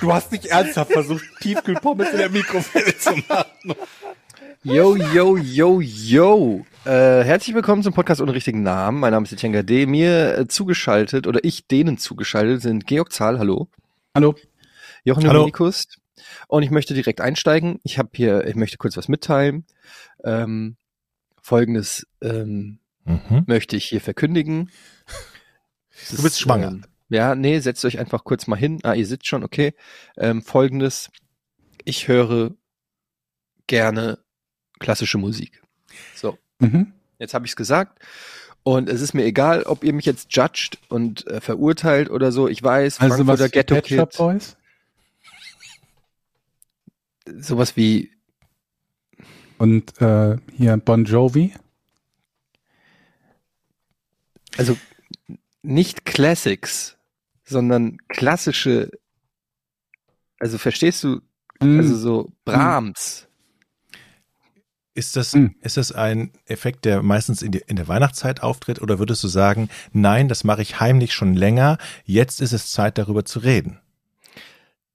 Du hast nicht ernsthaft versucht, Tiefkühlpommes in der Mikrowelle zu machen. Yo, yo, yo, yo. Äh, herzlich willkommen zum Podcast ohne richtigen Namen. Mein Name ist Etienne D. Mir äh, zugeschaltet, oder ich denen zugeschaltet, sind Georg Zahl, hallo. Hallo. Jochen Hallo. Dominikus. Und ich möchte direkt einsteigen. Ich habe hier, ich möchte kurz was mitteilen. Ähm, Folgendes ähm, Mhm. möchte ich hier verkündigen. Du bist ist, schwanger. Ähm, ja, nee, setzt euch einfach kurz mal hin. Ah, ihr sitzt schon, okay. Ähm, Folgendes. Ich höre gerne klassische Musik. So, Mhm. jetzt habe ich es gesagt. Und es ist mir egal, ob ihr mich jetzt judgt und äh, verurteilt oder so. Ich weiß, Also was Frankfurter Ghetto Pet Shop Kid, Boys? sowas wie Und äh, hier Bon Jovi. also nicht Classics, sondern klassische, also verstehst du, Mhm. also so Brahms. Ist das, Hm. ist das ein Effekt, der meistens in, die, in der Weihnachtszeit auftritt oder würdest du sagen, nein, das mache ich heimlich schon länger, jetzt ist es Zeit darüber zu reden?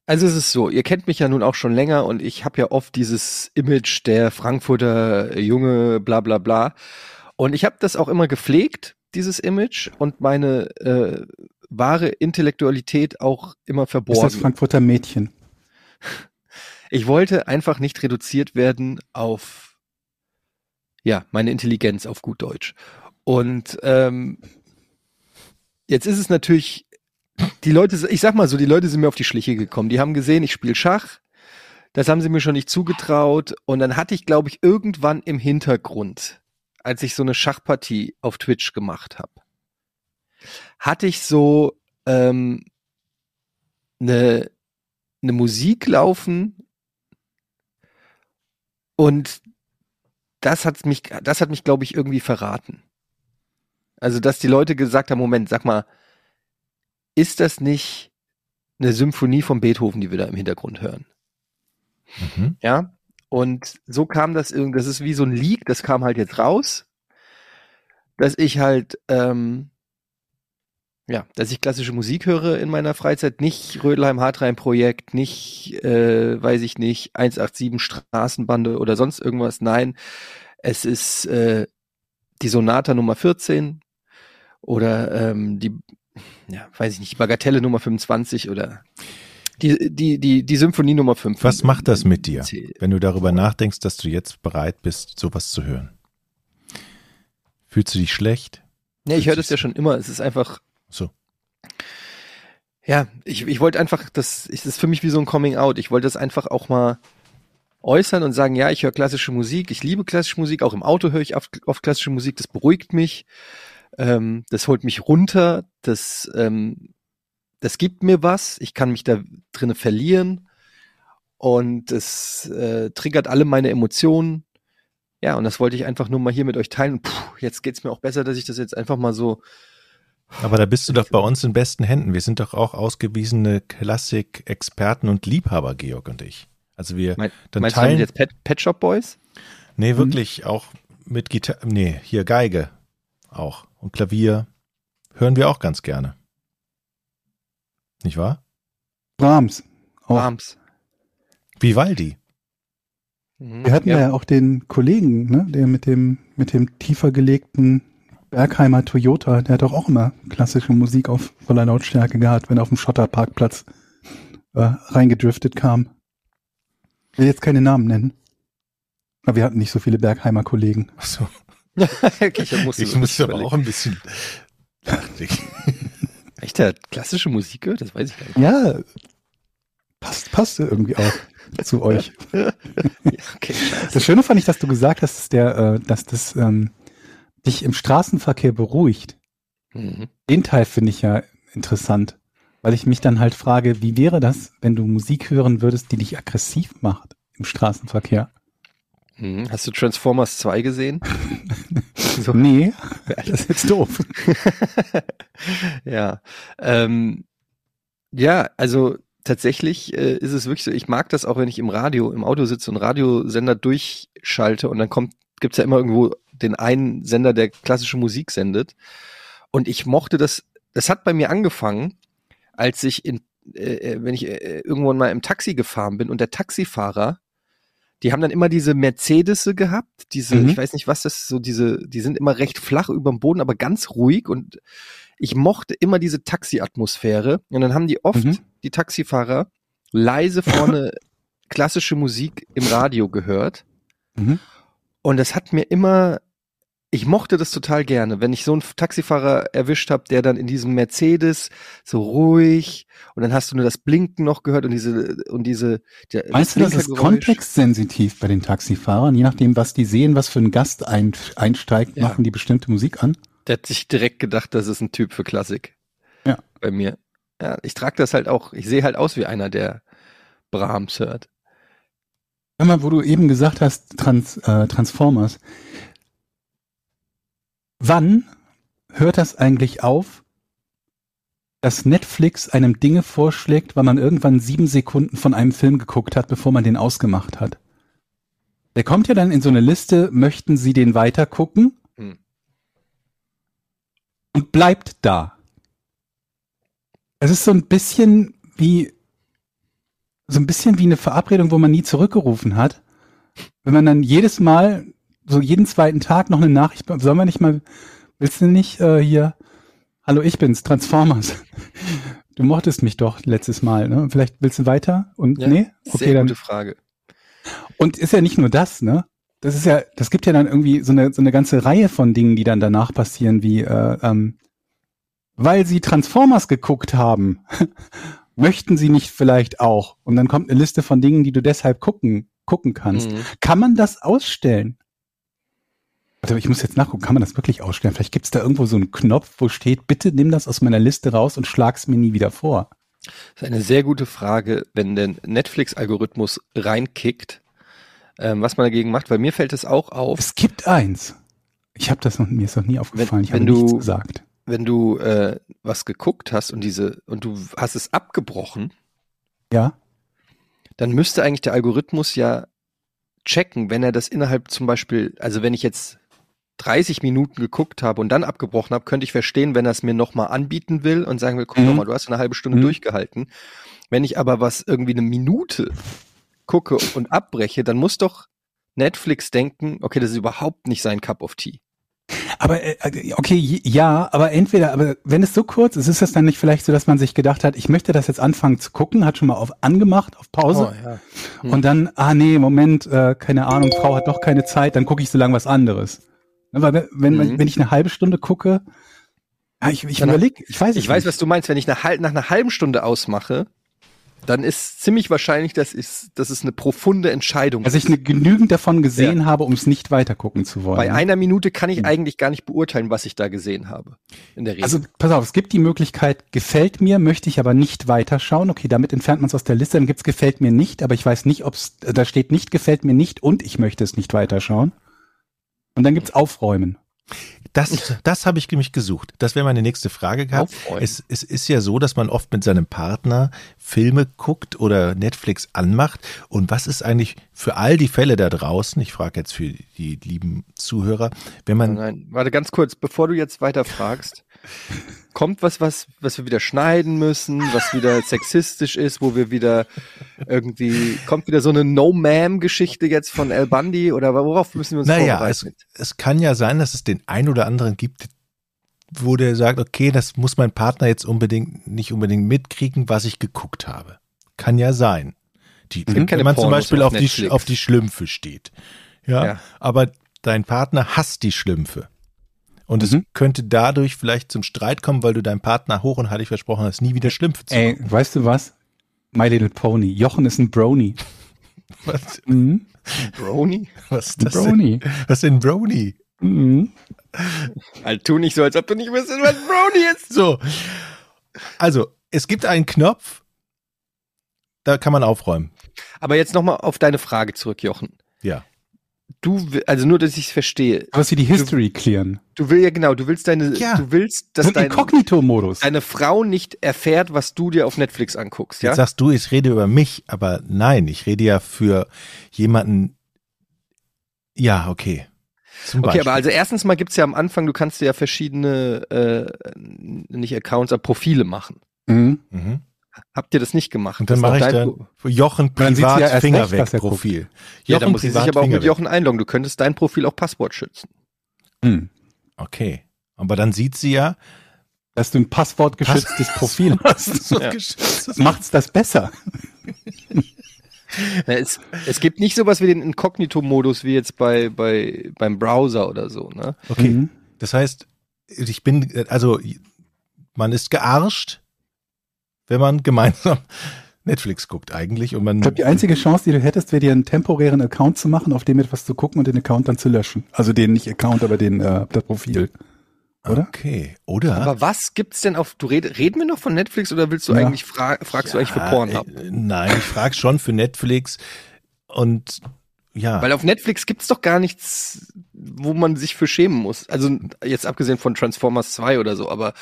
Also es ist so, ihr kennt mich ja nun auch schon länger und ich habe ja oft dieses Image der Frankfurter Junge, bla bla bla. Und ich habe das auch immer gepflegt, dieses Image, und meine äh, wahre Intellektualität auch immer Ist das verborgen. Frankfurter Mädchen? Ich wollte einfach nicht reduziert werden auf ja meine Intelligenz auf gut Deutsch. Und ähm, jetzt ist es natürlich die Leute, ich sag mal so, die Leute sind mir auf die Schliche gekommen. Die haben gesehen, ich spiele Schach. Das haben sie mir schon nicht zugetraut. Und dann hatte ich, glaube ich, irgendwann im Hintergrund, als ich so eine Schachpartie auf Twitch gemacht habe, hatte ich so ähm, eine, eine Musik laufen und das hat mich, das hat mich, glaube ich, irgendwie verraten. Also, dass die Leute gesagt haben, Moment, sag mal, ist das nicht eine Symphonie von Beethoven, die wir da im Hintergrund hören? Mhm. Ja. Und so kam das irgendwie, das ist wie so ein Leak, das kam halt jetzt raus, dass ich halt, ähm, ja, dass ich klassische Musik höre in meiner Freizeit, nicht Rödelheim Hartrein Projekt, nicht, äh, weiß ich nicht, 187 Straßenbande oder sonst irgendwas. Nein, es ist äh, die Sonata Nummer 14 oder ähm, die, ja, weiß ich nicht, Bagatelle Nummer 25 oder die, die, die, die Symphonie Nummer 5. Was macht das mit dir, wenn du darüber nachdenkst, dass du jetzt bereit bist, sowas zu hören? Fühlst du dich schlecht? Ja, ich höre das ja schon immer. Es ist einfach, So. ja, ich, ich wollte einfach, das, ist für mich wie so ein Coming Out. Ich wollte das einfach auch mal äußern und sagen, ja, ich höre klassische Musik, ich liebe klassische Musik, auch im Auto höre ich oft, oft klassische Musik, das beruhigt mich, ähm, das holt mich runter, das, ähm, das gibt mir was, ich kann mich da drinnen verlieren und es äh, triggert alle meine Emotionen. Ja, und das wollte ich einfach nur mal hier mit euch teilen. Puh, jetzt geht's mir auch besser, dass ich das jetzt einfach mal so Aber da bist du doch bei uns in besten Händen. Wir sind doch auch ausgewiesene Klassik-Experten und Liebhaber, Georg und ich. Also wir Mein, dann meinst du teilen, jetzt Pet, Pet Shop Boys? nee, wirklich auch mit Gitarre, nee, hier Geige auch und Klavier hören wir auch ganz gerne. Nicht wahr? Brahms. Auch. Arms. Vivaldi. Mhm. Wir hatten ja. auch den Kollegen, ne, der mit dem, mit dem tiefer gelegten Bergheimer Toyota, der hat doch auch immer klassische Musik auf voller Lautstärke gehabt, wenn er auf dem Schotterparkplatz äh, reingedriftet kam. Ich will jetzt keine Namen nennen. Aber wir hatten nicht so viele Bergheimer Kollegen. Achso, okay, ich musste, ich muss aber auch ein bisschen. Echt, der hat klassische Musik gehört? Das weiß ich gar nicht. Ja, passt, passte irgendwie auch zu euch. Ja, okay. Das Schöne fand ich, dass du gesagt hast, dass, der, äh, dass das ähm, dich im Straßenverkehr beruhigt. Mhm. Den Teil finde ich ja interessant, weil ich mich dann halt frage, wie wäre das, wenn du Musik hören würdest, die dich aggressiv macht im Straßenverkehr? Hm, Hast du Transformers 2 gesehen? so. Nee, das ist jetzt doof. ja. Ähm, ja, also tatsächlich äh, ist es wirklich so, ich mag das auch, wenn ich im Radio, im Auto sitze und Radiosender durchschalte und dann kommt, gibt's ja immer irgendwo den einen Sender, der klassische Musik sendet. Und ich mochte das, das hat bei mir angefangen, als ich in, äh, äh, wenn ich äh, irgendwann mal im Taxi gefahren bin und der Taxifahrer, die haben dann immer diese Mercedes gehabt, diese, Mhm. ich weiß nicht, was das ist, so diese, die sind immer recht flach über dem Boden, aber ganz ruhig und ich mochte immer diese Taxi-Atmosphäre und dann haben die oft, Mhm. die Taxifahrer, leise vorne klassische Musik im Radio gehört Mhm. Und das hat mir immer, ich mochte das total gerne, wenn ich so einen Taxifahrer erwischt habe, der dann in diesem Mercedes so ruhig und dann hast du nur das Blinken noch gehört und diese und diese der, Meinst du, das ist kontextsensitiv bei den Taxifahrern? Je nachdem, was die sehen, was für ein Gast ein, einsteigt, Ja. machen die bestimmte Musik an? Der hat sich direkt gedacht, das ist ein Typ für Klassik. Ja. Bei mir. Ja, ich trage das halt auch, ich sehe halt aus wie einer, der Brahms hört. Hör mal, wo du eben gesagt hast, Trans, äh, Transformers. Wann hört das eigentlich auf, dass Netflix einem Dinge vorschlägt, weil man irgendwann sieben Sekunden von einem Film geguckt hat, bevor man den ausgemacht hat? Der kommt ja dann in so eine Liste, möchten Sie den weiter gucken? Hm. Und bleibt da. Es ist so ein bisschen wie, so ein bisschen wie eine Verabredung, wo man nie zurückgerufen hat. Wenn man dann jedes Mal, so jeden zweiten Tag noch eine Nachricht, sollen wir nicht mal, willst du nicht äh, hier, hallo, ich bin's, Transformers. Du mochtest mich doch letztes Mal, ne? Vielleicht willst du weiter? Und Ja, nee? Sehr dann. gute Frage. Und ist ja nicht nur das, ne? Das ist ja, das gibt ja dann irgendwie so eine, so eine ganze Reihe von Dingen, die dann danach passieren, wie, äh, ähm, weil sie Transformers geguckt haben, möchten sie nicht vielleicht auch? Und dann kommt eine Liste von Dingen, die du deshalb gucken, gucken kannst. Mhm. Kann man das ausstellen? Warte, ich muss jetzt nachgucken, kann man das wirklich ausstellen? Vielleicht gibt es da irgendwo so einen Knopf, wo steht, bitte nimm das aus meiner Liste raus und schlag's mir nie wieder vor. Das ist eine sehr gute Frage, wenn der Netflix-Algorithmus reinkickt, ähm, was man dagegen macht, weil mir fällt es auch auf, Es gibt eins. Ich habe das noch, mir ist noch nie aufgefallen. ich wenn habe nichts du- gesagt. Wenn du äh, was geguckt hast und diese und du hast es abgebrochen, Ja. dann müsste eigentlich der Algorithmus ja checken, wenn er das innerhalb zum Beispiel, also wenn ich jetzt 30 Minuten geguckt habe und dann abgebrochen habe, könnte ich verstehen, wenn er es mir nochmal anbieten will und sagen will, guck Mhm. doch mal, du hast eine halbe Stunde Mhm. durchgehalten. Wenn ich aber was irgendwie eine Minute gucke und abbreche, dann muss doch Netflix denken, okay, das ist überhaupt nicht sein Cup of Tea. Aber äh, okay, j- ja, aber entweder, aber wenn es so kurz ist, ist es dann nicht vielleicht so, dass man sich gedacht hat, ich möchte das jetzt anfangen zu gucken, hat schon mal auf angemacht, auf Pause ja. Hm. und dann, ah nee, Moment, äh, keine Ahnung, Frau hat doch keine Zeit, dann gucke ich so lang was anderes. Ne, Weil wenn, Mhm. wenn ich eine halbe Stunde gucke, ich, ich überlege, ich weiß Ich weiß, was du meinst. Wenn ich hal- nach einer halben Stunde ausmache, dann ist ziemlich wahrscheinlich, dass, ist, dass es eine profunde Entscheidung Dass ich ist. eine, genügend davon gesehen habe, um es nicht weiter gucken zu wollen. Bei ne? einer Minute kann ich Hm. eigentlich gar nicht beurteilen, was ich da gesehen habe. In der Regel. Also pass auf, es gibt die Möglichkeit, gefällt mir, möchte ich aber nicht weiterschauen. Okay, damit entfernt man es aus der Liste. Dann gibt's gefällt mir nicht, aber ich weiß nicht, ob es, da steht nicht gefällt mir nicht und ich möchte es nicht weiterschauen. Und dann gibt's aufräumen. Das, das habe ich nämlich gesucht. Das wäre meine nächste Frage gehabt. Es, es ist ja so, dass man oft mit seinem Partner Filme guckt oder Netflix anmacht. Und was ist eigentlich für all die Fälle da draußen, ich frage jetzt für die lieben Zuhörer, wenn man Nein, warte ganz kurz, bevor du jetzt weiter fragst. Kommt was, was, was wir wieder schneiden müssen, was wieder sexistisch ist, wo wir wieder irgendwie, kommt wieder so eine No-Ma'am-Geschichte jetzt von El Bundy oder worauf müssen wir uns Naja, es, vorbereiten? es kann ja sein, dass es den ein oder anderen gibt, wo der sagt, okay, das muss mein Partner jetzt unbedingt nicht unbedingt mitkriegen, was ich geguckt habe. Kann ja sein. Die, keine wenn man zum Pornos Beispiel auf auf die, auf die Schlümpfe steht. Ja, Ja. aber dein Partner hasst die Schlümpfe. Und es Mhm. könnte dadurch vielleicht zum Streit kommen, weil du deinem Partner hoch und heilig versprochen hast, nie wieder Schlümpfe zu Ey, gucken. weißt du was? My Little Pony. Jochen ist ein Brony. Was, Mhm. Brony? was ist Ein das denn? Brony. Was denn Brony? Mhm. Halt, tu nicht so, als ob du nicht wüsstest, was Brony ist. So. Also, es gibt einen Knopf, da kann man aufräumen. Aber jetzt nochmal auf deine Frage zurück, Jochen. Ja. Du, will- also nur, dass ich es verstehe. Was wie die History clearen. Du willst ja genau, du willst deine, Ja. du willst, dass dein, Inkognito-Modus. deine Frau nicht erfährt, was du dir auf Netflix anguckst, ja? Jetzt sagst du, ich rede über mich, aber nein, ich rede ja für jemanden. Ja, okay. Zum Okay, Beispiel. aber also erstens mal gibt's ja am Anfang, du kannst ja verschiedene, äh, nicht Accounts, aber Profile machen. Mhm. Mhm. Habt ihr das nicht gemacht? Und dann mache ich dann Jochen Dann sieht sie ja privat erst Finger recht, weg. Profil. Ja, dann muss sie sich privat aber auch Finger mit weg. Jochen einloggen. Du könntest dein Profil auch Passwort schützen. Mhm. Okay. Aber dann sieht sie ja, Dass du ein passwortgeschütztes Profil hast. Ja. Macht's das besser? Na, es, es gibt nicht sowas wie den Inkognito-Modus wie jetzt bei, bei, beim Browser oder so, ne? Okay. Mhm. Das heißt, ich bin, also man ist gearscht, wenn man gemeinsam Netflix guckt eigentlich und man Ich glaube, die einzige Chance, die du hättest, wäre dir einen temporären Account zu machen, auf dem etwas zu gucken und den Account dann zu löschen. Also den nicht Account, aber den äh, das Profil. Oder? Okay. Oder? Aber was gibt's denn auf, du red, reden wir noch von Netflix oder willst du Ja. eigentlich, fra fragst du eigentlich für Pornhub? Äh, nein, ich frage schon für Netflix und ja. Weil auf Netflix gibt's doch gar nichts, wo man sich für schämen muss. Also jetzt abgesehen von Transformers 2 oder so, aber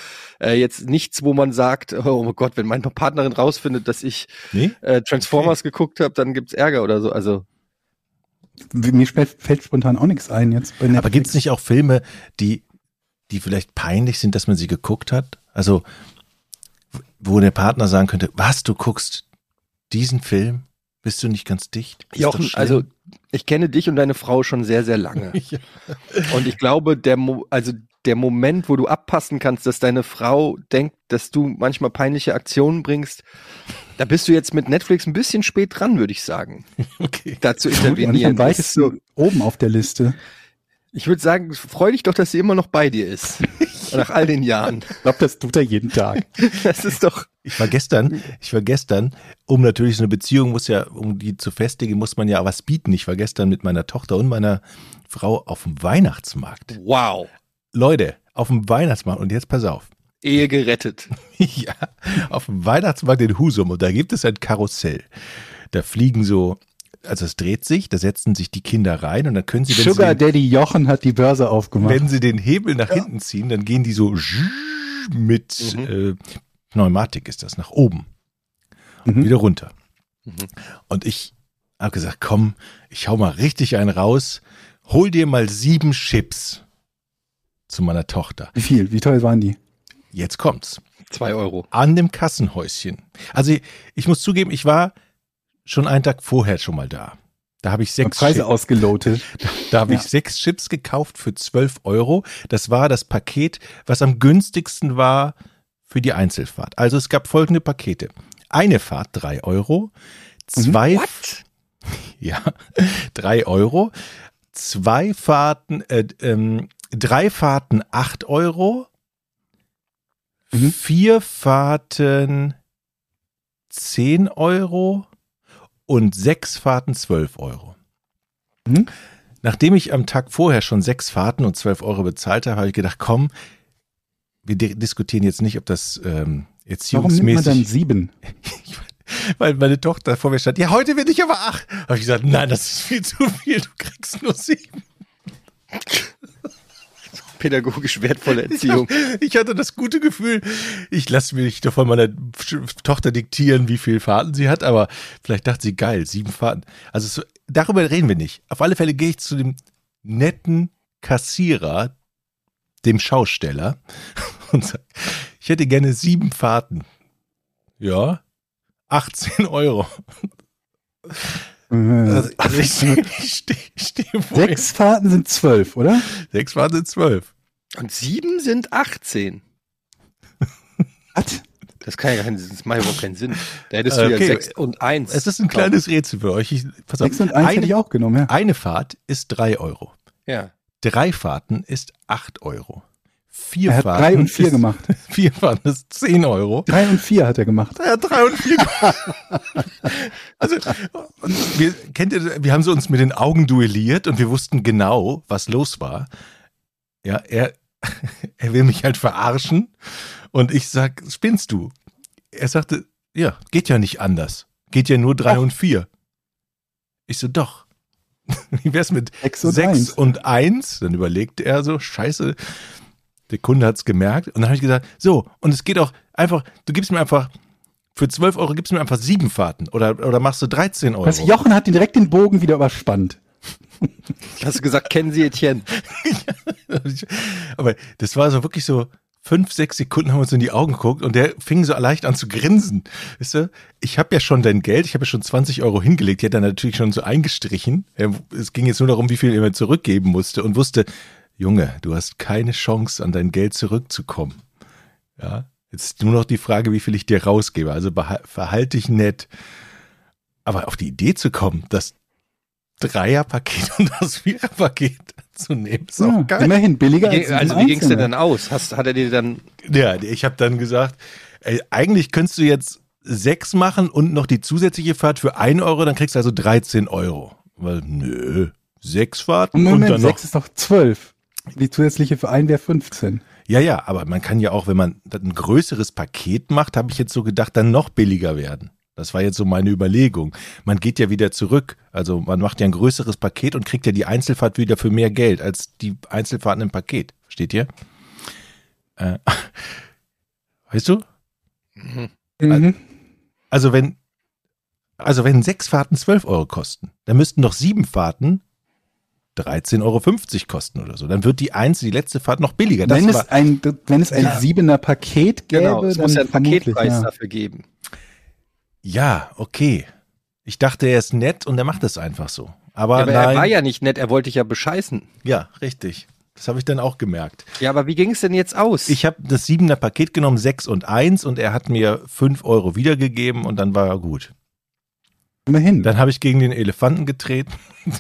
äh, jetzt nichts, wo man sagt, oh Gott, wenn meine Partnerin rausfindet, dass ich nee? äh, Transformers geguckt habe, dann gibt's Ärger oder so. Also Mir fällt, fällt spontan auch nichts ein jetzt. Aber gibt es nicht auch Filme, die, die vielleicht peinlich sind, dass man sie geguckt hat? Also, wo der Partner sagen könnte, was, du guckst diesen Film? Bist du nicht ganz dicht? Ist Jochen, also ich kenne dich und deine Frau schon sehr, sehr lange. Ja. Und ich glaube, der, Mo also der Moment, wo du abpassen kannst, dass deine Frau denkt, dass du manchmal peinliche Aktionen bringst, da bist du jetzt mit Netflix ein bisschen spät dran, würde ich sagen, okay. da zu Gut, und nicht intervenieren. am weitesten oben auf der Liste. Ich würde sagen, freu dich doch, dass sie immer noch bei dir ist. Nach all den Jahren. Ich glaube, das tut er jeden Tag. Das ist doch. Ich war gestern, ich war gestern, um natürlich so eine Beziehung muss ja, um die zu festigen, muss man ja was bieten. Ich war gestern mit meiner Tochter und meiner Frau auf dem Weihnachtsmarkt. Wow. Leute, auf dem Weihnachtsmarkt, und jetzt pass auf. Ehe gerettet. ja, auf dem Weihnachtsmarkt in Husum und da gibt es ein Karussell. Da fliegen so, also es dreht sich, da setzen sich die Kinder rein und dann können sie, wenn, Sugar sie, den, Daddy Jochen hat die Börse aufgemacht. wenn sie den Hebel nach hinten ziehen, dann gehen die so mit äh, Pneumatik ist das, nach oben. Und Mhm. wieder runter. Mhm. Und ich habe gesagt, komm, ich hau mal richtig einen raus, hol dir mal sieben Chips zu meiner Tochter. Wie viel? Wie teuer waren die? Jetzt kommt's. Zwei Euro. an dem Kassenhäuschen. Also ich, ich muss zugeben, ich war schon einen Tag vorher schon mal da. Da habe ich sechs Preise Chips, ausgelotet. da habe ja. ich sechs Chips gekauft für 12 Euro. Das war das Paket, was am günstigsten war für die Einzelfahrt. Also es gab folgende Pakete. Eine Fahrt drei Euro, zwei, What? ja, drei Euro, zwei Fahrten, äh, ähm, drei Fahrten acht Euro, Mhm. vier Fahrten 10 Euro und sechs Fahrten 12 Euro. Mhm. Nachdem ich am Tag vorher schon sechs Fahrten und 12 Euro bezahlt habe, habe ich gedacht, komm, wir di- diskutieren jetzt nicht, ob das ähm, Warum nimmt man dann erziehungsmäßig, sieben? weil meine Tochter vor mir stand, ja, heute will ich aber acht. Habe ich gesagt, nein, das ist viel zu viel, du kriegst nur sieben. Pädagogisch wertvolle Erziehung. Ich hatte das gute Gefühl, ich lasse mich doch von meiner Tochter diktieren, wie viele Fahrten sie hat, aber vielleicht dachte sie, geil, sieben Fahrten. Also so, darüber reden wir nicht. Auf alle Fälle gehe ich zu dem netten Kassierer, dem Schausteller, und sage, ich hätte gerne sieben Fahrten. Ja, 18 Euro. Also, also ich stehe steh, steh. Sechs Fahrten sind zwölf, oder? Sechs Fahrten sind zwölf. Und sieben sind 18. Was? Das kann ja keinen, das macht überhaupt keinen Sinn. Da hättest du Okay. ja sechs und eins. Es ist ein kleines Rätsel für euch. Ich, pass auf. Sechs und eins hätte eine, ich auch genommen, ja. eine Fahrt ist drei Euro. Ja. Drei Fahrten ist acht Euro. Vier Er hat Fahrten drei und vier ist, gemacht. Vier Fahrten ist zehn Euro. Drei und vier hat er gemacht. Ja, drei und vier. also, wir, kennt ihr, wir haben so uns mit den Augen duelliert und wir wussten genau, was los war. Ja, er, er will mich halt verarschen und ich sag, spinnst du? Er sagte, ja, geht ja nicht anders. Geht ja nur drei Doch. und vier. Ich so, doch. Wie wär's mit Sechs und 6 eins. und 1? Dann überlegte er so, scheiße, der Kunde hat's gemerkt. Und dann habe ich gesagt, so, und es geht auch einfach, du gibst mir einfach, für 12 Euro gibst du mir einfach sieben Fahrten oder, oder machst du 13 Euro. Was, Jochen hat direkt den Bogen wieder überspannt. Hast du gesagt, kennen Sie Etienne? Aber das war so wirklich so fünf, sechs Sekunden haben wir uns in die Augen geguckt und der fing so leicht an zu grinsen. Weißt du, ich habe ja schon dein Geld, ich habe ja schon 20 Euro hingelegt, die hat er natürlich schon so eingestrichen. Es ging jetzt nur darum, wie viel er mir zurückgeben musste und wusste, Junge, du hast keine Chance, an dein Geld zurückzukommen. Ja, jetzt nur noch die Frage, wie viel ich dir rausgebe. Also verhalte dich nett. Aber auf die Idee zu kommen, das Dreierpaket und das Viererpaket zu nehmen, ist auch Ja, geil. immerhin billiger Wie, als also ein wie ging's denn Einzelner. dann aus? Hast, hat er dir dann Ja, ich habe dann gesagt, ey, eigentlich könntest du jetzt sechs machen und noch die zusätzliche Fahrt für ein Euro, dann kriegst du also 13 Euro. Weil, nö, sechs Fahrten und, Moment, dann noch. sechs ist doch zwölf. Die zusätzliche für einen wäre 15. Ja, ja, aber man kann ja auch, wenn man ein größeres Paket macht, habe ich jetzt so gedacht, dann noch billiger werden. Das war jetzt so meine Überlegung. Man geht ja wieder zurück. Also man macht ja ein größeres Paket und kriegt ja die Einzelfahrt wieder für mehr Geld als die Einzelfahrten im Paket. Versteht ihr? Äh, weißt du? Mhm. Also wenn, also wenn sechs Fahrten 12 Euro kosten, dann müssten doch sieben Fahrten 13,50 Euro kosten oder so. Dann wird die eins, die letzte Fahrt noch billiger. Das wenn, war, es ein, wenn es ein Ja. siebener Paket gäbe, genau, es dann muss ja einen Paketpreis ja. dafür geben. Ja, okay. Ich dachte, er ist nett und er macht es einfach so. Aber, Ja, aber nein, er war ja nicht nett, er wollte dich ja bescheißen. ja, richtig. Das habe ich dann auch gemerkt. Ja, aber wie ging es denn jetzt aus? Ich habe das siebener Paket genommen, sechs und eins und er hat mir fünf Euro wiedergegeben und dann war er gut. Immerhin. Dann habe ich gegen den Elefanten getreten.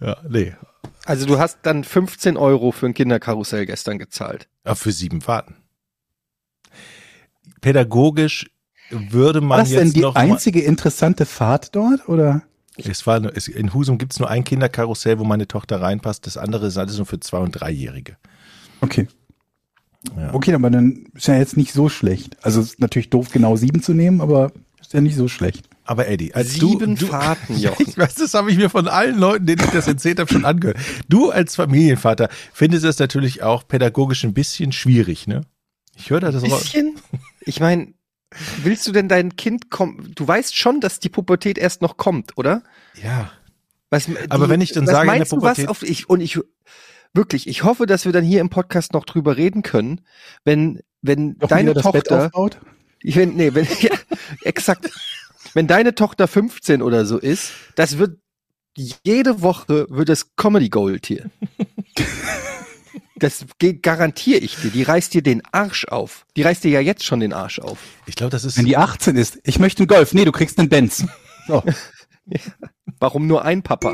ja, nee. also du hast dann 15 Euro für ein Kinderkarussell gestern gezahlt. Ja, für sieben Fahrten. Pädagogisch würde War man das denn jetzt die noch mal, einzige interessante Fahrt dort? Oder? es war, es, in Husum gibt es nur ein Kinderkarussell, wo meine Tochter reinpasst. Das andere ist alles nur für Zwei- und Dreijährige. Okay. Ja. Okay, aber dann ist ja jetzt nicht so schlecht. Also es ist natürlich doof, genau sieben zu nehmen, aber ist ja nicht so schlecht. Aber Eddie, als Sieben du, du Fahrten, Jochen. Ich weiß, das habe ich mir von allen Leuten, denen ich das erzählt habe, schon angehört. Du als Familienvater findest es natürlich auch pädagogisch ein bisschen schwierig, ne? Ich höre da das raus. Ich meine, willst du denn dein Kind kommen? Du weißt schon, dass die Pubertät erst noch kommt, oder? Ja. Was, Aber wenn ich dann sage, in der meinst du, was Pubertät- auf ich und ich wirklich, ich hoffe, dass wir dann hier im Podcast noch drüber reden können, wenn wenn Jochen deine Tochter, ich wenn, nee, wenn ja, exakt, wenn deine Tochter 15 oder so ist, das wird jede Woche wird das Comedy Gold hier. Das garantiere ich dir. Die reißt dir den Arsch auf. Die reißt dir ja jetzt schon den Arsch auf. Ich glaube, das ist Wenn die 18 ist, ich möchte einen Golf. Nee, du kriegst einen Benz. So. Warum nur ein Papa?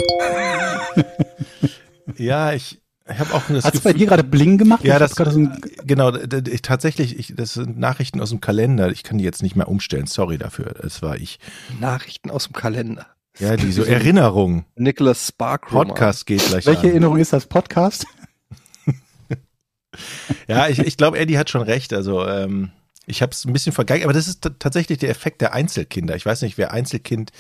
ja, ich, ich habe auch das Hat's bei dir gerade Bling gemacht? Ja, Ich das gerade so ein, genau. Ich, tatsächlich, ich, das sind Nachrichten aus dem Kalender. Ich kann die jetzt nicht mehr umstellen. Sorry dafür. Das war ich. Nachrichten aus dem Kalender. Ja, die so Erinnerungen. Nicholas Spark Podcast geht gleich welche an. Erinnerung ist das Podcast? Ja, ich, ich glaube, Eddie hat schon recht. Also ähm, ich habe es ein bisschen vergeigt, aber das ist tatsächlich der Effekt der Einzelkinder. Ich weiß nicht, wer Einzelkind.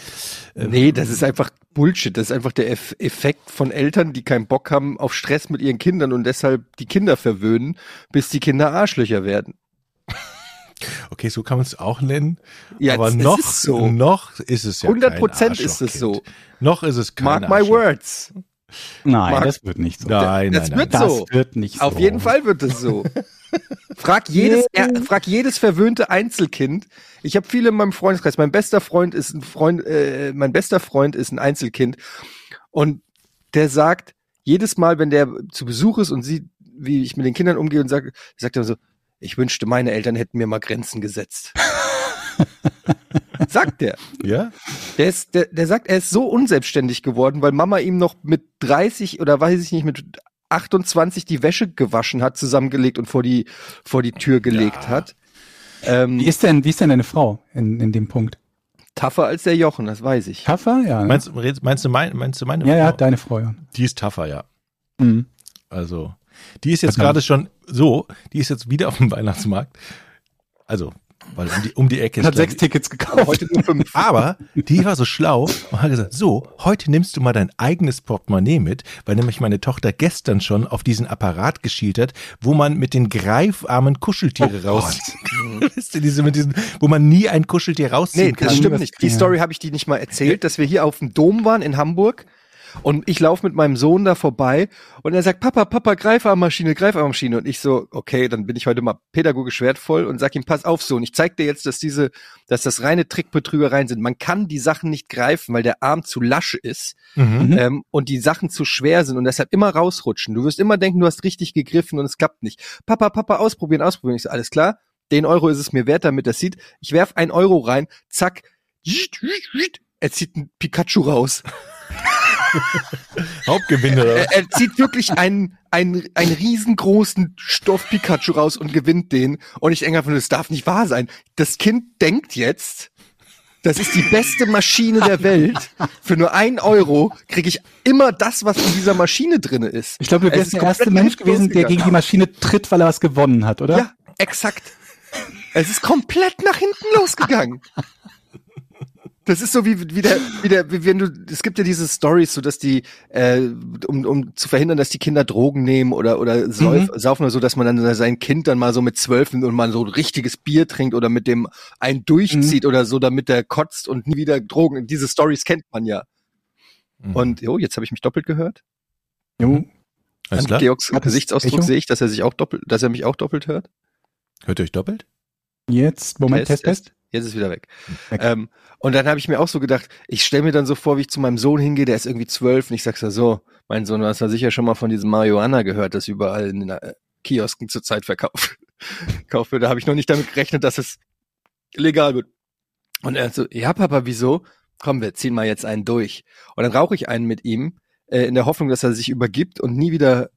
äh, Nee, das ist einfach Bullshit. Das ist einfach der Eff Effekt von Eltern, die keinen Bock haben auf Stress mit ihren Kindern und deshalb die Kinder verwöhnen, bis die Kinder Arschlöcher werden. Okay, so kann man es auch nennen. Ja, aber noch, ist so. noch ist es ja 100 kein Prozent ist es so. Noch ist es kein Mark my words. Nein, Marc- das wird nicht so. Nein, Das nein, nein. wird das so. wird nicht so. Auf jeden Fall wird es so. Frag jedes, er, frag jedes verwöhnte Einzelkind. Ich habe viele in meinem Freundeskreis. Mein bester Freund ist ein Freund, äh, mein bester Freund ist ein Einzelkind und der sagt jedes Mal, wenn der zu Besuch ist und sieht, wie ich mit den Kindern umgehe und sagt, sagt er so, ich wünschte, meine Eltern hätten mir mal Grenzen gesetzt. sagt der. Ja? Der, ist, der, der sagt, er ist so unselbstständig geworden, weil Mama ihm noch mit 30 oder weiß ich nicht, mit 28 die Wäsche gewaschen hat, zusammengelegt und vor die, vor die Tür gelegt hat. Ähm, Wie ist denn, wie ist denn deine Frau in, in dem Punkt? tougher als der Jochen, das weiß ich. Tougher? Ja. ne? Meinst, meinst du mein, meinst du meine ja, ja, Frau? deine Frau, ja. Die ist tougher, ja. Mhm. Also, die ist jetzt gerade schon so, die ist jetzt wieder auf dem Weihnachtsmarkt. Also, weil um die, um die Ecke Er hat sechs Tickets gekauft. Heute nur fünf. Aber die war so schlau und hat gesagt, so, heute nimmst du mal dein eigenes Portemonnaie mit, weil nämlich meine Tochter gestern schon auf diesen Apparat geschielt hat, wo man mit den greifarmen Kuscheltiere Oh raus, wisst ihr, diese mit diesen, wo man nie ein Kuscheltier rausziehen Nee, kann. das stimmt nicht. Die. Story habe ich die nicht mal erzählt, dass wir hier auf dem Dom waren in Hamburg und ich laufe mit meinem Sohn da vorbei und er sagt, Papa, Papa, Greifarmmaschine, Greifarmmaschine. Und ich so, okay, dann bin ich heute mal pädagogisch wertvoll und sag ihm, pass auf, Sohn, ich zeig dir jetzt, dass diese, dass das reine Trickbetrügereien sind. Man kann die Sachen nicht greifen, weil der Arm zu lasch ist Mhm. ähm, und die Sachen zu schwer sind und deshalb immer rausrutschen. Du wirst immer denken, du hast richtig gegriffen und es klappt nicht. Papa, Papa, ausprobieren, ausprobieren. Ich so, alles klar, den Euro ist es mir wert, damit das sieht. Ich werf ein Euro rein, zack, er zieht ein Pikachu raus. Hauptgewinner. oder was? Er, er zieht wirklich einen, einen, einen riesengroßen Stoff-Pikachu raus und gewinnt den. Und ich denke einfach, nur, das darf nicht wahr sein. Das Kind denkt jetzt, das ist die beste Maschine der Welt. Für nur ein Euro kriege ich immer das, was in dieser Maschine drinne ist. Ich glaube, du wärst ist der erste Mensch gewesen, der gegen die Maschine tritt, weil er was gewonnen hat, oder? Ja, exakt. Es ist komplett nach hinten losgegangen. Das ist so wie, wie der, wie der, wie wenn du, es gibt ja diese Stories, so dass die, äh, um, um zu verhindern, dass die Kinder Drogen nehmen oder, oder säuf, saufen oder so, dass man dann sein Kind dann mal so mit zwölf und mal so ein richtiges Bier trinkt oder mit dem einen durchzieht oder so, damit der kotzt und nie wieder Drogen. Diese Stories kennt man ja. Mhm. Und, jo, jetzt habe ich mich doppelt gehört. Jo. Alles An? Georgs Gesichtsausdruck sehe ich, dass er sich auch doppelt, dass er mich auch doppelt hört. Hört ihr euch doppelt? Jetzt, Moment, Test, Test. Jetzt ist wieder weg. Weg. Ähm, und dann habe ich mir auch so gedacht, ich stelle mir dann so vor, wie ich zu meinem Sohn hingehe, der ist irgendwie zwölf und ich sag's ja so, mein Sohn, du hast ja sicher schon mal von diesem Marihuana gehört, das überall in den äh, Kiosken zurzeit verkauft gekauft wird. Da habe ich noch nicht damit gerechnet, dass es legal wird. Und er so, ja Papa, wieso? Komm, wir ziehen mal jetzt einen durch. Und dann rauche ich einen mit ihm, äh, in der Hoffnung, dass er sich übergibt und nie wieder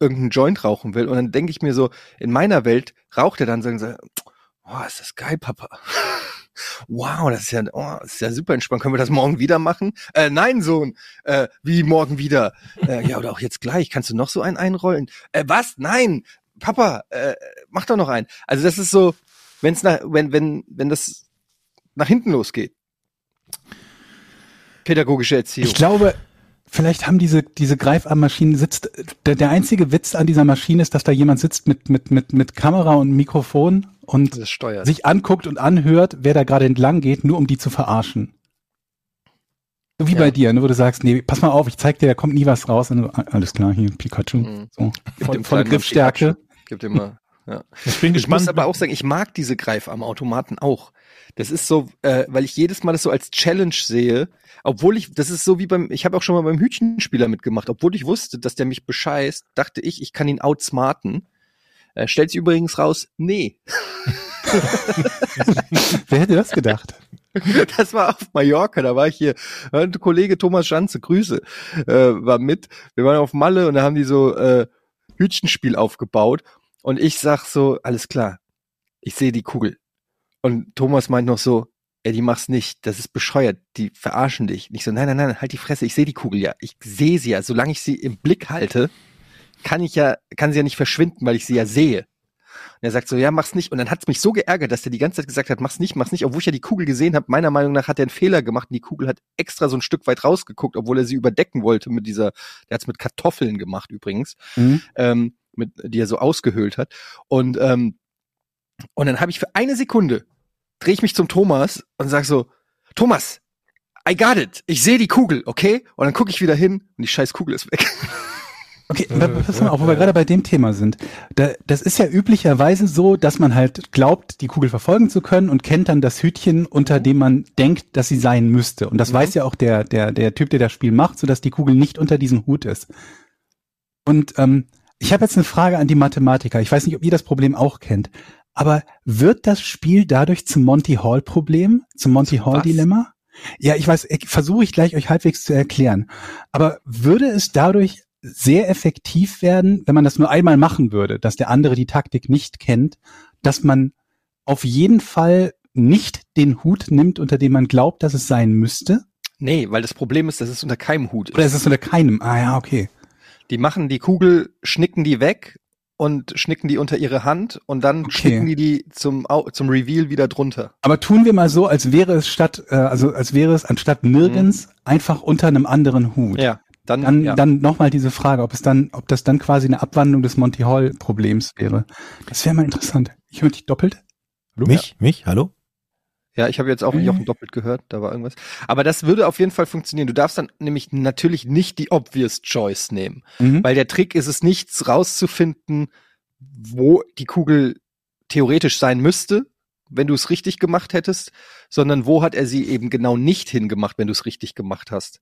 irgendeinen Joint rauchen will. Und dann denke ich mir so, in meiner Welt raucht er dann, sagen sie, oh, ist das geil, Papa. Wow, das ist ja, oh, das ist ja super entspannt. Können wir das morgen wieder machen? Äh, nein, Sohn. Äh, wie morgen wieder? Äh, ja, oder auch jetzt gleich. Kannst du noch so einen einrollen? Äh, was? Nein, Papa, äh, mach doch noch einen. Also das ist so, wenn's nach, wenn, wenn, wenn das nach hinten losgeht. Pädagogische Erziehung. Ich glaube, vielleicht haben diese, diese Greifarmmaschinen sitzt, der, der einzige Witz an dieser Maschine ist, dass da jemand sitzt mit, mit, mit, mit Kamera und Mikrofon und sich anguckt und anhört, wer da gerade entlang geht, nur um die zu verarschen. So wie Ja. bei dir, ne, wo du sagst, nee, pass mal auf, ich zeig dir, da kommt nie was raus. Und du, ah, alles klar, hier, Pikachu. Mhm. So. Voll, dem volle Griffstärke. Pikachu. Gib dem mal. Ja. Ich bin Ich gespannt. muss aber auch sagen, ich mag diese Greifarmautomaten auch. Das ist so, äh, weil ich jedes Mal das so als Challenge sehe, obwohl ich, das ist so wie beim, ich habe auch schon mal beim Hütchenspieler mitgemacht, obwohl ich wusste, dass der mich bescheißt, dachte ich, ich kann ihn outsmarten. Äh, stellt sich übrigens raus, nee. Wer hätte das gedacht? Das war auf Mallorca, da war ich hier, ein Kollege Thomas Schanze, Grüße, äh, war mit. Wir waren auf Malle und da haben die so äh, Hütchenspiel aufgebaut und ich sag so, alles klar, ich sehe die Kugel. Und Thomas meint noch so, ey, die mach's nicht, das ist bescheuert, die verarschen dich. Und ich so, nein, nein, nein, halt die Fresse, ich sehe die Kugel ja, ich sehe sie ja, solange ich sie im Blick halte, kann ich ja, kann sie ja nicht verschwinden, weil ich sie ja sehe. Und er sagt so, ja, mach's nicht. Und dann hat's mich so geärgert, dass der die ganze Zeit gesagt hat, mach's nicht, mach's nicht, obwohl ich ja die Kugel gesehen habe. Meiner Meinung nach hat er einen Fehler gemacht und die Kugel hat extra so ein Stück weit rausgeguckt, obwohl er sie überdecken wollte mit dieser, der hat's mit Kartoffeln gemacht übrigens, Mhm. ähm, mit, die er so ausgehöhlt hat. Und, ähm, und dann habe ich für eine Sekunde, drehe ich mich zum Thomas und sag so, Thomas, I got it. Ich sehe die Kugel, okay? Und dann gucke ich wieder hin und die scheiß Kugel ist weg. Okay, pass mal auf, wo wir gerade bei dem Thema sind. Da, das ist ja üblicherweise so, dass man halt glaubt, die Kugel verfolgen zu können und kennt dann das Hütchen, unter dem man denkt, dass sie sein müsste. Und das weiß ja auch der, der, der Typ, der das Spiel macht, sodass die Kugel nicht unter diesem Hut ist. Und ähm, ich habe jetzt eine Frage an die Mathematiker. Ich weiß nicht, ob ihr das Problem auch kennt. Aber wird das Spiel dadurch zum Monty Hall Problem, zum Monty Hall? Dilemma? Ja, ich weiß, versuche ich gleich euch halbwegs zu erklären. Aber würde es dadurch sehr effektiv werden, wenn man das nur einmal machen würde, dass der andere die Taktik nicht kennt, dass man auf jeden Fall nicht den Hut nimmt, unter dem man glaubt, dass es sein müsste? nee, weil das Problem ist, dass es unter keinem Hut ist. Oder ist es unter keinem? Ah ja, okay. Die machen die Kugel, schnicken die weg und schnicken die unter ihre Hand und dann Okay. schnicken die die zum, Au- zum Reveal wieder drunter. Aber tun wir mal so, als wäre es statt, äh, also als wäre es anstatt nirgends einfach unter einem anderen Hut. Mhm. Ja, dann, Dann, ja. dann nochmal diese Frage, ob es dann, ob das dann quasi eine Abwandlung des Monty Hall Problems wäre. Das wäre mal interessant. Ich höre dich doppelt. Hallo? Mich? Mich? Hallo? Ja, ich habe jetzt auch. Jochen doppelt gehört, da war irgendwas. Aber das würde auf jeden Fall funktionieren. Du darfst dann nämlich natürlich nicht die obvious choice nehmen, Mhm. weil der Trick ist es nichts rauszufinden, wo die Kugel theoretisch sein müsste, wenn du es richtig gemacht hättest, sondern wo hat er sie eben genau nicht hingemacht, wenn du es richtig gemacht hast.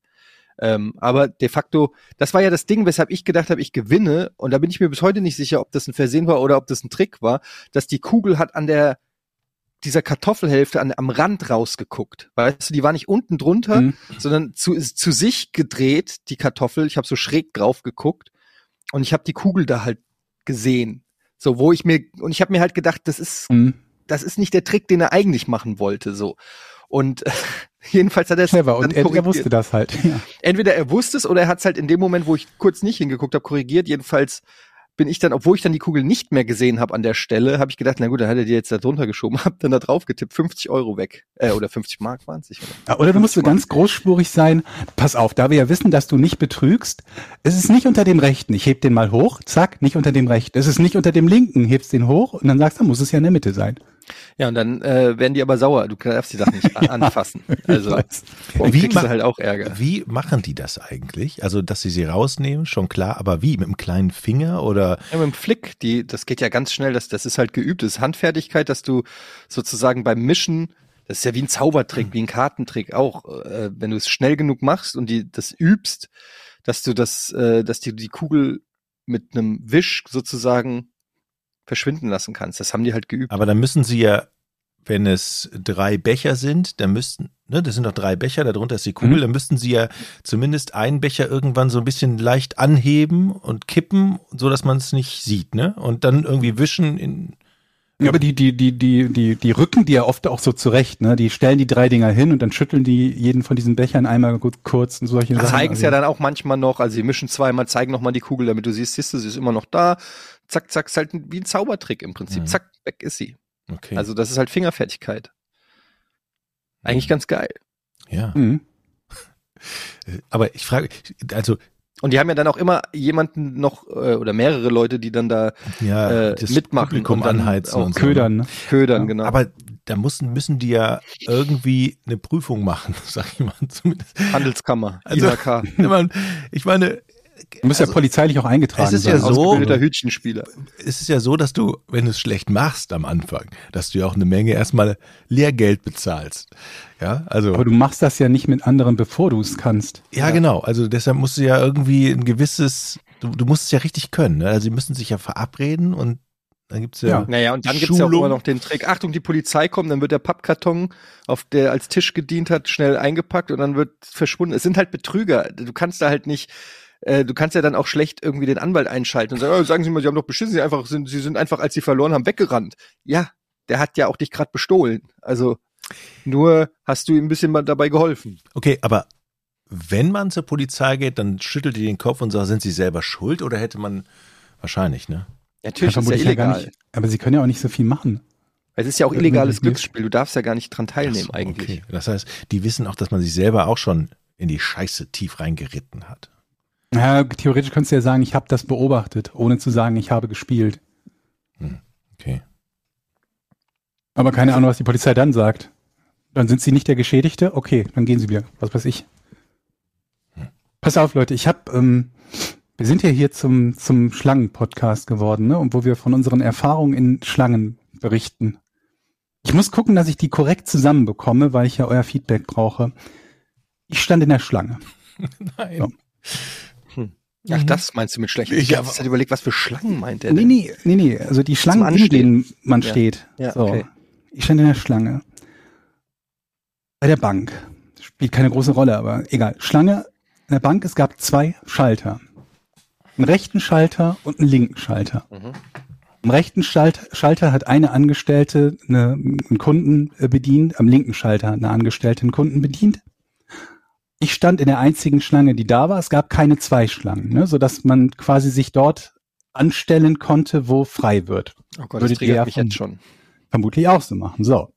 Ähm, aber de facto, das war ja das Ding, weshalb ich gedacht habe, ich gewinne, und da bin ich mir bis heute nicht sicher, ob das ein Versehen war oder ob das ein Trick war, dass die Kugel hat an der dieser Kartoffelhälfte an, am Rand rausgeguckt. Weißt du, die war nicht unten drunter, Mhm. sondern zu, zu sich gedreht, die Kartoffel. Ich habe so schräg drauf geguckt und ich habe die Kugel da halt gesehen. So, wo ich mir, und ich habe mir halt gedacht, das ist, Mhm. das ist nicht der Trick, den er eigentlich machen wollte. So. Und jedenfalls hat er es Clever. Und er, er wusste das halt. Ja. Entweder er wusste es oder er hat es halt in dem Moment, wo ich kurz nicht hingeguckt habe, korrigiert. Jedenfalls bin ich dann, obwohl ich dann die Kugel nicht mehr gesehen habe an der Stelle, habe ich gedacht, na gut, dann hat er die jetzt da drunter geschoben, hab dann da drauf getippt, 50 Euro weg. Äh, oder 50 Mark waren es. Ja, Oder du musst so ganz großspurig sein. Pass auf, da wir ja wissen, dass du nicht betrügst, es ist nicht unter dem rechten. Ich heb den mal hoch, zack, nicht unter dem rechten. Es ist nicht unter dem linken, hebst den hoch und dann sagst du, muss es ja in der Mitte sein. Ja, und dann äh, werden die aber sauer. Du darfst die Sachen nicht anfassen. Also und Wie kriegst du halt auch Ärger. Wie machen die das eigentlich? Also, dass sie sie rausnehmen, schon klar, aber wie? Mit einem kleinen Finger oder? Ja, mit dem Flick, die, das geht ja ganz schnell, das, das ist halt geübt, das ist Handfertigkeit, dass du sozusagen beim Mischen, das ist ja wie ein Zaubertrick, wie ein Kartentrick auch, äh, wenn du es schnell genug machst und die das übst, dass du das, äh, dass du die Kugel mit einem Wisch sozusagen verschwinden lassen kannst. Das haben die halt geübt. Aber dann müssen sie ja, wenn es drei Becher sind, dann müssten, ne, das sind doch drei Becher, darunter ist die Kugel, Mhm. dann müssten sie ja zumindest einen Becher irgendwann so ein bisschen leicht anheben und kippen, so dass man es nicht sieht, ne? Und dann irgendwie wischen in. Ja, aber die, die, die, die, die, die rücken die ja oft auch so zurecht, ne? Die stellen die drei Dinger hin und dann schütteln die jeden von diesen Bechern einmal gut kurz und solche Sachen. zeigen es Also- ja dann auch manchmal noch, also sie mischen zweimal, zeigen nochmal die Kugel, damit du siehst, siehst du, sie ist immer noch da. Zack, zack, ist halt wie ein Zaubertrick im Prinzip. Mhm. Zack, weg ist sie. Okay. Also das ist halt Fingerfertigkeit. Eigentlich ganz geil. ja. Mhm. Aber ich frage, also, Und die haben ja dann auch immer jemanden noch äh, oder mehrere Leute, die dann da ja, Äh, das mitmachen Publikum und dann anheizen auch und so. Ködern, ne? ködern, Ja. genau. Aber da müssen, müssen die ja irgendwie eine Prüfung machen, sag ich mal. Zumindest. Handelskammer, Also- IHK. Ich meine, Du musst ja Also, polizeilich auch eingetragen es ist sein. ja so- Ausgebildeter Hütchenspieler. es ist ja so, dass du, wenn du es schlecht machst am Anfang, dass du ja auch eine Menge erstmal Lehrgeld bezahlst. Ja, also. Aber du machst das ja nicht mit anderen, bevor du es kannst. ja, genau. Also deshalb musst du ja irgendwie ein gewisses, du, du musst es ja richtig können. Ne? Also sie müssen sich ja verabreden und dann gibt's ja, Ja. Naja, und dann gibt's ja auch Schulung. immer noch den Trick. Achtung, die Polizei kommt, dann wird der Pappkarton, auf der als Tisch gedient hat, schnell eingepackt und dann wird verschwunden. Es sind halt Betrüger. Du kannst da halt nicht, äh, du kannst ja dann auch schlecht irgendwie den Anwalt einschalten und sagen, oh, sagen Sie mal, Sie haben doch beschissen, Sie einfach sind, Sie sind einfach, als Sie verloren haben, weggerannt. Ja, der hat ja auch dich gerade bestohlen. Also nur hast du ihm ein bisschen mal dabei geholfen. Okay, aber wenn man zur Polizei geht, dann schüttelt die den Kopf und sagt, sind sie selber schuld oder hätte man wahrscheinlich, ne? Natürlich Ja, ist ja vermutlich ja illegal. nicht, aber sie können ja auch nicht so viel machen. Es ist ja auch illegales. Glücksspiel. Du darfst ja gar nicht dran teilnehmen so, eigentlich. Okay. Das heißt, die wissen auch, dass man sich selber auch schon in die Scheiße tief reingeritten hat. Ja, theoretisch könntest du ja sagen, ich habe das beobachtet, ohne zu sagen, ich habe gespielt. Okay. Aber keine Ahnung, was die Polizei dann sagt. Dann sind sie nicht der Geschädigte? Okay, dann gehen sie wieder. Was weiß ich. Pass auf, Leute, ich habe, ähm, wir sind ja hier zum, zum Schlangen-Podcast geworden, ne? Und wo wir von unseren Erfahrungen in Schlangen berichten. Ich muss gucken, dass ich die korrekt zusammenbekomme, weil ich ja euer Feedback brauche. Ich stand in der Schlange. Nein. Ach, das meinst du mit schlecht? Ich Ich habe hab- halt überlegt, was für Schlangen meint er Nee, denn? nee, nee, nee. Also die Schlangen, in denen man Ja. steht. Ja, so. okay. Ich stand in der Schlange. Bei der Bank. Spielt keine große Rolle, aber egal. Schlange in der Bank, es gab zwei Schalter. Einen rechten Schalter und einen linken Schalter. Mhm. Am rechten Schalt Schalter hat eine Angestellte eine, einen Kunden äh, bedient, am linken Schalter hat eine Angestellte einen Kunden bedient. Ich stand in der einzigen Schlange, die da war. Es gab keine zwei Schlangen, ne, sodass man quasi sich dort anstellen konnte, wo frei wird. Oh Gott, Würdet das triggert mich jetzt schon. Vermutlich auch so machen. So.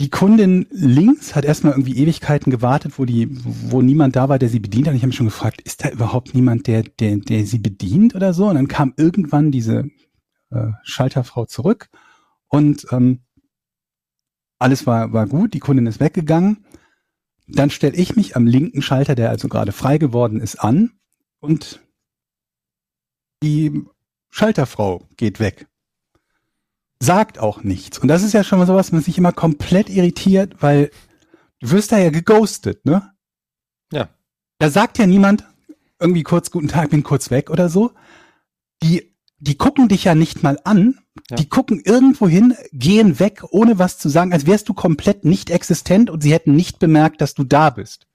Die Kundin links hat erstmal irgendwie Ewigkeiten gewartet, wo die, wo niemand da war, der sie bedient hat. Ich habe mich schon gefragt, ist da überhaupt niemand, der, der, der sie bedient oder so? Und dann kam irgendwann diese äh, Schalterfrau zurück und ähm, alles war, war gut, die Kundin ist weggegangen. Dann stelle ich mich am linken Schalter, der also gerade frei geworden ist, an und die Schalterfrau geht weg. Sagt auch nichts. Und das ist ja schon mal sowas, was mich immer komplett irritiert, weil du wirst da ja geghostet, ne? Ja. Da sagt ja niemand irgendwie kurz guten Tag, bin kurz weg oder so. Die, die gucken dich ja nicht mal an. Ja. Die gucken irgendwo hin, gehen weg, ohne was zu sagen, als wärst du komplett nicht existent und sie hätten nicht bemerkt, dass du da bist.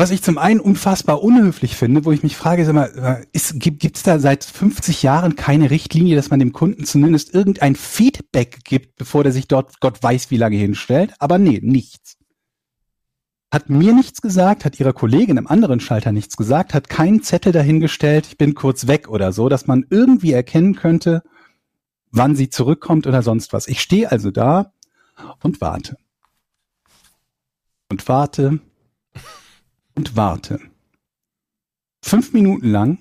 Was ich zum einen unfassbar unhöflich finde, wo ich mich frage, sag mal, ist, gibt es da seit 50 Jahren keine Richtlinie, dass man dem Kunden zumindest irgendein Feedback gibt, bevor der sich dort Gott weiß wie lange hinstellt? Aber nee, nichts. Hat mir nichts gesagt, hat ihrer Kollegin im anderen Schalter nichts gesagt, hat keinen Zettel dahingestellt, ich bin kurz weg oder so, dass man irgendwie erkennen könnte, wann sie zurückkommt oder sonst was. Ich stehe also da und warte. Und warte und warte. Fünf Minuten lang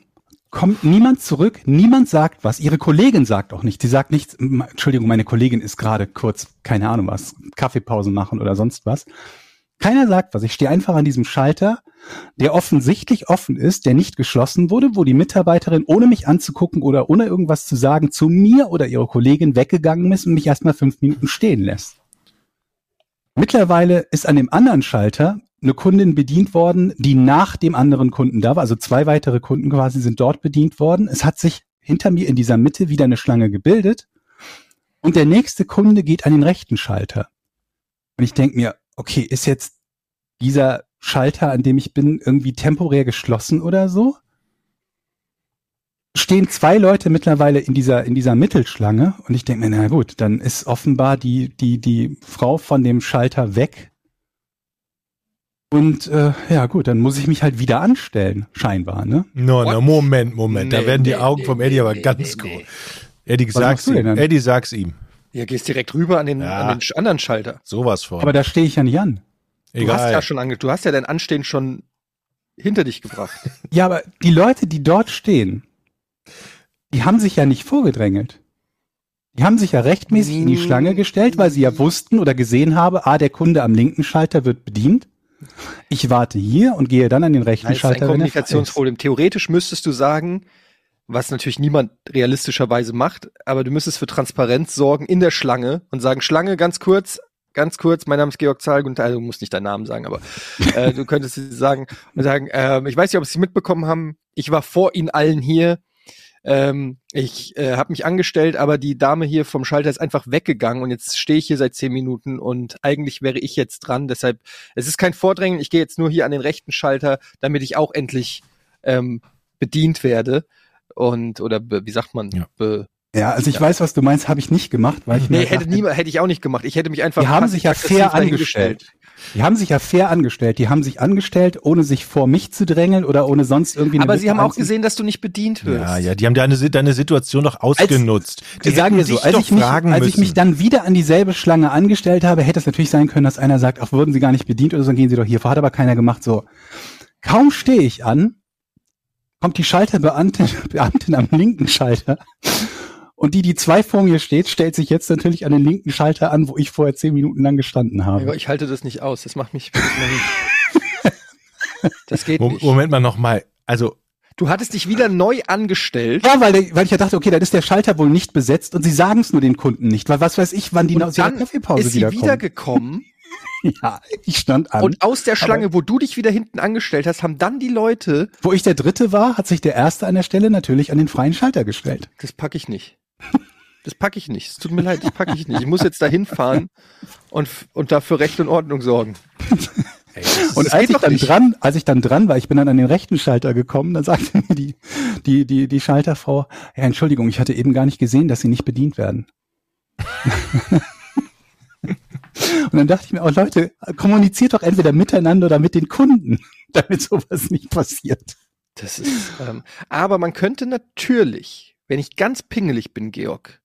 kommt niemand zurück, niemand sagt was. Ihre Kollegin sagt auch nicht. Sie sagt nichts, "M- Entschuldigung, meine Kollegin ist gerade kurz, keine Ahnung was, Kaffeepause machen oder sonst was. Keiner sagt was. Ich stehe einfach an diesem Schalter, der offensichtlich offen ist, der nicht geschlossen wurde, wo die Mitarbeiterin, ohne mich anzugucken oder ohne irgendwas zu sagen, zu mir oder ihrer Kollegin weggegangen ist und mich erstmal fünf Minuten stehen lässt. Mittlerweile ist an dem anderen Schalter eine Kundin bedient worden, die nach dem anderen Kunden da war. Also zwei weitere Kunden quasi sind dort bedient worden. Es hat sich hinter mir in dieser Mitte wieder eine Schlange gebildet. Und der nächste Kunde geht an den rechten Schalter. Und ich denke mir, okay, ist jetzt dieser Schalter, an dem ich bin, irgendwie temporär geschlossen oder so? Stehen zwei Leute mittlerweile in dieser, in dieser Mittelschlange und ich denke mir, na gut, dann ist offenbar die, die, die Frau von dem Schalter weg. Und äh, ja gut, dann muss ich mich halt wieder anstellen, scheinbar, ne? No, no, Moment, Moment. da Nee, werden die nee, Augen nee, vom Eddie nee, aber nee, ganz nee, groß. nee. Eddie, sag's ihm. Eddie, sag's ihm. Ja, gehst direkt rüber an den, Ja. an den anderen Schalter. Sowas von. Aber da stehe ich ja nicht an. Du Egal. hast ja schon ange du hast ja dein Anstehen schon hinter dich gebracht. Ja, aber die Leute, die dort stehen, die haben sich ja nicht vorgedrängelt. Die haben sich ja rechtmäßig in die. Schlange gestellt, weil sie ja wussten oder gesehen habe, ah, der Kunde am linken Schalter wird bedient. Ich warte hier und gehe dann an den rechten Das ist ein Schalter, wenn er frei ist. Kommunikationsproblem. Theoretisch müsstest du sagen, was natürlich niemand realistischerweise macht, aber du müsstest für Transparenz sorgen in der Schlange und sagen, Schlange, ganz kurz, ganz kurz, mein Name ist Georg Zahl, guten Tag, also du musst nicht deinen Namen sagen, aber äh, du könntest sagen, sagen, ähm, ich weiß nicht, ob Sie mitbekommen haben, ich war vor Ihnen allen hier, ähm, ich äh, habe mich angestellt, aber die Dame hier vom Schalter ist einfach weggegangen und jetzt stehe ich hier seit zehn Minuten und eigentlich wäre ich jetzt dran. Deshalb, es ist kein Vordrängen, ich gehe jetzt nur hier an den rechten Schalter, damit ich auch endlich ähm, bedient werde. Und, oder be, wie sagt man? Ja. Be, Ja, also ich weiß, was du meinst, habe ich nicht gemacht, weil ich mir nee, halt hätte, dachte, niemand, hätte ich auch nicht gemacht. Ich hätte mich einfach die haben sich ja fair angestellt. Die haben sich ja fair angestellt. Die haben sich angestellt, ohne sich vor mich zu drängeln oder ohne sonst irgendwie Aber sie haben auch gesehen, dass du nicht bedient wirst. ja, ja, die haben deine, deine Situation doch ausgenutzt. Die sagen mir so, als, ich mich, als ich mich dann wieder an dieselbe Schlange angestellt habe, hätte es natürlich sein können, dass einer sagt, ach, wurden Sie gar nicht bedient oder so, dann gehen Sie doch hier vor. Hat aber keiner gemacht. So, kaum stehe ich an, kommt die Schalterbeamtin Beamtin am linken Schalter und die, die zwei vor mir steht, stellt sich jetzt natürlich an den linken Schalter an, wo ich vorher zehn Minuten lang gestanden Aber habe. ich halte das nicht aus. Das macht mich. Das geht nicht. Moment mal nochmal. Also, Du hattest dich wieder neu angestellt. Ja, weil, der- weil ich ja dachte, okay, dann ist der Schalter wohl nicht besetzt und sie sagen es nur den Kunden nicht, weil was weiß ich, wann die Und ihrer dann Kaffeepause ist sie wiederkommen. wiedergekommen ja, ich stand an. und aus der Schlange, wo du dich wieder hinten angestellt hast, haben dann die Leute, Wo ich der Dritte war, hat sich der Erste an der Stelle natürlich an den freien Schalter gestellt. das packe ich nicht. Das packe ich nicht. Es tut mir leid, das packe ich nicht. Ich muss jetzt da hinfahren und, und dafür Recht und Ordnung sorgen. ey, das Und das als ich dann nicht. dran, als ich dann dran war, ich bin dann an den rechten Schalter gekommen, dann sagte mir die, die, die, die Schalterfrau, ja, Entschuldigung, ich hatte eben gar nicht gesehen, dass Sie nicht bedient werden. Und dann dachte ich mir, oh Leute, kommuniziert doch entweder miteinander oder mit den Kunden, damit sowas nicht passiert. Das ist, ähm, aber man könnte natürlich, wenn ich ganz pingelig bin, Georg,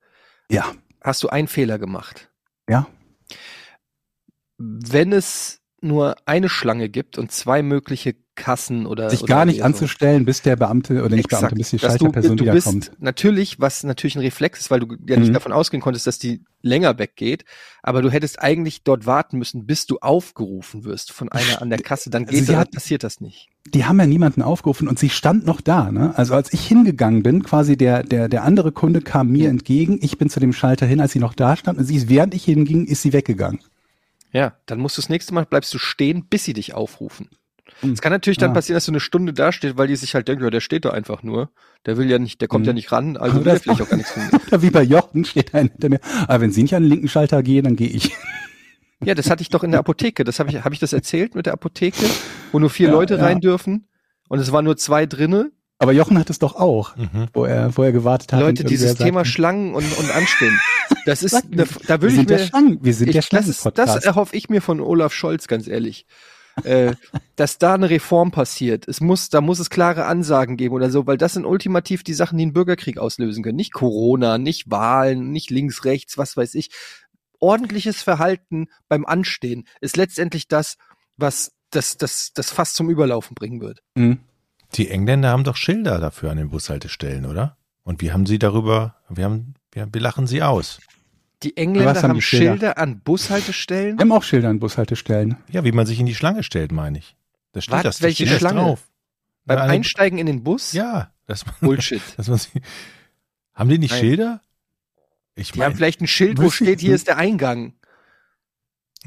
Ja, hast du einen Fehler gemacht. ja. Wenn es nur eine Schlange gibt und zwei mögliche Kassen oder Sich oder gar nicht so. anzustellen, bis der Beamte oder nicht Exakt. Beamte, bis die Dass du, Schalterperson du bist wiederkommt. natürlich, was natürlich ein Reflex ist, weil du ja nicht Mhm. davon ausgehen konntest, dass die länger weggeht, aber du hättest eigentlich dort warten müssen, bis du aufgerufen wirst von einer an der Kasse. Dann Also geht sie das, hat- passiert das nicht. Die haben ja niemanden aufgerufen und sie stand noch da. Ne? Also als ich hingegangen bin, quasi der, der, der andere Kunde kam mir entgegen, ich bin zu dem Schalter hin, als sie noch da stand und sie ist, während ich hinging, ist sie weggegangen. Ja, dann musst du das nächste Mal bleibst du stehen, bis sie dich aufrufen. Hm. Es kann natürlich dann Ja. passieren, dass du eine Stunde da stehst, weil die sich halt denken, ja, der steht da einfach nur. Der will ja nicht, der kommt Mhm. ja nicht ran, also will er vielleicht auch gar nichts von mir. Oder wie bei Jochen steht einer hinter mir. Aber wenn sie nicht an den linken Schalter gehen, dann gehe ich. Ja, das hatte ich doch in der Apotheke. Das habe ich, habe ich das erzählt mit der Apotheke, wo nur vier Ja, Leute ja. rein dürfen und es waren nur zwei drinne. Aber Jochen hat es doch auch, Mhm. wo er, wo er gewartet hat. Leute, dieses Thema Schlangen und, und Anstehen. Das ist, eine, da wir würde ich sind der mir, Schlangen, wir sind ich, der das, ist, das Schlangen-Podcast. erhoffe ich mir von Olaf Scholz, ganz ehrlich. Äh, dass da eine Reform passiert. Es muss, da muss es klare Ansagen geben oder so, weil das sind ultimativ die Sachen, die einen Bürgerkrieg auslösen können. Nicht Corona, nicht Wahlen, nicht links, rechts, was weiß ich. Ordentliches Verhalten beim Anstehen ist letztendlich das, was das, das, das fast zum Überlaufen bringen wird. Mhm. Die Engländer haben doch Schilder dafür an den Bushaltestellen, oder? Und wie haben sie darüber, wir haben, wir, wir lachen sie aus. Die Engländer haben haben die Schilder? Schilder an Bushaltestellen. Wir haben auch Schilder an Bushaltestellen. Ja, wie man sich in die Schlange stellt, meine ich. Da steht Was? das, da Welche steht das Schlange? drauf. Beim eine- Einsteigen in den Bus? Ja, dass man, Bullshit. dass man haben die nicht Nein. Schilder? Ich Die haben meine, vielleicht ein Schild, wo steht, hier ist der Eingang.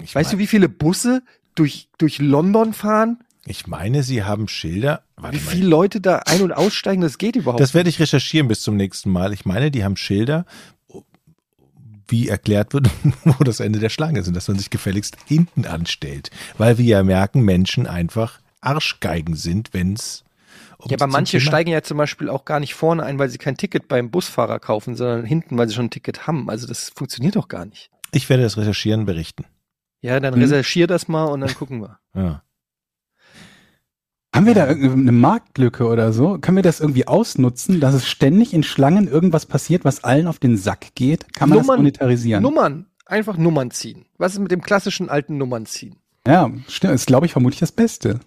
ich, Weißt du, mein, wie viele Busse durch, durch London fahren? ich meine, sie haben Schilder. Warte Wie mal, viele Leute da ein- und aussteigen? Das geht überhaupt Das werde ich recherchieren bis zum nächsten Mal. Ich meine, die haben Schilder, wie erklärt wird, wo das Ende der Schlange ist und dass man sich gefälligst hinten anstellt. Weil wir ja merken, Menschen einfach Arschgeigen sind, wenn es. Ja, aber manche steigen ja zum Beispiel auch gar nicht vorne ein, weil sie kein Ticket beim Busfahrer kaufen, sondern hinten, weil sie schon ein Ticket haben. Also das funktioniert doch gar nicht. Ich werde das recherchieren, berichten. Ja, dann Hm. recherchier das mal und dann gucken wir. Ja. Haben wir da irgendeine Marktlücke oder so? Können wir das irgendwie ausnutzen, dass es ständig in Schlangen irgendwas passiert, was allen auf den Sack geht? Kann man das Nummern- monetarisieren? Nummern. Einfach Nummern ziehen. Was ist mit dem klassischen alten Nummern ziehen? ja, stimmt. Ist, glaube ich, vermutlich das Beste.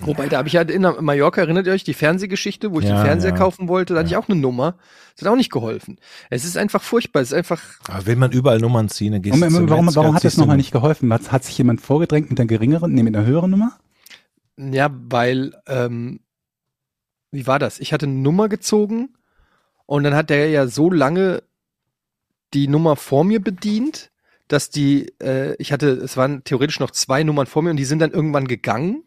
Wobei, da habe ich ja in Mallorca, erinnert ihr euch, die Fernsehgeschichte, wo ich Ja, den Fernseher ja. kaufen wollte, da hatte ich auch eine Nummer. Das hat auch nicht geholfen. Es ist einfach furchtbar. Es ist einfach, Aber will man überall Nummern ziehen, dann gehst du zum warum, Metzger, warum hat das nochmal eine- nicht geholfen? Hat, hat sich jemand vorgedrängt mit der geringeren, nee, mit einer höheren Nummer? Ja, weil, ähm, wie war das? Ich hatte eine Nummer gezogen und dann hat der ja so lange die Nummer vor mir bedient, dass die, äh, ich hatte, es waren theoretisch noch zwei Nummern vor mir und die sind dann irgendwann gegangen,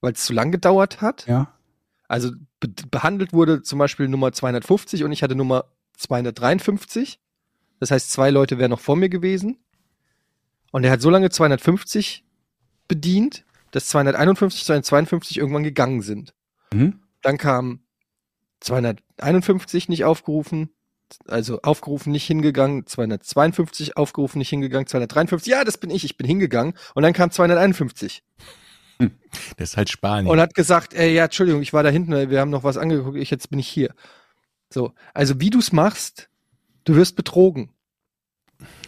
weil es zu lang gedauert hat. Ja. Also be behandelt wurde zum Beispiel Nummer 250 und ich hatte Nummer 253. Das heißt, zwei Leute wären noch vor mir gewesen. Und er hat so lange 250 bedient, dass 251, 252 irgendwann gegangen sind. Mhm. Dann kam 251 nicht aufgerufen, also aufgerufen, nicht hingegangen, 252 aufgerufen, nicht hingegangen, 253, ja, das bin ich, ich bin hingegangen. Und dann kam 251 Das ist halt Spanien. und hat gesagt, ey, ja, Entschuldigung, ich war da hinten, wir haben noch was angeguckt, ich, jetzt bin ich hier. So, also wie du es machst, du wirst betrogen.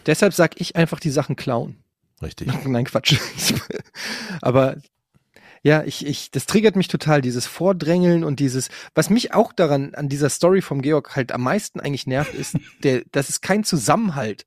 Deshalb sag ich einfach die Sachen klauen. Richtig. Nein, Quatsch. Aber ja, ich, ich, das triggert mich total, dieses Vordrängeln und dieses, was mich auch daran, an dieser Story vom Georg halt am meisten eigentlich nervt, ist, der, dass es keinen Zusammenhalt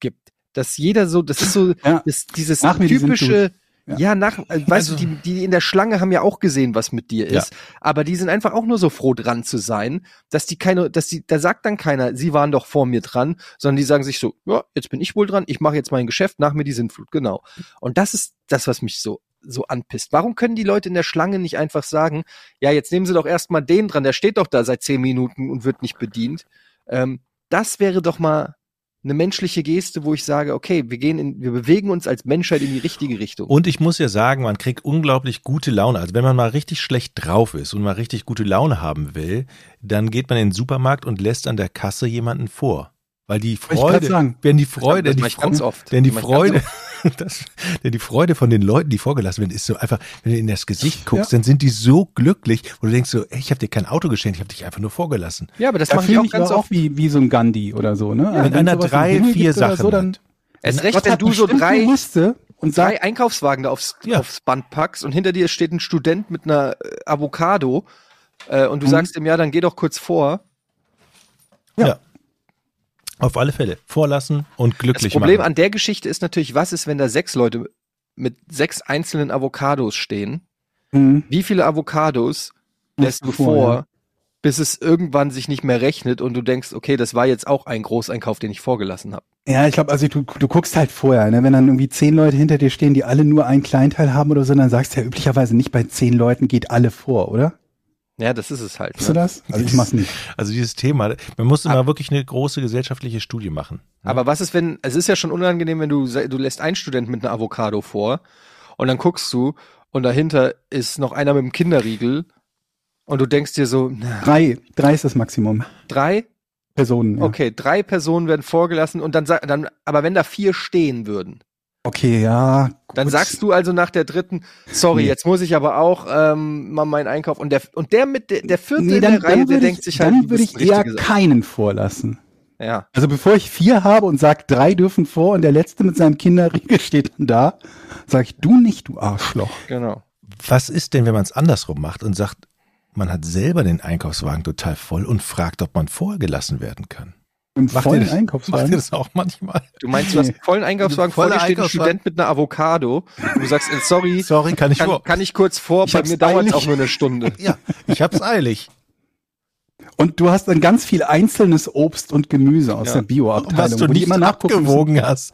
gibt. Dass jeder so, das ist so, Ja. das, dieses die typische, Ja. ja. nach, äh, weißt du, die, die in der Schlange haben ja auch gesehen, was mit dir Ja. ist. Aber die sind einfach auch nur so froh dran zu sein, dass die keine, dass die, da sagt dann keiner, sie waren doch vor mir dran, sondern die sagen sich so, ja, jetzt bin ich wohl dran, ich mache jetzt mein Geschäft, nach mir die Sintflut, genau. Und das ist das, was mich so so anpisst. Warum können die Leute in der Schlange nicht einfach sagen, ja, jetzt nehmen sie doch erstmal den dran, der steht doch da seit zehn Minuten und wird nicht bedient. Ähm, das wäre doch mal eine menschliche Geste, wo ich sage, okay, wir gehen in, wir bewegen uns als Menschheit in die richtige Richtung. Und ich muss ja sagen, man kriegt unglaublich gute Laune. Also wenn man mal richtig schlecht drauf ist und mal richtig gute Laune haben will, dann geht man in den Supermarkt und lässt an der Kasse jemanden vor. Weil die ich Freude, sagen. wenn die Freude, Das die, ich ganz oft. denn die ich Freude, das, denn die Freude von den Leuten, die vorgelassen werden, ist so einfach, wenn du in das Gesicht guckst, Ja. dann sind die so glücklich, wo du denkst so, ey, ich habe dir kein Auto geschenkt, ich habe dich einfach nur vorgelassen. Ja, aber das Da mache ich fühle auch ich ganz oft. auch wie, wie so ein Gandhi oder so, ne? wenn wenn einer drei, vier Sachen so, dann hat. Erst recht, wenn du so drei, Liste und drei Einkaufswagen da aufs, Ja. aufs Band packst und hinter dir steht ein Student mit einer äh, Avocado äh, und du Mhm. sagst ihm, ja, dann geh doch kurz vor. Ja. Auf alle Fälle. Vorlassen und Das glücklich Problem machen. an der Geschichte ist natürlich, was ist, wenn da sechs Leute mit sechs einzelnen Avocados stehen? hm, Wie viele Avocados lässt du vor, vor, ja. bis es irgendwann sich nicht mehr rechnet und du denkst, okay, das war jetzt auch ein Großeinkauf, den ich vorgelassen habe. Ja, ich glaube, also du, du guckst halt vorher, ne? wenn dann irgendwie zehn Leute hinter dir stehen, die alle nur einen Kleinteil haben oder so, dann sagst du ja üblicherweise nicht bei zehn Leuten geht alle vor, oder? Ja, das ist es halt. Weißt du Ne? das? Also ich mach's nicht. Also dieses Thema, man muss mal wirklich eine große gesellschaftliche Studie machen. Aber was ist, wenn, es ist ja schon unangenehm, wenn du, du lässt einen Student mit einer Avocado vor und dann guckst du und dahinter ist noch einer mit einem Kinderriegel und du denkst dir so, na, Drei, drei ist das Maximum. drei? Personen. Ja. Okay, drei Personen werden vorgelassen und dann, dann aber wenn da vier stehen würden, Okay, ja. dann gut. sagst du also nach der dritten, sorry, Nee. jetzt muss ich aber auch ähm, mal meinen Einkauf und der und der mit der, der vierte nee, in dann, der Reihe, dann der würde denkt ich, sich halt, dann würde ich eher keinen vorlassen. ja. Also bevor ich vier habe und sag, drei dürfen vor und der letzte mit seinem Kinderriegel steht dann da, sag ich, du nicht, du Arschloch. Genau. Was ist denn, wenn man es andersrum macht und sagt, man hat selber den Einkaufswagen total voll und fragt, ob man vorgelassen werden kann? Im Macht ihr vollen das, macht ihr Einkaufswagen. das auch manchmal? Du meinst, du hast einen vollen Einkaufswagen, vor dir steht ein Einkaufswagen. Student mit einer Avocado und du sagst, äh, sorry, Sorry, kann ich kann, vor. kann ich kurz vor, Ich bei mir dauert es auch nur eine Stunde. Ja, ich hab's eilig. Und du hast dann ganz viel einzelnes Obst und Gemüse aus Ja. der Bioabteilung, Was du nicht immer abgewogen hast.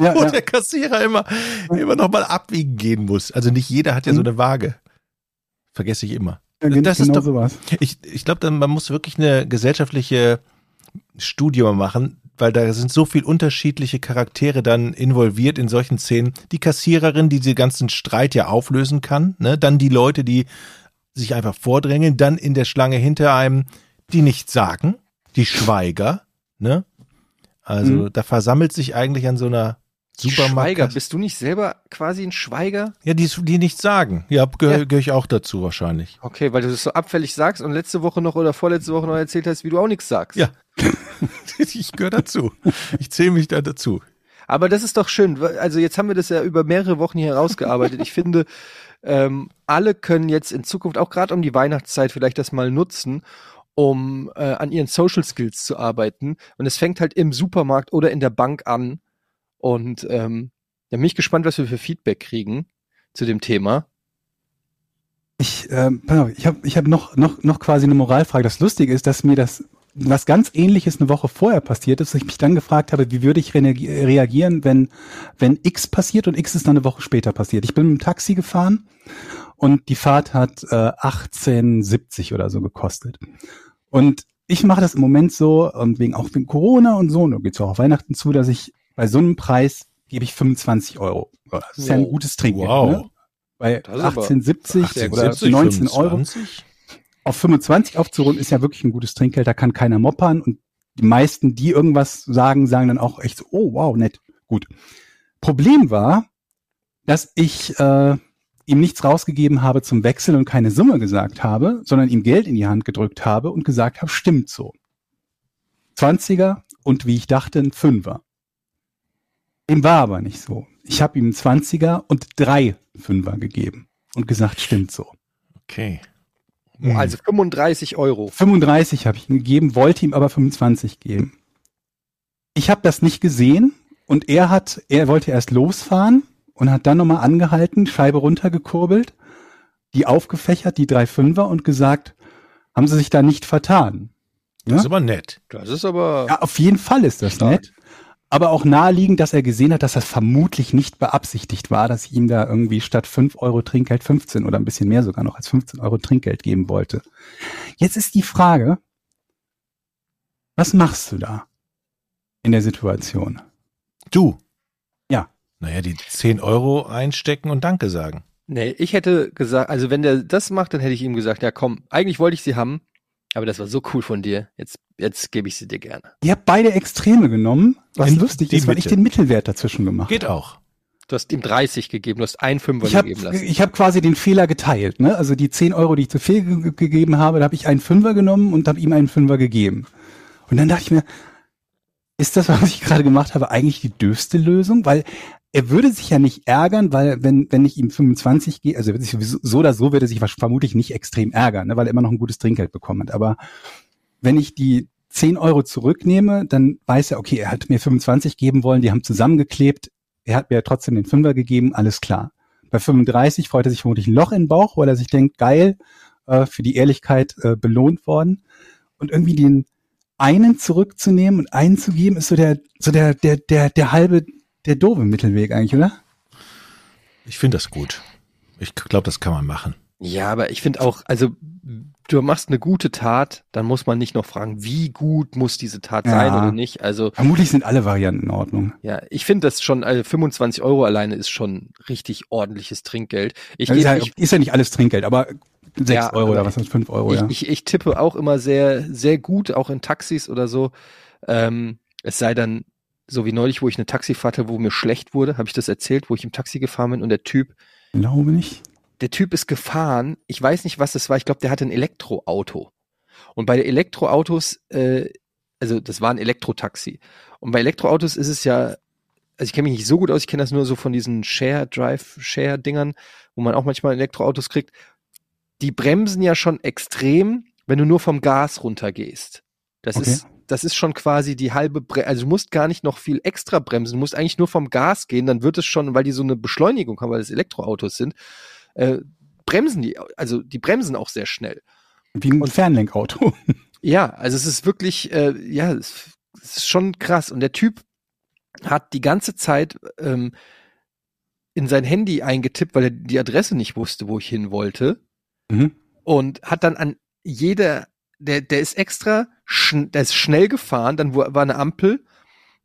Ja, wo ja. der Kassierer immer, immer noch mal abwiegen gehen muss. Also nicht jeder hat ja so Mhm. eine Waage. Vergesse ich immer. Ja, das ist genau doch- sowas. Ich, ich glaube, man muss wirklich eine gesellschaftliche Studie mal machen, weil da sind so viel unterschiedliche Charaktere dann involviert in solchen Szenen. Die Kassiererin, die den ganzen Streit ja auflösen kann, ne? dann die Leute, die sich einfach vordrängeln, dann in der Schlange hinter einem, die nichts sagen, die Schweiger, ne? Also Mhm. da versammelt sich eigentlich an so einer Supermarkt. Schweiger, bist du nicht selber quasi ein Schweiger? Ja, die, die nichts sagen. Ja, gehöre Ja. gehör ich auch dazu wahrscheinlich. Okay, weil du das so abfällig sagst und letzte Woche noch oder vorletzte Woche noch erzählt hast, wie du auch nichts sagst. Ja. Ich gehöre dazu. Ich zähle mich da dazu. Aber das ist doch schön. Also jetzt haben wir das ja über mehrere Wochen hier herausgearbeitet. Ich finde, ähm, alle können jetzt in Zukunft, auch gerade um die Weihnachtszeit, vielleicht das mal nutzen, um äh, an ihren Social Skills zu arbeiten. Und es fängt halt im Supermarkt oder in der Bank an. Und ähm, ja, bin ich gespannt, was wir für Feedback kriegen zu dem Thema. Ich, ähm, ich habe ich hab noch, noch, noch quasi eine Moralfrage. Das Lustige ist, dass mir das was ganz ähnliches eine Woche vorher passiert ist, dass ich mich dann gefragt habe, wie würde ich reagi- reagieren, wenn, wenn X passiert und X ist dann eine Woche später passiert. Ich bin mit dem Taxi gefahren und die Fahrt hat äh, 18,70 oder so gekostet. Und ich mache das im Moment so, und wegen auch wegen Corona und so, und geht's auch auf Weihnachten zu, dass ich bei so einem Preis gebe ich 25 Euro. Das ist ja ein Wow. gutes Trinkgeld. Wow. Ne? Bei Das ist aber 18,70 oder 18,70, 19 Euro 25? Auf 25 aufzurunden, ist ja wirklich ein gutes Trinkgeld, da kann keiner moppern und die meisten, die irgendwas sagen, sagen dann auch echt so, oh wow, nett, gut. Problem war, dass ich äh, ihm nichts rausgegeben habe zum Wechsel und keine Summe gesagt habe, sondern ihm Geld in die Hand gedrückt habe und gesagt habe, stimmt so. 20er und wie ich dachte, ein Fünfer. Dem war aber nicht so. Ich habe ihm einen 20er und drei Fünfer gegeben und gesagt, stimmt so. Okay. Also 35 Euro. 35 habe ich ihm gegeben, wollte ihm aber 25 geben. Ich habe das nicht gesehen und er hat, er wollte erst losfahren und hat dann nochmal angehalten, Scheibe runtergekurbelt, die aufgefächert, die drei Fünfer und gesagt, haben Sie sich da nicht vertan? Das ist aber nett. Das ist aber. Ja, auf jeden Fall ist das Stark. nett. Aber auch naheliegend, dass er gesehen hat, dass das vermutlich nicht beabsichtigt war, dass ich ihm da irgendwie statt 5 Euro Trinkgeld 15 oder ein bisschen mehr sogar noch als 15 Euro Trinkgeld geben wollte. Jetzt ist die Frage, was machst du da in der Situation? Du. Ja. Naja, die 10 Euro einstecken und Danke sagen. Nee, ich hätte gesagt, also wenn der das macht, dann hätte ich ihm gesagt, ja komm, eigentlich wollte ich sie haben, Aber das war so cool von dir. Jetzt, jetzt gebe ich sie dir gerne. Ihr habt beide Extreme genommen, was Was? lustig ist, weil ich Mitte. den Mittelwert dazwischen gemacht Geht auch. Du hast ihm 30 gegeben, du hast einen Fünfer Ich habe gegeben lassen. ich hab quasi den Fehler geteilt. Ne? Also die 10 Euro, die ich zu viel ge gegeben habe, da habe ich einen Fünfer genommen und habe ihm einen Fünfer gegeben. Und dann dachte ich mir, ist das, was ich gerade gemacht habe, eigentlich die dürfste Lösung? Weil er würde sich ja nicht ärgern, weil wenn, wenn ich ihm 25 gehe, also so oder so würde er sich vermutlich nicht extrem ärgern, ne? weil er immer noch ein gutes Trinkgeld bekommt. Aber wenn ich die 10 Euro zurücknehme, dann weiß er, okay, er hat mir 25 geben wollen, die haben zusammengeklebt, er hat mir trotzdem den Fünfer gegeben, alles klar. Bei 35 freut er sich vermutlich ein Loch in den Bauch, weil er sich denkt, geil, äh, für die Ehrlichkeit äh, belohnt worden. Und irgendwie den einen zurückzunehmen und einen zu geben, ist so der, so der, der, der, der halbe, der doofe Mittelweg eigentlich, oder? Ich finde das gut. Ich glaube, das kann man machen. Ja, aber ich finde auch, also du machst eine gute Tat, dann muss man nicht noch fragen, wie gut muss diese Tat Ja. sein oder nicht. Also Vermutlich sind alle Varianten in Ordnung. ja, ich finde das schon, also 25 Euro alleine ist schon richtig ordentliches Trinkgeld. Ich, ist, geb- ja, ich, ist ja nicht alles Trinkgeld, aber 6 Ja, Euro oder was ist 5 Euro, ich, ja. ich, ich tippe auch immer sehr, sehr gut, auch in Taxis oder so. Ähm, es sei dann, so wie neulich, wo ich eine Taxifahrt hatte, wo mir schlecht wurde, habe ich das erzählt, wo ich im Taxi gefahren bin und der Typ, Glaube nicht. der Typ ist gefahren, ich weiß nicht, was es war, ich glaube, der hatte ein Elektroauto. Und bei Elektroautos, äh, also das war ein Elektrotaxi. Und bei Elektroautos ist es ja, also ich kenne mich nicht so gut aus, ich kenne das nur so von diesen Share Drive Share Dingern, wo man auch manchmal Elektroautos kriegt. Die bremsen ja schon extrem, wenn du nur vom Gas runtergehst. Das Okay. ist das ist schon quasi die halbe Bre also du musst gar nicht noch viel extra bremsen, du musst eigentlich nur vom Gas gehen, dann wird es schon, weil die so eine Beschleunigung haben, weil es Elektroautos sind, äh, bremsen die, also die bremsen auch sehr schnell. Wie ein Und- Fernlenkauto. Ja, also es ist wirklich, äh, ja, es, es ist schon krass. Und der Typ hat die ganze Zeit ähm, in sein Handy eingetippt, weil er die Adresse nicht wusste, wo ich hin wollte. Mhm. Und hat dann an jeder, der, der ist extra, schn, der ist schnell gefahren, dann war eine Ampel,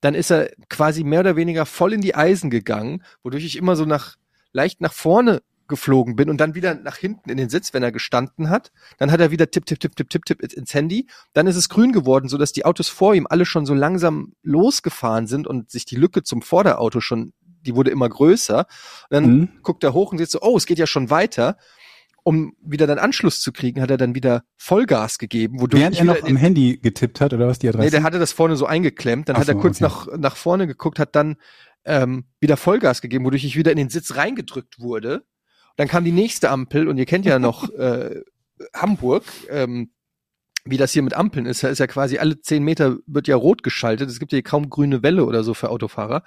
dann ist er quasi mehr oder weniger voll in die Eisen gegangen, wodurch ich immer so nach, leicht nach vorne geflogen bin und dann wieder nach hinten in den Sitz, wenn er gestanden hat. Dann hat er wieder tipp, tipp, tipp, tipp, tipp, tipp ins Handy. Dann ist es grün geworden, so dass die Autos vor ihm alle schon so langsam losgefahren sind und sich die Lücke zum Vorderauto schon, die wurde immer größer. Und dann Mhm. guckt er hoch und sieht so, oh, es geht ja schon weiter. Um wieder dann Anschluss zu kriegen, hat er dann wieder Vollgas gegeben, wodurch Während ich er noch am Handy getippt hat, oder was die Adresse? Nee, der hatte das vorne so eingeklemmt, dann Ach hat er so, kurz okay. nach, nach vorne geguckt, hat dann ähm, wieder Vollgas gegeben, wodurch ich wieder in den Sitz reingedrückt wurde. Dann kam die nächste Ampel und ihr kennt ja noch äh, Hamburg, ähm, wie das hier mit Ampeln ist. Da ist ja quasi alle zehn Meter wird ja rot geschaltet. Es gibt ja kaum grüne Welle oder so für Autofahrer.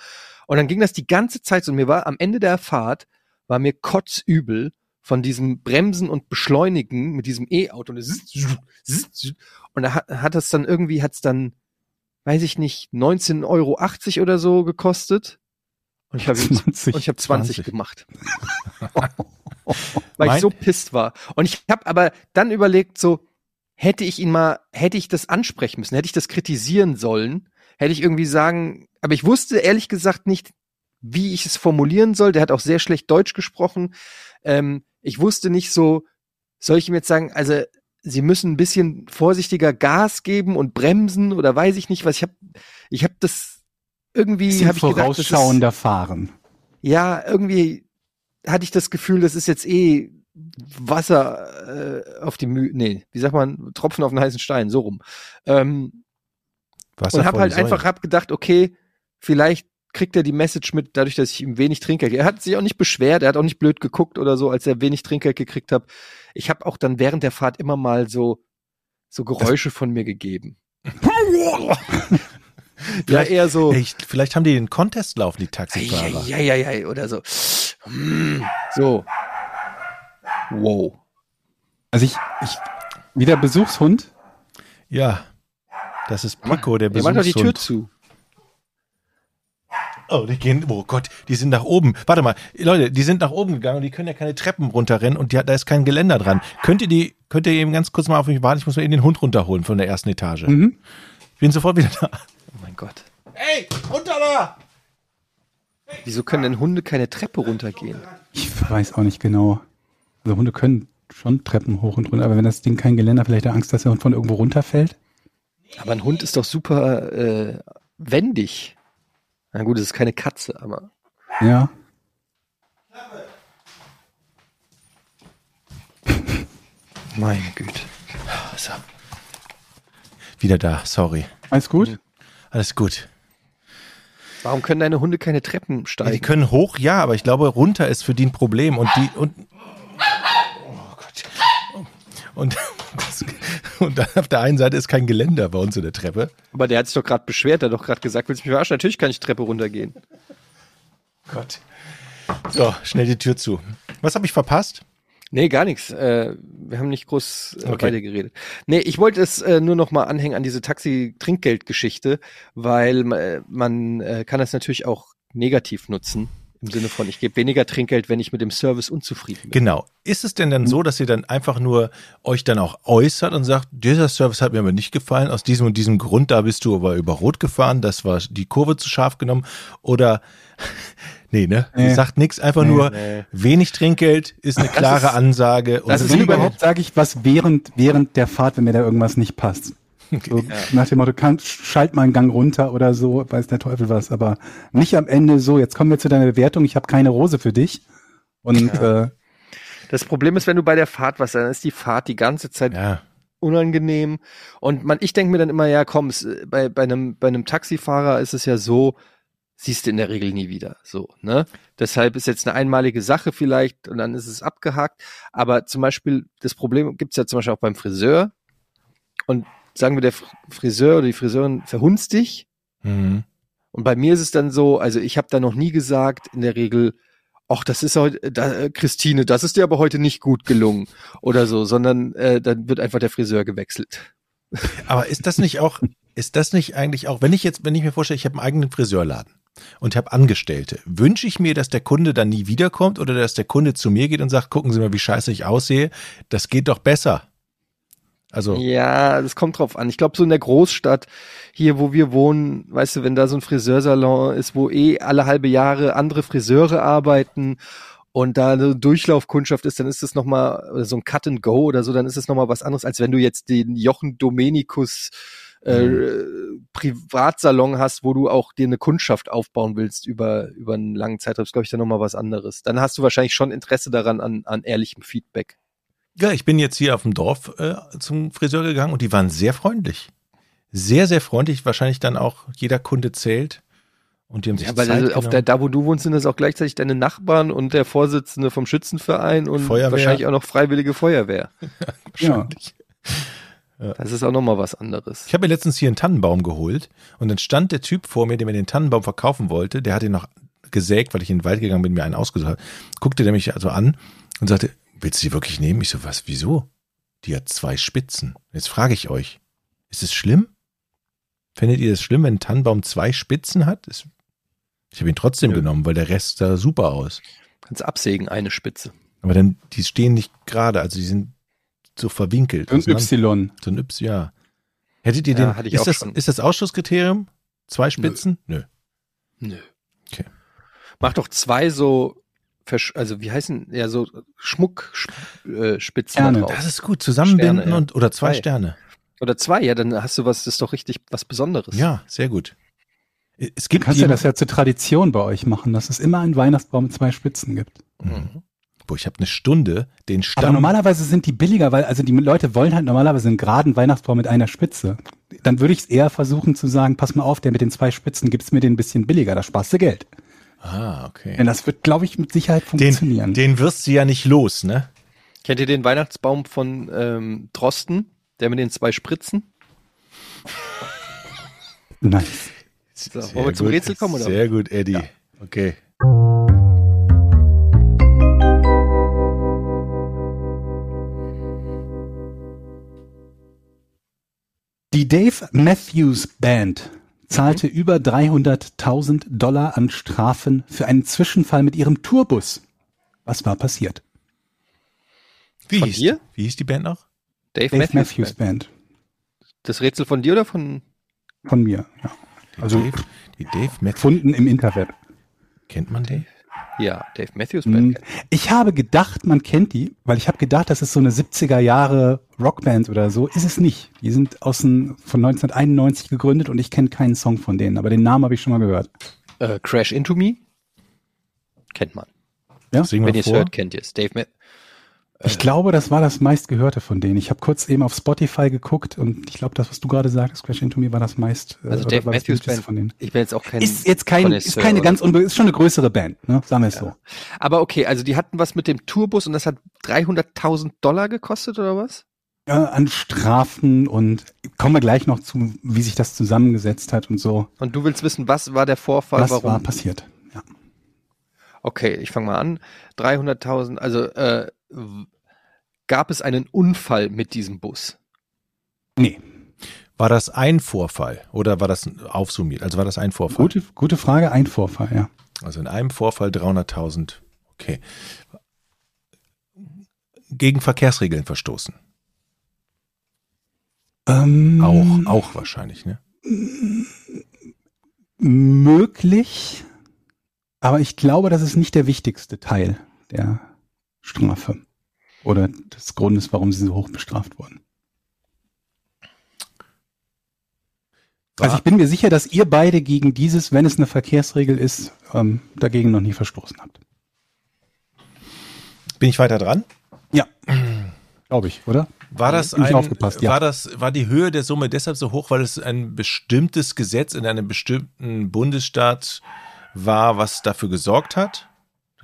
Und dann ging das die ganze Zeit so. Und mir war am Ende der Fahrt, war mir kotzübel von diesem Bremsen und Beschleunigen mit diesem E-Auto. Und, es- und da hat, hat das dann irgendwie, hat's dann, weiß ich nicht, 19,80 Euro oder so gekostet. Und ich habe 20. und ich habe 20, 20. gemacht. Weil Mein- ich so pisst war. Und ich habe aber dann überlegt, so, hätte ich ihn mal, hätte ich das ansprechen müssen, hätte ich das kritisieren sollen, hätte ich irgendwie sagen, aber ich wusste ehrlich gesagt nicht, wie ich es formulieren soll. Der hat auch sehr schlecht Deutsch gesprochen. Ähm, ich wusste nicht so, soll ich ihm jetzt sagen, also sie müssen ein bisschen vorsichtiger Gas geben und bremsen oder weiß ich nicht was. Ich habe ich hab das irgendwie habe ich gedacht, das ist, vorausschauender fahren. ja, irgendwie hatte ich das Gefühl, das ist jetzt eh Wasser äh, auf die Mühe, nee, wie sagt man, Tropfen auf den heißen Stein, so rum. Ähm, Wasser und habe halt einfach hab gedacht, okay, vielleicht kriegt er die Message mit, dadurch, dass ich ihm wenig Trinkgeld. Er hat sich auch nicht beschwert, er hat auch nicht blöd geguckt oder so, als er wenig Trinkgeld gekriegt hat. Ich habe auch dann während der Fahrt immer mal so so Geräusche von mir gegeben. ja, eher so. Echt, vielleicht haben die den Contest laufen, die Taxifahrer. Ja, ja, ja, ja, oder so. Hm, So. Wow. Also ich, ich, wieder Besuchshund. Ja. Das ist Pico, der Wir machen doch die Tür Besuchshund. zu. Oh, die gehen, oh Gott, die sind nach oben. Warte mal, Leute, die sind nach oben gegangen und die können ja keine Treppen runterrennen und die, da ist kein Geländer dran. Könnt ihr die, könnt ihr eben ganz kurz mal auf mich warten? Ich muss mal eben den Hund runterholen von der ersten Etage. Mhm. Ich bin sofort wieder da. Oh mein Gott. Ey, runter da! Wieso können denn Hunde keine Treppe runtergehen? Ich weiß auch nicht genau. Also Hunde können schon Treppen hoch und runter. Aber wenn das Ding kein Geländer, vielleicht hat er Angst, dass er von irgendwo runterfällt. Aber ein Hund ist doch super äh, wendig. Na gut, es ist keine Katze, aber. Ja. Meine Güte. So. Wieder da, sorry. Alles gut? Alles gut. Warum können deine Hunde keine Treppen Ja, die steigen? können hoch, ja, aber ich glaube, runter ist für die ein Problem. Und die und oh Gott. Und, das, und dann auf der einen Seite ist kein Geländer bei uns in der Treppe. aber der hat sich doch gerade beschwert, der hat doch gerade gesagt, willst du mich verarschen? Natürlich kann ich Treppe runtergehen. Gott. So, schnell die Tür zu. Was habe ich verpasst? Nee, gar nichts. Äh, wir haben nicht groß äh, Okay. weiter geredet. Nee, ich wollte es äh, nur noch mal anhängen an diese Taxi-Trinkgeld-Geschichte, weil äh, man äh, kann das natürlich auch negativ nutzen. Im Sinne von, ich gebe weniger Trinkgeld, wenn ich mit dem Service unzufrieden bin. Genau. Ist es denn dann so, dass ihr dann einfach nur euch dann auch äußert und sagt, dieser Service hat mir aber nicht gefallen, aus diesem und diesem Grund, da bist du aber über Rot gefahren, das war die Kurve zu scharf genommen oder nee, ne? Nee. Ihr sagt nichts, einfach Nee, nur nee. wenig Trinkgeld ist eine Das klare ist- Ansage und das Also ist überhaupt, sage ich was während, während der Fahrt, wenn mir da irgendwas nicht passt. So, Nach dem Motto, kann, schalt mal einen Gang runter oder so, weiß der Teufel was, aber nicht am Ende so, jetzt kommen wir zu deiner Bewertung, ich habe keine Rose für dich. Und äh, Das Problem ist, wenn du bei der Fahrt was, dann ist die Fahrt die ganze Zeit ja. unangenehm. Und man, ich denke mir dann immer, ja, komm, es, äh, bei, bei einem, bei einem Taxifahrer ist es ja so, siehst du in der Regel nie wieder. So, ne? Deshalb ist jetzt eine einmalige Sache vielleicht und dann ist es abgehakt. Aber zum Beispiel, das Problem gibt's ja zum Beispiel auch beim Friseur. Und sagen wir, der Fr- Friseur oder die Friseurin verhunzt dich. Mhm. Und bei mir ist es dann so, also ich habe da noch nie gesagt, in der Regel, ach, das ist heute, da, äh, Christine, das ist dir aber heute nicht gut gelungen oder so, sondern äh, dann wird einfach der Friseur gewechselt. Aber ist das nicht auch, ist das nicht eigentlich auch, wenn ich jetzt, wenn ich mir vorstelle, ich habe einen eigenen Friseurladen und habe Angestellte, wünsche ich mir, dass der Kunde dann nie wiederkommt oder dass der Kunde zu mir geht und sagt, gucken Sie mal, wie scheiße ich aussehe, das geht doch besser. Also, Ja, das kommt drauf an. Ich glaube, so in der Großstadt, hier wo wir wohnen, weißt du, wenn da so ein Friseursalon ist, wo eh alle halbe Jahre andere Friseure arbeiten und da eine Durchlaufkundschaft ist, dann ist das nochmal so ein Cut and Go oder so, dann ist es nochmal was anderes, als wenn du jetzt den Jochen Domenikus äh, Privatsalon hast, wo du auch dir eine Kundschaft aufbauen willst über, über einen langen Zeitraum, ist, glaube ich, dann nochmal was anderes. Dann hast du wahrscheinlich schon Interesse daran an, an ehrlichem Feedback. Ja, ich bin jetzt hier auf dem Dorf äh, zum Friseur gegangen und die waren sehr freundlich. Sehr, sehr freundlich. Wahrscheinlich dann auch jeder Kunde zählt. Und die haben sich Ja, weil Zeit also auf der, da wo du wohnst, sind das auch gleichzeitig deine Nachbarn und der Vorsitzende vom Schützenverein und Feuerwehr. wahrscheinlich auch noch Freiwillige Feuerwehr. Wahrscheinlich. Das ist auch nochmal was anderes. Ich habe mir letztens hier einen Tannenbaum geholt und dann stand der Typ vor mir, der mir den Tannenbaum verkaufen wollte. Der hat ihn noch gesägt, weil ich in den Wald gegangen bin, mir einen ausgesucht habe. Guckte der mich also an und sagte, willst du die wirklich nehmen? Ich so, was, wieso? Die hat zwei Spitzen. Jetzt frage ich euch, ist es schlimm? Findet ihr es schlimm, wenn ein Tannenbaum zwei Spitzen hat? Ich habe ihn trotzdem Nö. genommen, weil der Rest sah super aus. Kannst absägen, eine Spitze. Aber dann, die stehen nicht gerade, also die sind so verwinkelt. ein auseinander. Y. So ein Y, ja. Hättet ihr Ja, den, hatte ich ist, auch das, schon. ist das Ausschlusskriterium? Zwei Spitzen? Nö. Nö. Okay. Mach doch zwei so, versch also wie heißen, ja, so Schmuckspitzen äh, drauf. Das ist gut. Zusammenbinden Sterne, ja. und oder zwei Zwei. Sterne. Oder zwei, ja, dann hast du was, das ist doch richtig was Besonderes. Ja, sehr gut. Es Du gibt kannst ja das ja zur Tradition bei euch machen, dass es immer einen Weihnachtsbaum mit zwei Spitzen gibt. Mhm. Boah, ich habe eine Stunde den Aber Stamm. normalerweise sind die billiger, weil also die Leute wollen halt normalerweise einen geraden Weihnachtsbaum mit einer Spitze. Dann würde ich es eher versuchen zu sagen, pass mal auf, der mit den zwei Spitzen gibt's mir den ein bisschen billiger, da sparst du Geld. Ah, okay. Denn das wird, glaube ich, mit Sicherheit funktionieren. Den, den wirst du ja nicht los, ne? Kennt ihr den Weihnachtsbaum von ähm, Drosten, der mit den zwei Spritzen? nice. So, wollen wir zum Rätsel kommen, oder? Sehr gut, Eddie. Okay. Die Dave Matthews Band zahlte über 300.000 Dollar an Strafen für einen Zwischenfall mit ihrem Tourbus. Was war passiert? Wie Von hieß, dir? Wie hieß die Band noch? Dave, Dave Matthews. Matthews Band. Das Rätsel von dir oder von Von mir. Ja. Die Also Dave, die Dave Matthews. gefunden im Interweb. Kennt man die? Ja, Dave Matthews Band. Hm, ich. Habe gedacht, man kennt die, weil ich habe gedacht, das ist so eine 70er Jahre Rockband oder so. Ist es nicht. Die sind aus den, von 1991 gegründet und ich kenne keinen Song von denen, aber den Namen habe ich schon mal gehört. Äh, Crash Into Me? Kennt man. Ja? Wenn ihr es hört, kennt ihr es. Dave Ma Ich glaube, das war das meistgehörte von denen. Ich habe kurz eben auf Spotify geguckt und ich glaube, das, was du gerade sagst, Crash Into Me, war das meist. äh, Also Dave Matthews Band. von denen. Ich bin jetzt auch kein. Ist jetzt kein, ist keine ganz unbe ist schon eine größere Band, ne? Sagen wir es so. Aber okay, also die hatten was mit dem Tourbus und das hat 300.000 Dollar gekostet oder was? Äh, an Strafen und kommen wir gleich noch zu, wie sich das zusammengesetzt hat und so. Und du willst wissen, was war der Vorfall, Was warum? war passiert? Ja. Okay, ich fange mal an. 300.000, also äh, gab es einen Unfall mit diesem Bus? Nee, War das ein Vorfall oder war das aufsummiert? Also war das ein Vorfall? gute, gute Frage, ein Vorfall, ja. Also in einem Vorfall 300.000. Okay. Gegen Verkehrsregeln verstoßen. Ähm, Auch, auch wahrscheinlich, ne? Möglich, aber ich glaube, das ist nicht der wichtigste Teil der Strafe oder des Grundes, warum sie so hoch bestraft wurden. Also ich bin mir sicher, dass ihr beide gegen dieses, wenn es eine Verkehrsregel ist, ähm, dagegen noch nie verstoßen habt. Bin ich weiter dran? Ja, glaube ich, oder? War das ein, aufgepasst, ja. war das, war die Höhe der Summe deshalb so hoch, weil es ein bestimmtes Gesetz in einem bestimmten Bundesstaat war, was dafür gesorgt hat?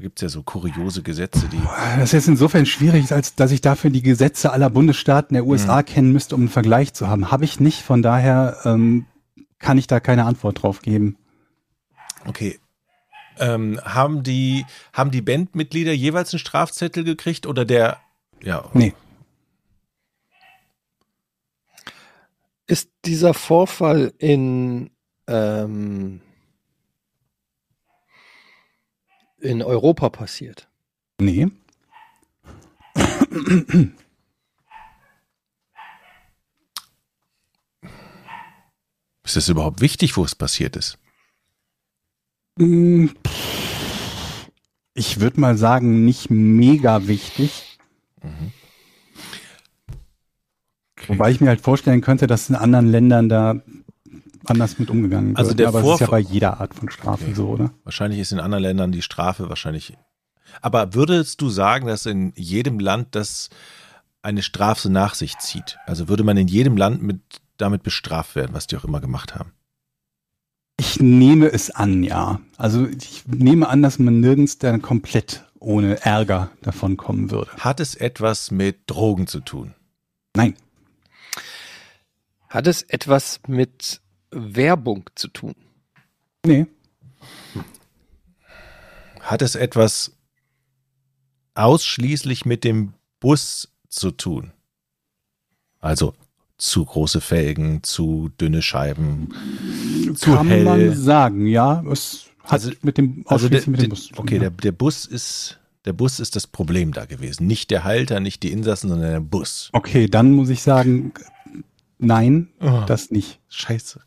Da gibt es ja so kuriose Gesetze, die. Das ist jetzt insofern schwierig, als dass ich dafür die Gesetze aller Bundesstaaten der USA kennen müsste, um einen Vergleich zu haben. Habe ich nicht, von daher ähm, kann ich da keine Antwort drauf geben. Okay. Ähm, haben die, haben die Bandmitglieder jeweils einen Strafzettel gekriegt oder der, ja, Nee, Ist dieser Vorfall in, ähm, in Europa passiert? nee. ist es überhaupt wichtig, wo es passiert ist? Mm, Ich würde mal sagen, nicht mega wichtig. Wobei ich mir halt vorstellen könnte, dass in anderen Ländern da anders mit umgegangen wird. Also der Aber es ist ja Vorf- bei jeder Art von Strafe Okay. so, oder? Wahrscheinlich ist in anderen Ländern die Strafe wahrscheinlich. Aber würdest du sagen, dass in jedem Land das eine Strafe nach sich zieht? Also würde man in jedem Land mit, damit bestraft werden, was die auch immer gemacht haben? Ich nehme es an, ja. Also ich nehme an, dass man nirgends dann komplett ohne Ärger davon kommen würde. Hat es etwas mit Drogen zu tun? Nein, Hat es etwas mit Werbung zu tun? nee, Hat es etwas ausschließlich mit dem Bus zu tun? Also zu große Felgen, zu dünne Scheiben, zu kann hell. man sagen, ja. Es hat Also- mit dem Also der, mit dem der, Bus zu tun, okay, ja. der, der Bus ist der Bus ist das Problem da gewesen. Nicht der Halter, nicht die Insassen, sondern der Bus. Okay, dann muss ich sagen, nein, Oh. das nicht. Scheiße.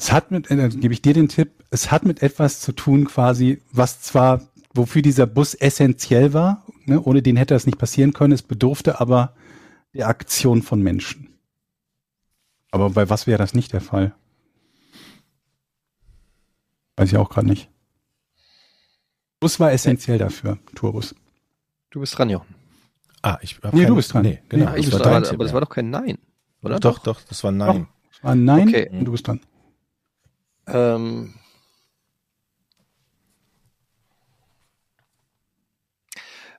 Es hat mit, äh, dann gebe ich dir den Tipp, es hat mit etwas zu tun quasi, was zwar, wofür dieser Bus essentiell war, ne, ohne den hätte das nicht passieren können, es bedurfte aber der Aktion von Menschen. Aber bei was wäre das nicht der Fall? Weiß ich auch gerade nicht. Bus war essentiell dafür, Tourbus. Du bist dran, Jochen. Ah, ich hab Nee, du bist dran. Nee, genau. Ja, das ich war aber, Tipp, aber das ja. war doch kein Nein, oder? Doch, doch, das war Nein. Es war ein Nein Okay. und du bist dran. Ähm,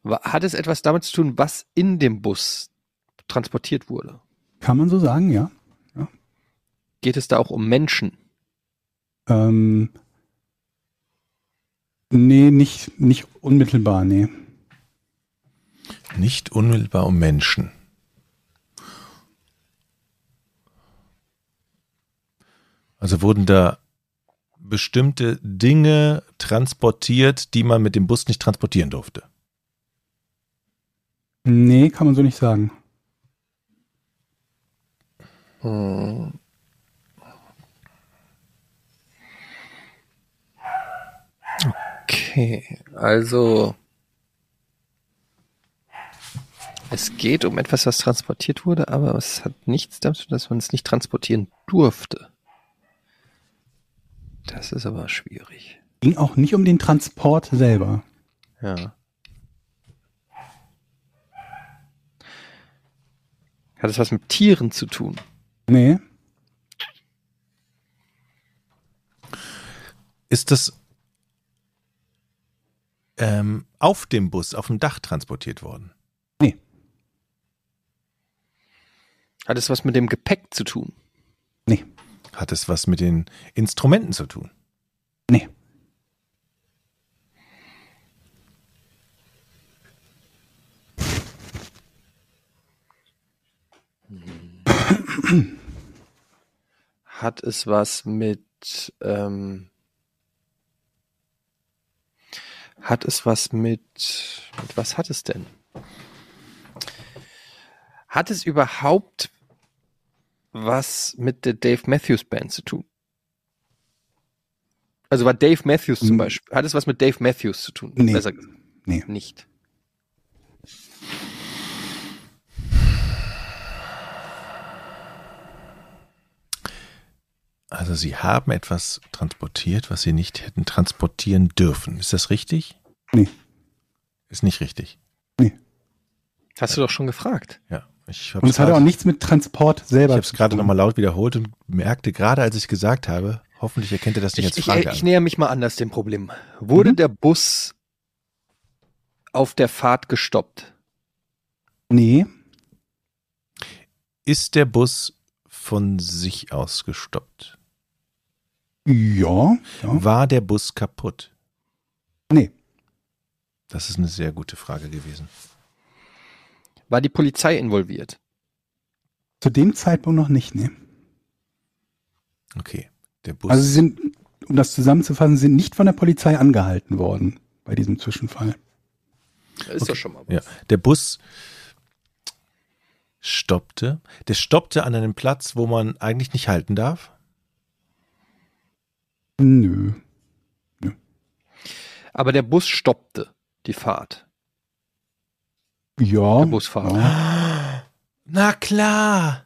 hat es etwas damit zu tun, was in dem Bus transportiert wurde? Kann man so sagen, ja. Geht es da auch um Menschen? Ähm, nee, nicht, nicht unmittelbar, nee. Nicht unmittelbar um Menschen. Also wurden da bestimmte Dinge transportiert, die man mit dem Bus nicht transportieren durfte. Nee, kann man so nicht sagen. Okay, also es geht um etwas, was transportiert wurde, aber es hat nichts damit zu tun, dass man es nicht transportieren durfte. Das ist aber schwierig. Ging auch nicht um den Transport selber. Ja. Hat es was mit Tieren zu tun? Nee. Ist das ähm, auf dem Bus, auf dem Dach transportiert worden? Nee. Hat es was mit dem Gepäck zu tun? Nee. Hat es was mit den Instrumenten zu tun? Nee. Hat es was mit ähm, hat es was mit mit was hat es denn? Hat es überhaupt was mit der Dave Matthews Band zu tun? Also war Dave Matthews zum Hm. Beispiel, hat es was mit Dave Matthews zu tun? Nee. Besser gesagt, Nee. nicht. Also Sie haben etwas transportiert, was Sie nicht hätten transportieren dürfen. Ist das richtig? Nee. Ist nicht richtig. Hast du doch schon gefragt. Ja. Ich Und es hatte auch nichts mit Transport Ich selber habe es gerade nochmal laut wiederholt und merkte gerade, als ich gesagt habe, hoffentlich erkennt ihr das nicht Ich, als ich, Frage ich an. näher mich mal anders dem Problem. Wurde Mhm. der Bus auf der Fahrt gestoppt? Nee. Ist der Bus von sich aus gestoppt? Ja. ja. War der Bus kaputt? Nee. Das ist eine sehr gute Frage gewesen. War die Polizei involviert? Zu dem Zeitpunkt noch nicht, nee. Okay. Der Bus. Also sie sind, um das zusammenzufassen, sind nicht von der Polizei angehalten worden bei diesem Zwischenfall. Ist doch schon mal was. ja, der Bus stoppte. Der stoppte an einem Platz, wo man eigentlich nicht halten darf. Nö. Aber der Bus stoppte die Fahrt. Ja. Der Busfahrer. Ja. Na klar.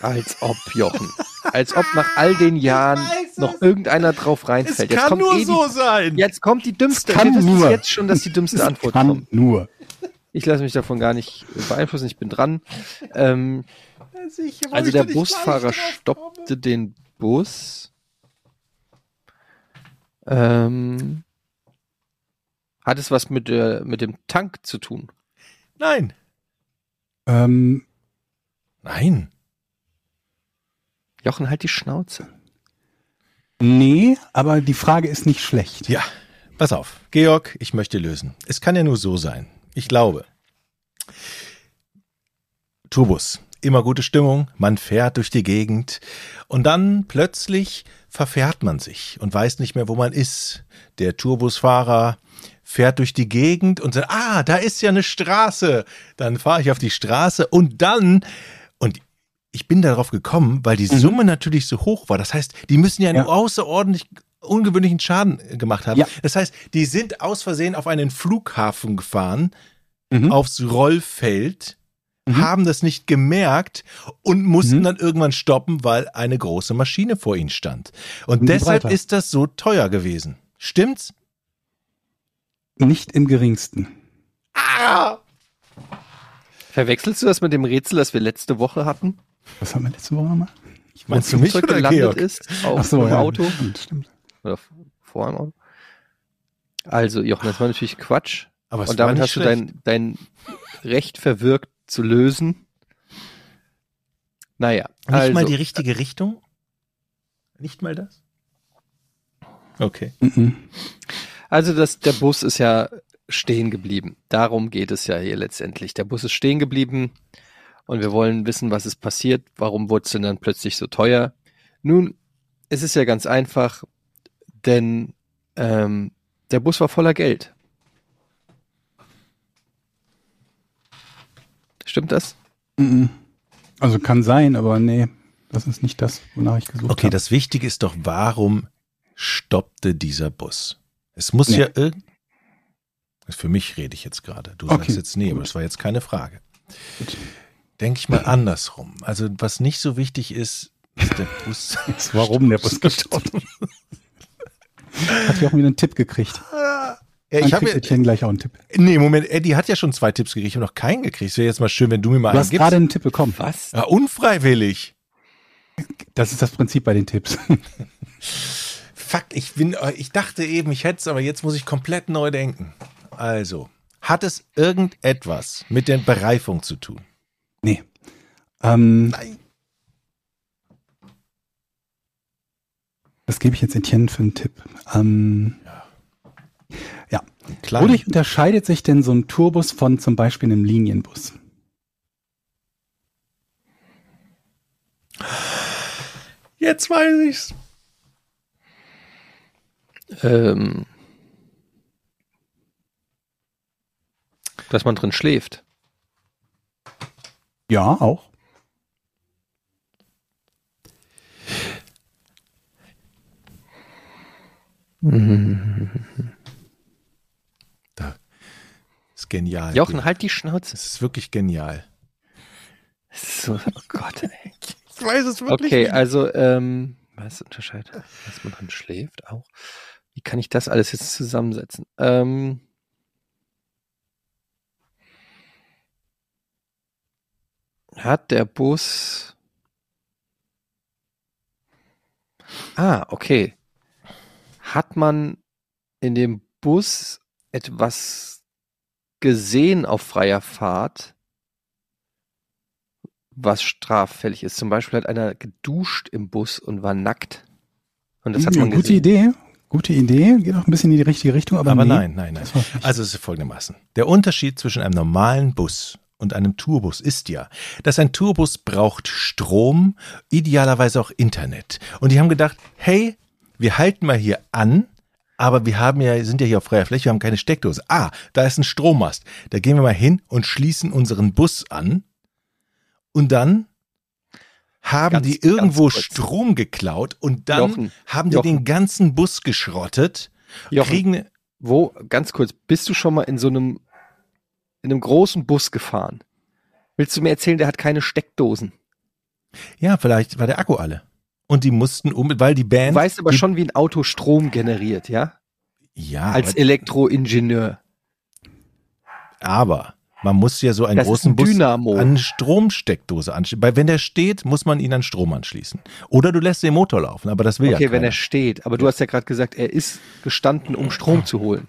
Als ob, Jochen. Als ob nach all den Jahren noch irgendeiner drauf reinfällt. Jetzt kommt, eh die, sein. jetzt kommt die dümmste. Es kann Wir nur. jetzt schon, dass die dümmste Antwort Kann kommt. nur. Ich lasse mich davon gar nicht beeinflussen. Ich bin dran. Ähm, also der Busfahrer stoppte den Bus. Ähm, hat es was mit, der, mit dem Tank zu tun? Nein. Ähm, Nein. Jochen, halt die Schnauze. nee, aber die Frage ist nicht schlecht. Ja, pass auf. Georg, ich möchte lösen. Es kann ja nur so sein. Ich glaube. Tourbus. Immer gute Stimmung, man fährt durch die Gegend und dann plötzlich verfährt man sich und weiß nicht mehr, wo man ist. Der Tourbusfahrer fährt durch die Gegend und sagt, ah, da ist ja eine Straße. Dann fahre ich auf die Straße und dann, und ich bin darauf gekommen, weil die Summe natürlich so hoch war. Das heißt, die müssen ja einen Ja. außerordentlich ungewöhnlichen Schaden gemacht haben. Ja. Das heißt, die sind aus Versehen auf einen Flughafen gefahren, Mhm. aufs Rollfeld, Mhm. haben das nicht gemerkt und mussten Mhm. dann irgendwann stoppen, weil eine große Maschine vor ihnen stand. Und deshalb weiter. ist das so teuer gewesen. Stimmt's? Nicht im geringsten. Verwechselst du das mit dem Rätsel, das wir letzte Woche hatten? Was haben wir letzte Woche nochmal? Meinst ein du mich Flugzeug oder gelandet Georg? ist auf Ach so, ja. Auto Stimmt, stimmt. oder vor einem Auto. Also, Jochen, das war natürlich Quatsch. Aber es Und war damit nicht hast du schlecht. dein, dein Recht verwirkt zu lösen. Naja, Nicht also, mal die richtige Richtung? Nicht mal das? Okay. Mhm. also das, der Bus ist ja stehen geblieben. Darum geht es ja hier letztendlich. Der Bus ist stehen geblieben und wir wollen wissen, was ist passiert. Warum wurde es denn dann plötzlich so teuer? Nun, es ist ja ganz einfach, denn ähm, der Bus war voller Geld. Stimmt das? Mhm. Also kann sein, aber nee, das ist nicht das, wonach ich gesucht Okay, habe. das Wichtige ist doch, warum stoppte dieser Bus? Es muss Nee. ja irgend. Für mich rede ich jetzt gerade. Du Okay, sagst jetzt nee, aber gut. das war jetzt keine Frage. Gut. Denke ich mal andersrum. Also was nicht so wichtig ist, ist der Bus. Warum der Bus gestoppt? Hat ja auch wieder einen Tipp gekriegt. Ja, ich habe ja, Etienne gleich auch einen Tipp. nee, Moment, Eddie hat ja schon zwei Tipps gekriegt. Ich habe noch keinen gekriegt. Es wäre jetzt mal schön, wenn du mir mal Du einen hast gibst. gerade einen Tipp bekommen. Was? Ja, unfreiwillig. Das ist das Prinzip bei den Tipps. Fuck, ich bin, ich dachte eben, ich hätte es, aber jetzt muss ich komplett neu denken. Also, hat es irgendetwas mit der Bereifung zu tun? Nee. Ähm, Nein. was gebe ich jetzt Etienne für einen Tipp? Ähm, Klar. wodurch unterscheidet sich denn so ein Tourbus von zum Beispiel einem Linienbus? Jetzt weiß ich's. Ähm, dass man drin schläft. Ja, auch. Ist genial. Jochen, halt die Schnauze. Das ist wirklich genial. So, oh Gott, ey. Ich weiß es Okay, also, ähm, was unterscheidet? Dass man drin schläft auch. Wie kann ich das alles jetzt zusammensetzen? Ähm, hat der Bus. Ah, okay. Hat man in dem Bus etwas gesehen auf freier Fahrt, was straffällig ist? Zum Beispiel hat einer geduscht im Bus und war nackt. Und das hat man gute gesehen. Idee. Gute Idee. Geht auch ein bisschen in die richtige Richtung, aber, Aber nee, nein, nein, nein. Also es ist folgendermaßen. Der Unterschied zwischen einem normalen Bus und einem Tourbus ist ja, dass ein Tourbus braucht Strom, idealerweise auch Internet. Und die haben gedacht, hey, wir halten mal hier an, aber wir haben ja, sind ja hier auf freier Fläche, wir haben keine Steckdose. Ah, da ist ein Strommast. Da gehen wir mal hin und schließen unseren Bus an. Und dann haben Ganz- die irgendwo. Strom geklaut und dann Jochen, haben die Jochen. den ganzen Bus geschrottet, Jochen, kriegen wo, ganz kurz, bist du schon mal in so einem, in einem großen Bus gefahren? Willst du mir erzählen, der hat keine Steckdosen? Ja, vielleicht war der Akku alle. Und die mussten um, weil die Du Band. weißt aber die, schon, wie ein Auto Strom generiert, ja? Ja, Als Elektroingenieur. aber man muss ja so einen Das großen ein Bus Dynamo. an eine Stromsteckdose anschließen. Weil wenn der steht, muss man ihn an Strom anschließen. Oder du lässt den Motor laufen, aber das will ja Okay, keiner. wenn er steht. Aber du hast ja gerade gesagt, er ist gestanden, um Strom zu holen.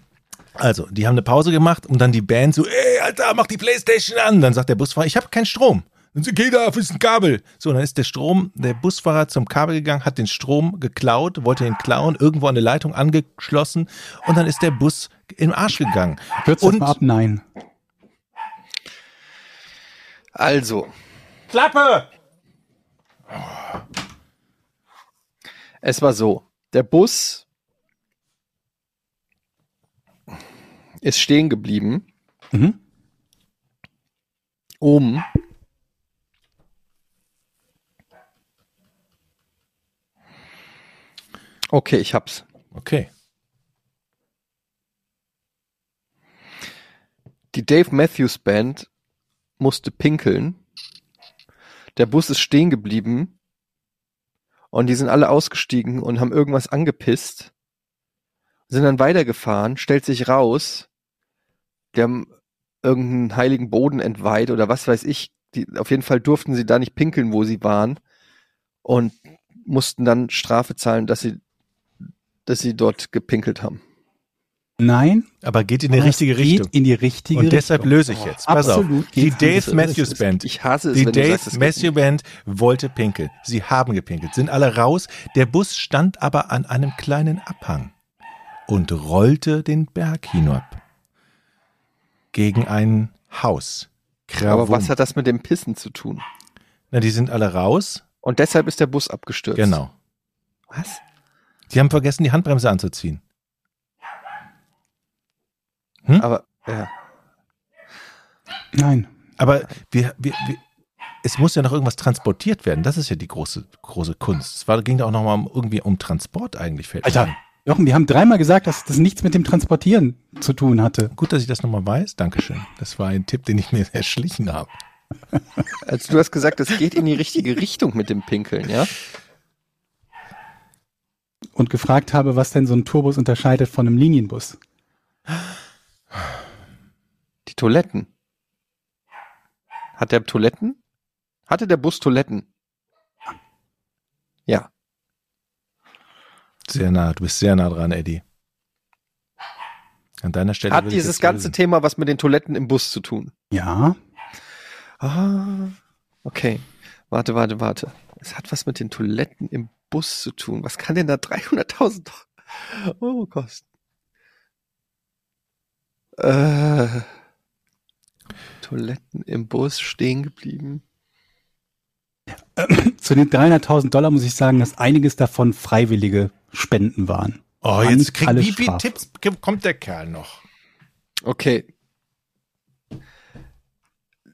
Also, die haben eine Pause gemacht und dann die Band so, ey, Alter, mach die Playstation an. Dann sagt der Busfahrer, ich habe keinen Strom. Dann so, geh da, wo ist ein Kabel? So, dann ist der Strom, der Busfahrer zum Kabel gegangen, hat den Strom geklaut, wollte ihn klauen, irgendwo an eine Leitung angeschlossen und dann ist der Bus im Arsch gegangen. Das und mal ab? Nein. Also, Klappe! es war so. Der Bus ist stehen geblieben, Mhm. um Okay, ich hab's. Okay. Die Dave Matthews Band musste pinkeln. Der Bus ist stehen geblieben. Und die sind alle ausgestiegen und haben irgendwas angepisst. Sind dann weitergefahren, stellt sich raus. Die haben irgendeinen heiligen Boden entweiht oder was weiß ich. Die, auf jeden Fall durften sie da nicht pinkeln, wo sie waren. Und mussten dann Strafe zahlen, dass sie, dass sie dort gepinkelt haben. Nein. Aber geht in die richtige geht Richtung. In die richtige Und deshalb Richtung. löse ich jetzt. Pass Absolut auf. Die Dave Matthews Band. Ich hasse es, Die wenn du Dave sagst, es geht Matthew Band wollte pinkeln. Sie haben gepinkelt, sind alle raus. Der Bus stand aber an einem kleinen Abhang und rollte den Berg hinab gegen ein Haus. Aber was Krawum. hat das mit dem Pissen zu tun? Na, die sind alle raus. Und deshalb ist der Bus abgestürzt. Genau. Was? Die haben vergessen, die Handbremse anzuziehen. Aber, ja. Nein. Aber wir, wir, wir, es muss ja noch irgendwas transportiert werden. Das ist ja die große, große Kunst. Es war, ging da auch noch mal um, irgendwie um Transport eigentlich. Fällt Alter. Jochen, wir haben dreimal gesagt, dass das nichts mit dem Transportieren zu tun hatte. Gut, dass ich das nochmal weiß. Dankeschön. Das war ein Tipp, den ich mir erschlichen habe. Also du hast gesagt, es geht in die richtige Richtung mit dem Pinkeln, ja? Und gefragt habe, was denn so ein Tourbus unterscheidet von einem Linienbus. Die Toiletten. Hat der Toiletten? Hatte der Bus Toiletten? Ja. Sehr nah, du bist sehr nah dran, Eddie. An deiner Stelle. Hat dieses ganze lösen. Thema was mit den Toiletten im Bus zu tun? Ja, Ah, okay. Warte, warte, warte. Es hat was mit den Toiletten im Bus zu tun. Was kann denn da 300.000 Euro kosten? Äh, Toiletten im Bus stehen geblieben. zu den 300.000 Dollar muss ich sagen, dass einiges davon freiwillige Spenden waren. Oh, War jetzt kriegt, wie viele Straf. Tipps kommt der Kerl noch? Okay.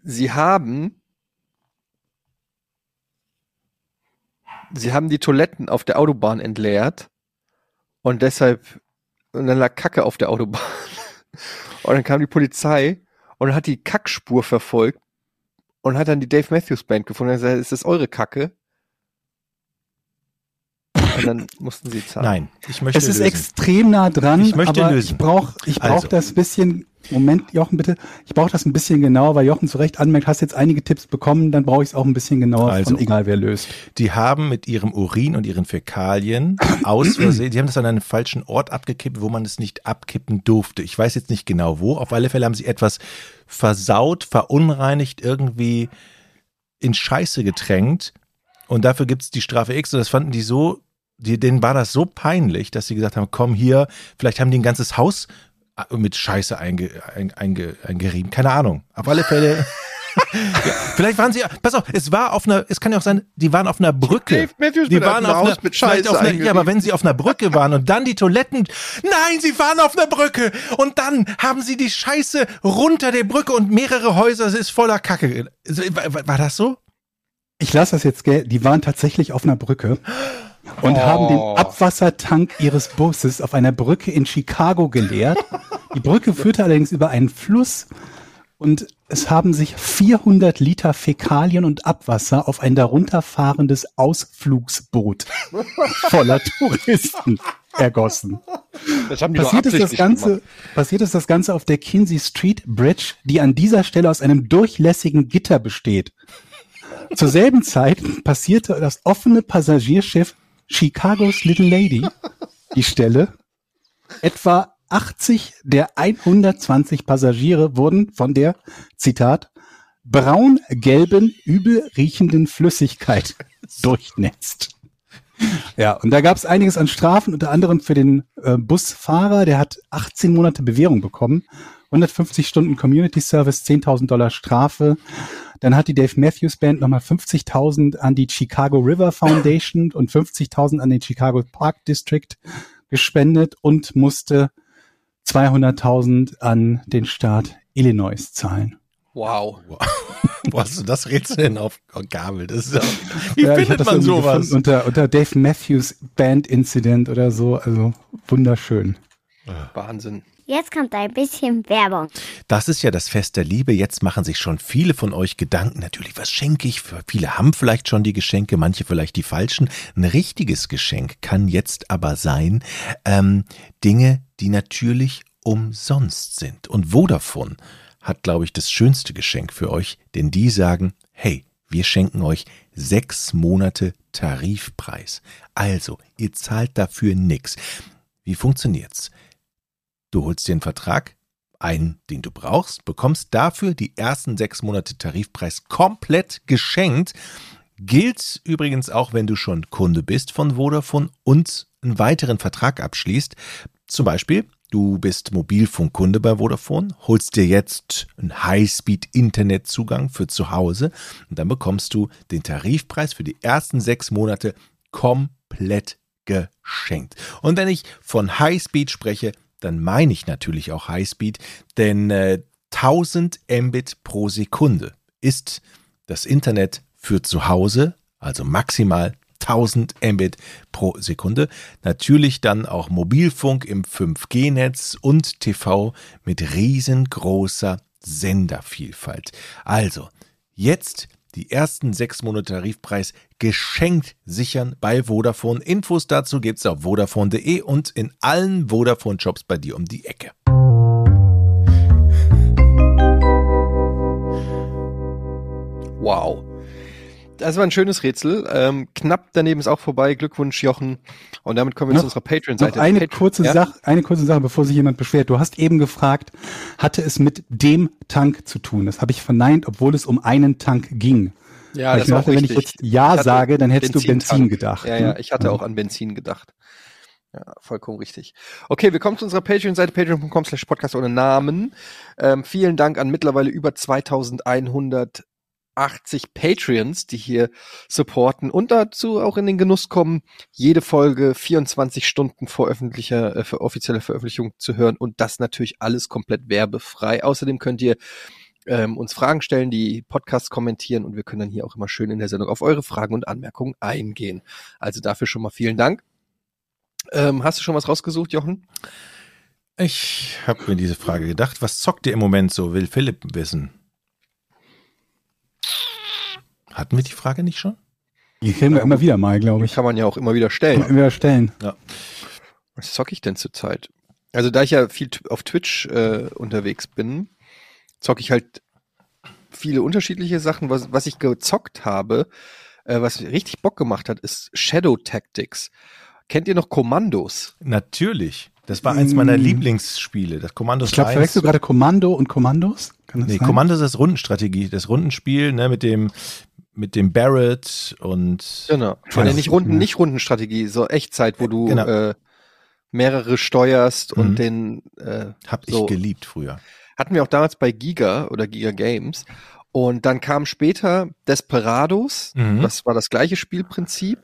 Sie haben Sie haben die Toiletten auf der Autobahn entleert und deshalb und dann lag Kacke auf der Autobahn. Und dann kam die Polizei und hat die Kackspur verfolgt und hat dann die Dave Matthews Band gefunden und gesagt, ist das eure Kacke? Und dann mussten sie zahlen. Nein, ich möchte Es ist lösen. extrem nah dran, Ich möchte aber lösen. ich brauche ich brauch Also. das bisschen, Moment, Jochen, bitte, ich brauche das ein bisschen genauer, weil Jochen zu Recht anmerkt, hast jetzt einige Tipps bekommen, dann brauche ich es auch ein bisschen genauer Also. von egal wer löst. Die haben mit ihrem Urin und ihren Fäkalien aus Versehen, die haben das an einen falschen Ort abgekippt, wo man es nicht abkippen durfte. Ich weiß jetzt nicht genau wo. Auf alle Fälle haben sie etwas versaut, verunreinigt, irgendwie in Scheiße getränkt. Und dafür gibt's die Strafe X. Und das fanden die so, die, denen war das so peinlich, dass sie gesagt haben, komm hier, vielleicht haben die ein ganzes Haus mit Scheiße einge, ein, einge, eingerieben. Keine Ahnung. Auf alle Fälle. ja, vielleicht waren sie, pass auf, es war auf einer, es kann ja auch sein, die waren auf einer Brücke. Matthews Die mit waren auf einer, mit Scheiße auf einer, ja, aber wenn sie auf einer Brücke waren und dann die Toiletten, nein, sie waren auf einer Brücke und dann haben sie die Scheiße runter der Brücke und mehrere Häuser, es ist voller Kacke. War, war- das so? Ich lasse das jetzt gelten, die waren tatsächlich auf einer Brücke und haben den Abwassertank ihres Busses auf einer Brücke in Chicago geleert. Die Brücke führte allerdings über einen Fluss und es haben sich 400 Liter Fäkalien und Abwasser auf ein darunter fahrendes Ausflugsboot voller Touristen ergossen. Das haben die Passiert ist, das Ganze, gemacht. passiert ist das Ganze auf der Kinsey Street Bridge, die an dieser Stelle aus einem durchlässigen Gitter besteht. Zur selben Zeit passierte das offene Passagierschiff Chicago's Little Lady die Stelle. Etwa 80 der 120 Passagiere wurden von der, Zitat, braun-gelben, übel riechenden Flüssigkeit durchnetzt. Ja, und da gab es einiges an Strafen, unter anderem für den äh, Busfahrer, der hat 18 Monate Bewährung bekommen, 150 Stunden Community Service, 10.000 Dollar Strafe. Dann hat die Dave Matthews Band nochmal 50.000 an die Chicago River Foundation und 50.000 an den Chicago Park District gespendet und musste 200.000 an den Staat Illinois zahlen. Wow. Wo hast du das Rätsel denn aufgabelt? Das ist ja, wie Ja, ich findet man sowas? Unter, unter Dave Matthews Band Incident oder so. Also wunderschön. Wahnsinn. Jetzt kommt ein bisschen Werbung. Das ist ja das Fest der Liebe. Jetzt machen sich schon viele von euch Gedanken. Natürlich, was schenke ich? Viele haben vielleicht schon die Geschenke, manche vielleicht die falschen. Ein richtiges Geschenk kann jetzt aber sein, ähm, Dinge, die natürlich umsonst sind. Und Vodafone hat, glaube ich, das schönste Geschenk für euch, denn die sagen, hey, wir schenken euch sechs Monate Tarifpreis. Also, ihr zahlt dafür nix. Wie funktioniert's? Du holst dir einen Vertrag, einen, den du brauchst, bekommst dafür die ersten sechs Monate Tarifpreis komplett geschenkt. Gilt übrigens auch, wenn du schon Kunde bist von Vodafone und einen weiteren Vertrag abschließt. Zum Beispiel, du bist Mobilfunkkunde bei Vodafone, holst dir jetzt einen Highspeed-Internetzugang für zu Hause und dann bekommst du den Tarifpreis für die ersten sechs Monate komplett geschenkt. Und wenn ich von Highspeed spreche, dann meine ich natürlich auch Highspeed, denn äh, 1000 Mbit pro Sekunde ist das Internet für zu Hause, also maximal 1000 Mbit pro Sekunde. Natürlich dann auch Mobilfunk im 5G-Netz und TV mit riesengroßer Sendervielfalt. Also, jetzt die ersten sechs Monate Tarifpreis geschenkt sichern bei Vodafone. Infos dazu gibt's auf vodafone.de und in allen Vodafone-Shops bei dir um die Ecke. Wow. Das war ein schönes Rätsel. Ähm, knapp daneben ist auch vorbei. Glückwunsch, Jochen. Und damit kommen wir Noch- zu unserer Patreon-Seite. eine Patreon- kurze ja? Sache, eine kurze Sache, bevor sich jemand beschwert. Du hast eben gefragt, hatte es mit dem Tank zu tun? Das habe ich verneint, obwohl es um einen Tank ging. Ja, Weil das ich war dachte, auch wenn ich jetzt Ja sage, dann hättest du Benzintank. Benzin gedacht. Ja, ja, ne? ich hatte Ja. auch an Benzin gedacht. Ja, vollkommen richtig. Okay, wir kommen zu unserer Patreon-Seite, patreon.com slash podcast ohne Namen. Ähm, vielen Dank an mittlerweile über 2180 Patreons, die hier supporten und dazu auch in den Genuss kommen, jede Folge 24 Stunden vor öffentlicher, äh, für offizielle Veröffentlichung zu hören und das natürlich alles komplett werbefrei. Außerdem könnt ihr ähm, uns Fragen stellen, die Podcasts kommentieren und wir können dann hier auch immer schön in der Sendung auf eure Fragen und Anmerkungen eingehen. Also dafür schon mal vielen Dank. Ähm, hast du schon was rausgesucht, Jochen? Ich habe mir diese Frage gedacht. Was zockt ihr im Moment so? Will Philipp wissen. Hatten wir die Frage nicht schon? Die kriegen wir immer wieder mal, glaube ich. Kann man ja auch immer wieder stellen. Immer wieder stellen. Was zocke ich denn zurzeit? Also da ich ja viel auf Twitch äh, unterwegs bin, zocke ich halt viele unterschiedliche Sachen. Was, was ich gezockt habe, äh, was richtig Bock gemacht hat, ist Shadow Tactics. Kennt ihr noch Kommandos? Natürlich. Das war eins meiner Mm. Lieblingsspiele. Das Kommandos Ich glaube, 1. verwechselst du gerade Kommando und Kommandos? Kann das Nee, sein? Kommando ist das Rundenstrategie, das Rundenspiel, ne, mit dem, mit dem Barrett und Genau. Ja, nee, nicht das- Runden, ja. nicht Rundenstrategie, so Echtzeit, wo du Genau. äh, mehrere steuerst und Mhm. den äh, hab ich So. geliebt früher. hatten wir auch damals bei Giga oder Giga Games. Und dann kam später Desperados, Mhm. das war das gleiche Spielprinzip.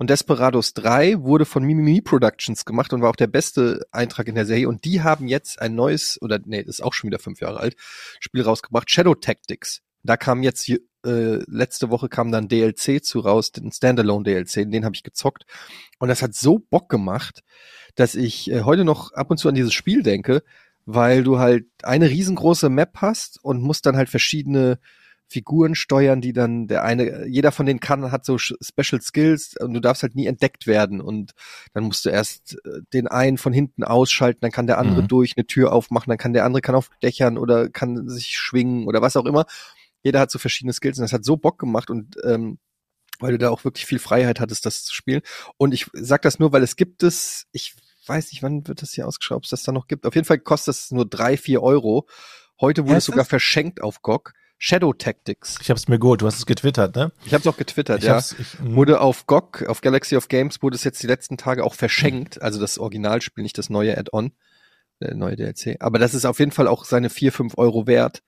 Und Desperados 3 wurde von Mimimi Productions gemacht und war auch der beste Eintrag in der Serie. Und die haben jetzt ein neues, oder nee, das ist auch schon wieder fünf Jahre alt, Spiel rausgebracht, Shadow Tactics. Da kam jetzt, äh, letzte Woche kam dann DLC zu raus, den Standalone DLC, den habe ich gezockt. Und das hat so Bock gemacht, dass ich äh, heute noch ab und zu an dieses Spiel denke, weil du halt eine riesengroße Map hast und musst dann halt verschiedene Figuren steuern, die dann der eine, jeder von denen kann, hat so Special Skills und du darfst halt nie entdeckt werden und dann musst du erst äh, den einen von hinten ausschalten, dann kann der andere Mhm. durch eine Tür aufmachen, dann kann der andere kann auf Dächern oder kann sich schwingen oder was auch immer. Jeder hat so verschiedene Skills und das hat so Bock gemacht und ähm, weil du da auch wirklich viel Freiheit hattest, das zu spielen. Und ich sag das nur, weil es gibt es, ich weiß nicht, wann wird das hier ausgeschrieben, ob es das da noch gibt. Auf jeden Fall kostet es nur drei, vier Euro. Heute wurde es sogar verschenkt auf GOG. Shadow Tactics. Ich habe es mir geholt, du hast es getwittert, ne? Ich habe es auch getwittert, Ich ja. ich, mm, Wurde auf GOG, auf Galaxy of Games, wurde es jetzt die letzten Tage auch verschenkt. Also das Originalspiel, nicht das neue Add-on, der neue DLC. Aber das ist auf jeden Fall auch seine vier, fünf Euro wert.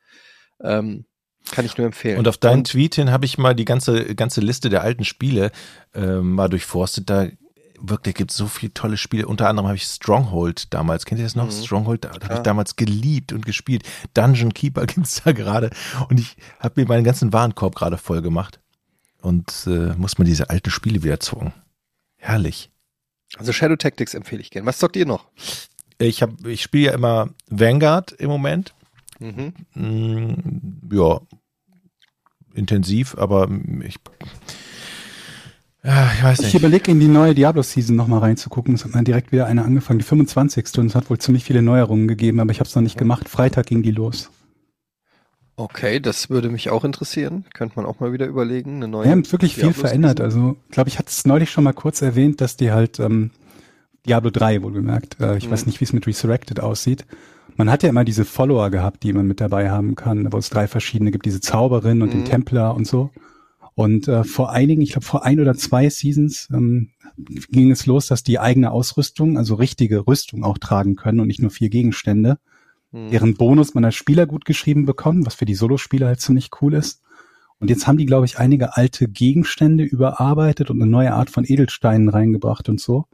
Ähm, kann ich nur empfehlen. Und auf deinen Tweet hin habe ich mal die ganze, ganze Liste der alten Spiele äh, mal durchforstet. Da wirklich gibt es so viele tolle Spiele. Unter anderem habe ich Stronghold damals. Kennt ihr das noch? Mhm. Stronghold, da, da habe ich damals geliebt und gespielt. Dungeon Keeper gibt's da gerade. Und ich habe mir meinen ganzen Warenkorb gerade voll gemacht. Und äh, muss man diese alten Spiele wieder zocken. Herrlich. also Shadow Tactics empfehle ich gerne. Was zockt ihr noch? Ich, hab- ich spiele ja immer Vanguard im Moment. Mhm. Mm, ja, intensiv, aber ich, ja, ich weiß Ich nicht. überlege, in die neue Diablo-Season nochmal reinzugucken. Es hat mir direkt wieder eine angefangen, die 25. Und es hat wohl ziemlich viele Neuerungen gegeben, aber ich habe es noch nicht gemacht. Freitag ging die los. Okay, das würde mich auch interessieren. Könnte man auch mal wieder überlegen. Eine neue Wir haben wirklich viel verändert. Also, glaube ich, hatte es neulich schon mal kurz erwähnt, dass die halt ähm, Diablo 3 wohlgemerkt. Äh, ich Mhm. weiß nicht, wie es mit Resurrected aussieht. Man hat ja immer diese Follower gehabt, die man mit dabei haben kann, wo es drei verschiedene gibt, diese Zauberin und den Mhm. Templer und so. Und äh, vor einigen, ich glaube vor ein oder zwei Seasons ähm, ging es los, dass die eigene Ausrüstung, also richtige Rüstung auch tragen können und nicht nur vier Gegenstände Mhm. deren Bonus man als Spieler gut geschrieben bekommt, was für die Solospieler halt ziemlich cool ist. Und jetzt haben die, glaube ich, einige alte Gegenstände überarbeitet und eine neue Art von Edelsteinen reingebracht und so.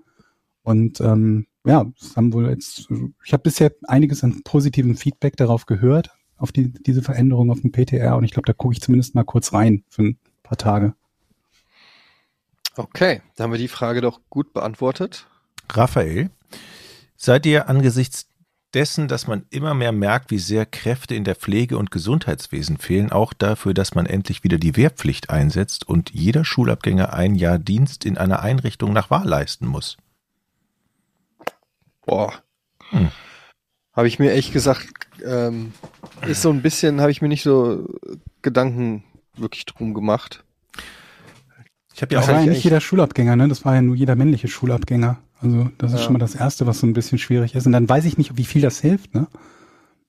Und ähm, ja, es haben wohl jetzt, ich habe bisher einiges an positivem Feedback darauf gehört, auf die, diese Veränderung auf dem PTR und ich glaube, da gucke ich zumindest mal kurz rein für paar Tage. Okay, da haben wir die Frage doch gut beantwortet. Raphael, seid ihr angesichts dessen, dass man immer mehr merkt, wie sehr Kräfte in der Pflege- und Gesundheitswesen fehlen, auch dafür, dass man endlich wieder die Wehrpflicht einsetzt und jeder Schulabgänger ein Jahr Dienst in einer Einrichtung nach Wahl leisten muss? Boah. Hm. Habe ich mir echt gesagt, ähm, ist so ein bisschen, habe ich mir nicht so Gedanken wirklich drum gemacht. Ich habe ja Das war ja nicht jeder Schulabgänger, ne? Das war ja nur jeder männliche Schulabgänger. Also das ist Ja. schon mal das Erste, was so ein bisschen schwierig ist. Und dann weiß ich nicht, wie viel das hilft, ne?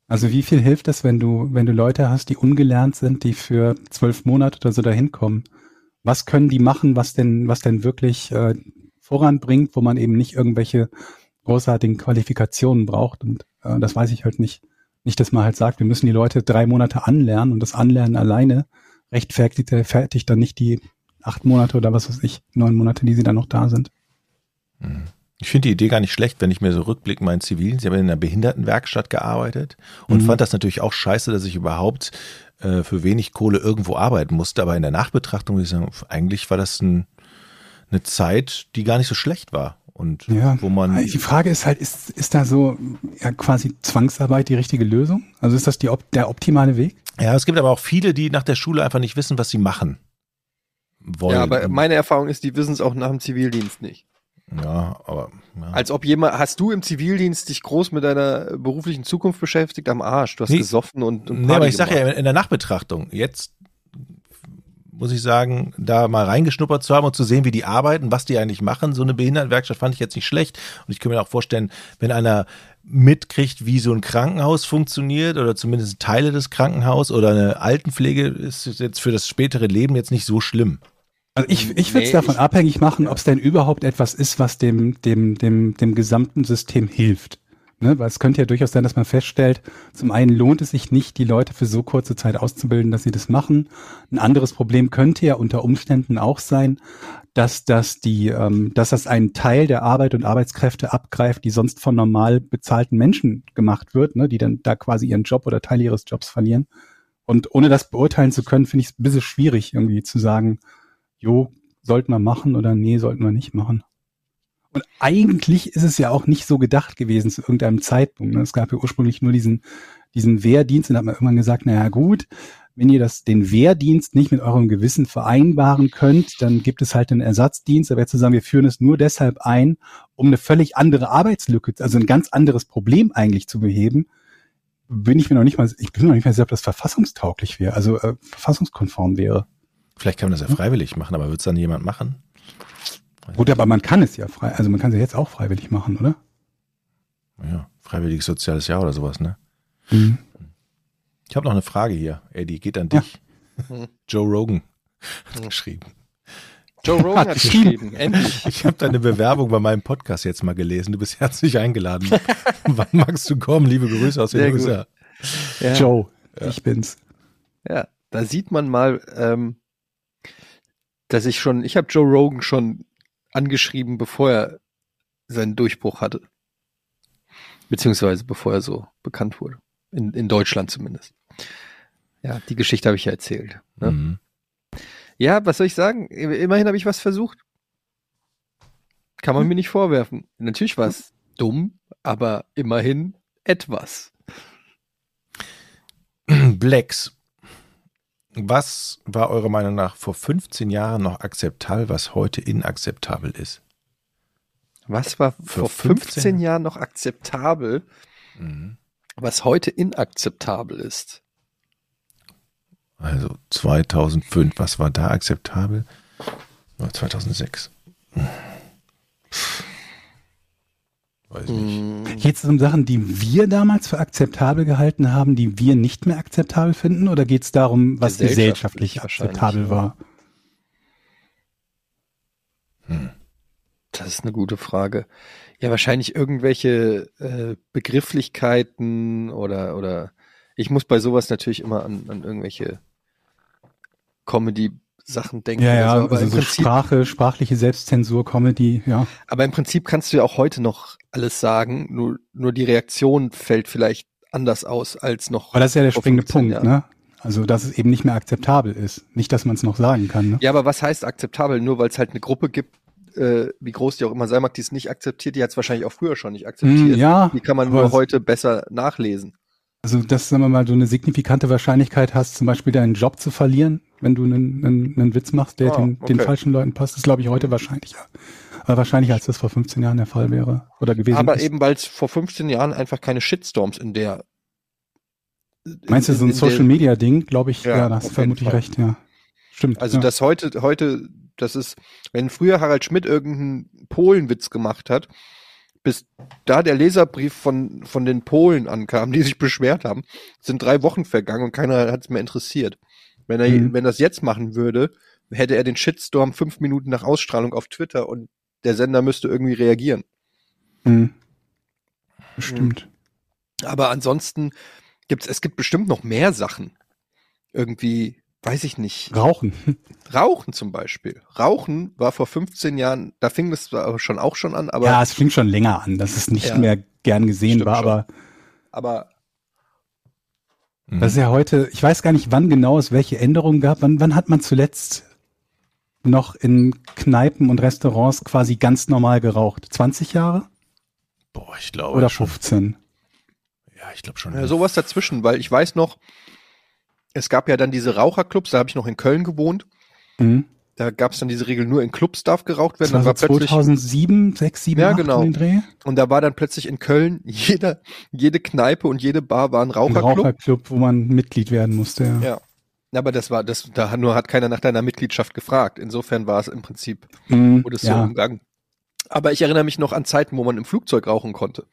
Also wie viel hilft das, wenn du, wenn du Leute hast, die ungelernt sind, die für zwölf Monate oder so dahin kommen? Was können die machen, was denn, was denn wirklich äh, voranbringt, wo man eben nicht irgendwelche großartigen Qualifikationen braucht? Und äh, das weiß ich halt nicht. Nicht, dass man halt sagt, wir müssen die Leute drei Monate anlernen und das Anlernen alleine rechtfertigt fertigt dann nicht die acht Monate oder was weiß ich, neun Monate, die sie dann noch da sind. Ich finde die Idee gar nicht schlecht, wenn ich mir so rückblicke, meinen Zivilen. Sie haben in einer Behindertenwerkstatt gearbeitet und Mhm. fand das natürlich auch scheiße, dass ich überhaupt äh, für wenig Kohle irgendwo arbeiten musste. Aber in der Nachbetrachtung würde ich sagen, eigentlich war das ein, eine Zeit, die gar nicht so schlecht war. Und Ja, wo man. die Frage ist halt, ist, ist da so ja, quasi Zwangsarbeit die richtige Lösung? Also ist das die, der optimale Weg? Ja, es gibt aber auch viele, die nach der Schule einfach nicht wissen, was sie machen wollen. Ja, aber meine Erfahrung ist, die wissen es auch nach dem Zivildienst nicht. ja, aber ja. Als ob jemand, hast du im Zivildienst dich groß mit deiner beruflichen Zukunft beschäftigt? Am Arsch. Du hast Nee. gesoffen und, und Nee, aber ich sage ja, in der Nachbetrachtung, jetzt muss ich sagen, da mal reingeschnuppert zu haben und zu sehen, wie die arbeiten, was die eigentlich machen. So eine Behindertenwerkstatt fand ich jetzt nicht schlecht. Und ich kann mir auch vorstellen, wenn einer mitkriegt, wie so ein Krankenhaus funktioniert oder zumindest Teile des Krankenhauses oder eine Altenpflege, ist es jetzt für das spätere Leben jetzt nicht so schlimm. Also ich, ich würde es Nee, davon ich- abhängig machen, ob es denn überhaupt etwas ist, was dem, dem, dem, dem gesamten System hilft. Ne? Weil es könnte ja durchaus sein, dass man feststellt, zum einen lohnt es sich nicht, die Leute für so kurze Zeit auszubilden, dass sie das machen. Ein anderes Problem könnte ja unter Umständen auch sein, dass das die, ähm, dass das einen Teil der Arbeit und Arbeitskräfte abgreift, die sonst von normal bezahlten Menschen gemacht wird, ne? die dann da quasi ihren Job oder Teil ihres Jobs verlieren. Und ohne das beurteilen zu können, finde ich es ein bisschen schwierig, irgendwie zu sagen, jo, sollten wir machen oder nee, sollten wir nicht machen. Und eigentlich ist es ja auch nicht so gedacht gewesen zu irgendeinem Zeitpunkt. ne? Es gab ja ursprünglich nur diesen, diesen Wehrdienst und hat man irgendwann gesagt, naja gut, wenn ihr das, den Wehrdienst nicht mit eurem Gewissen vereinbaren könnt, dann gibt es halt einen Ersatzdienst. Aber jetzt zu sagen, wir führen es nur deshalb ein, um eine völlig andere Arbeitslücke, also ein ganz anderes Problem eigentlich zu beheben, bin ich mir noch nicht mal, ich bin mir noch nicht mal sicher, ob das verfassungstauglich wäre, also äh, verfassungskonform wäre. Vielleicht kann man das ja freiwillig machen, aber wird es dann jemand machen? Gut, aber man kann es ja frei, also man kann es ja jetzt auch freiwillig machen, oder? Ja, freiwilliges soziales Jahr oder sowas, ne? Mhm. Ich habe noch eine Frage hier, Eddie, geht an Ja. dich. Joe Rogan hat geschrieben. Joe Rogan Hat geschrieben. Endlich. Ich habe deine Bewerbung bei meinem Podcast jetzt mal gelesen. Du bist herzlich eingeladen. Wann magst du kommen? Liebe Grüße aus den Sehr. USA. Ja. Joe, ich bin's. Ja, da sieht man mal, ähm, dass ich schon, ich habe Joe Rogan schon angeschrieben, bevor er seinen Durchbruch hatte. Beziehungsweise bevor er so bekannt wurde. In, in Deutschland zumindest. Ja, die Geschichte habe ich ja erzählt. Ne? Mhm. Ja, was soll ich sagen? Immerhin habe ich was versucht. Kann man mir nicht vorwerfen. Natürlich war es dumm, aber immerhin etwas. Blacks. Was war eurer Meinung nach vor 15 Jahren noch akzeptabel, was heute inakzeptabel ist? Was war Für vor 15 15 Jahren noch akzeptabel, Mhm. was heute inakzeptabel ist? Also 2005, was war da akzeptabel? Ja, 2006. Hm. Weiß nicht. Geht es um Sachen, die wir damals für akzeptabel gehalten haben, die wir nicht mehr akzeptabel finden? Oder geht es darum, was Gesellschaftlich gesellschaftlich akzeptabel war? Das ist eine gute Frage. Ja, wahrscheinlich irgendwelche äh, Begrifflichkeiten oder oder ich muss bei sowas natürlich immer an, an irgendwelche Comedy-Sachen denken. Ja, ja, so, aber, also im so Prinzip, Sprache, sprachliche Selbstzensur, Comedy, ja. aber im Prinzip kannst du ja auch heute noch alles sagen, nur, nur die Reaktion fällt vielleicht anders aus als noch. Aber das ist ja der springende 15 Punkt, Jahren. ne? Also, dass es eben nicht mehr akzeptabel ist. Nicht, dass man es noch sagen kann. Ne? Ja, aber was heißt akzeptabel? Nur weil es halt eine Gruppe gibt, äh, wie groß die auch immer sein mag, die es nicht akzeptiert, die hat es wahrscheinlich auch früher schon nicht akzeptiert. Mm, ja, Die kann man nur heute besser nachlesen. Also, dass, sagen wir mal, du eine signifikante Wahrscheinlichkeit hast, zum Beispiel deinen Job zu verlieren, wenn du einen, einen, einen Witz machst, der Ah, den, den okay. falschen Leuten passt, ist, glaube ich, heute wahrscheinlicher. Aber wahrscheinlicher, als das vor 15 Jahren der Fall wäre oder gewesen Aber ist. eben, weil es vor 15 Jahren einfach keine Shitstorms in der Meinst du, so ein in- in der- Social Media Ding? Glaube ich, Ja, ja, das auf vermutlich Fall. recht, ja. Stimmt. Also ja. das heute, heute, das ist, wenn früher Harald Schmidt irgendeinen Polenwitz gemacht hat, bis da der Leserbrief von, von den Polen ankam, die sich beschwert haben, sind drei Wochen vergangen und keiner hat es mehr interessiert. Wenn er, Mhm. wenn das jetzt machen würde, hätte er den Shitstorm fünf Minuten nach Ausstrahlung auf Twitter und der Sender müsste irgendwie reagieren. Hm. Bestimmt. Aber ansonsten gibt's, es gibt bestimmt noch mehr Sachen. Irgendwie, weiß ich nicht. Rauchen. Rauchen zum Beispiel. Rauchen war vor 15 Jahren, da fing das schon auch schon an, aber, ja, es fing schon länger an, dass es nicht Ja. mehr gern gesehen war, schon. aber aber Mhm. das ist ja heute, ich weiß gar nicht, wann genau es welche Änderungen gab. Wann, wann hat man zuletzt noch in Kneipen und Restaurants quasi ganz normal geraucht? 20 Jahre Boah, ich glaube oder schon. 15? Ja, ich glaube schon. ja, sowas dazwischen, weil ich weiß noch, es gab ja dann diese Raucherclubs, da habe ich noch in Köln gewohnt. Hm. Da gab es dann diese Regel, nur in Clubs darf geraucht werden. Das war Dann so war plötzlich, 2007, 6, 7, Ja, 8 genau. in den Dreh? und da war dann plötzlich in Köln jeder, jede Kneipe und jede Bar war ein Ein Raucherclub. Raucherclub, wo man Mitglied werden musste. Ja. Ja. Aber das war, das, da nur hat keiner nach deiner Mitgliedschaft gefragt. Insofern war es im Prinzip Hm, wurde es so ja. umgangen. Aber ich erinnere mich noch an Zeiten, wo man im Flugzeug rauchen konnte.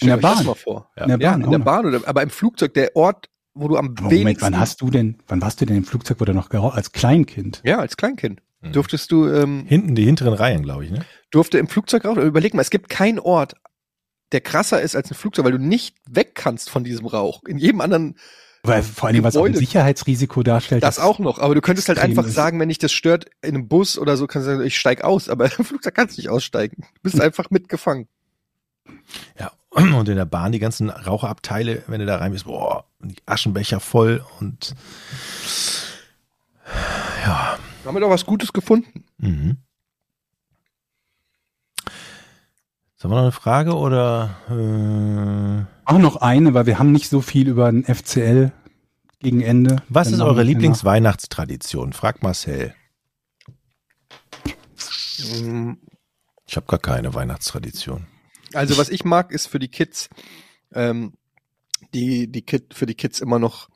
In der das Bahn? mal vor. In der Ja, Bahn in der. Bahn oder, aber im Flugzeug, der Ort, wo du am Moment, wenigsten. wann hast du denn, wann warst du denn im Flugzeug, wo du noch geraucht, als Kleinkind? ja, als Kleinkind. Mhm. Durftest du, ähm, Hinten die hinteren Reihen, glaube ich, ne? durfte im Flugzeug rauchen. Überleg mal, es gibt keinen Ort, der krasser ist als ein Flugzeug, weil du nicht weg kannst von diesem Rauch. In jedem anderen Weil vor allem, was auch ein Gebäude. Sicherheitsrisiko darstellt. das auch noch. Aber du könntest halt einfach ist. sagen, wenn dich das stört, in einem Bus oder so, kannst du sagen, ich steig aus. Aber im Flugzeug kannst du nicht aussteigen. Du bist einfach mitgefangen. Ja. Und in der Bahn die ganzen Raucherabteile, wenn du da rein bist, boah, die Aschenbecher voll und ja. Haben wir doch was Gutes gefunden. Mhm. Haben wir noch eine Frage oder äh, Auch noch eine, weil wir haben nicht so viel über den FCL gegen Ende. was ist eure. Lieblingsweihnachtstradition? Fragt Marcel. Ich habe gar keine Weihnachtstradition. Also was ich mag, ist für die Kids, ähm, die, die Kid, für die Kids immer noch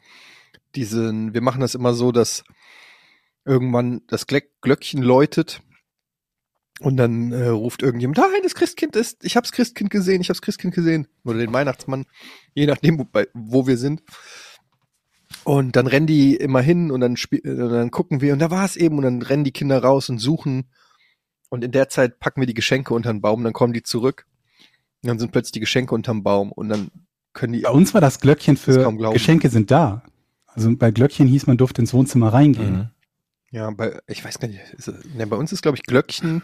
diesen, wir machen das immer so, dass irgendwann das Glöck Glöckchen läutet und dann äh, ruft irgendjemand, nein, das Christkind ist, ich hab's Christkind gesehen, ich hab's Christkind gesehen. Oder den Weihnachtsmann, je nachdem, wo, bei, wo wir sind. Und dann rennen die immer hin und dann, spiel, äh, dann gucken wir und da war es eben und dann rennen die Kinder raus und suchen und in der Zeit packen wir die Geschenke unter den Baum, dann kommen die zurück. Und dann sind plötzlich die Geschenke unterm Baum und dann können die. Bei uns war das Glöckchen Das für glauben. Geschenke sind da. Also bei Glöckchen hieß man durfte ins Wohnzimmer reingehen. Mhm. Ja, bei, ich weiß gar nicht. Ist, ne, bei uns ist, glaube ich, Glöckchen.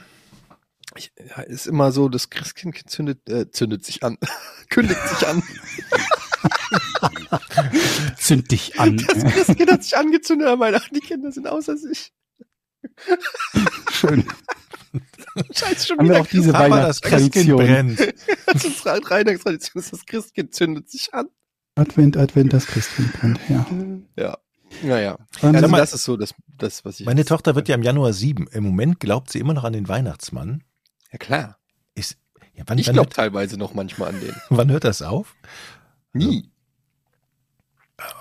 Ich, ja, ist immer so, das Christkind zündet, äh, zündet sich an. Kündigt sich an. Zünd dich an. Das Christkind hat sich angezündet, aber meine, die Kinder sind außer sich. Schön. Scheiße, schon Haben wir wieder auch diese Aber das Christkind brennt. Das ist Weihnachtstradition, ist das Christkind zündet sich an. Advent, Advent, das Christkind brennt. Ja. Ja. Naja. Ähm, Also das ist so das, das was ich. Meine Tochter wird ja im Januar sieben. Im Moment glaubt sie immer noch an den Weihnachtsmann. Ja, klar. Ist, ja, wann, Ich glaube teilweise noch manchmal an den. wann hört das auf? Nie.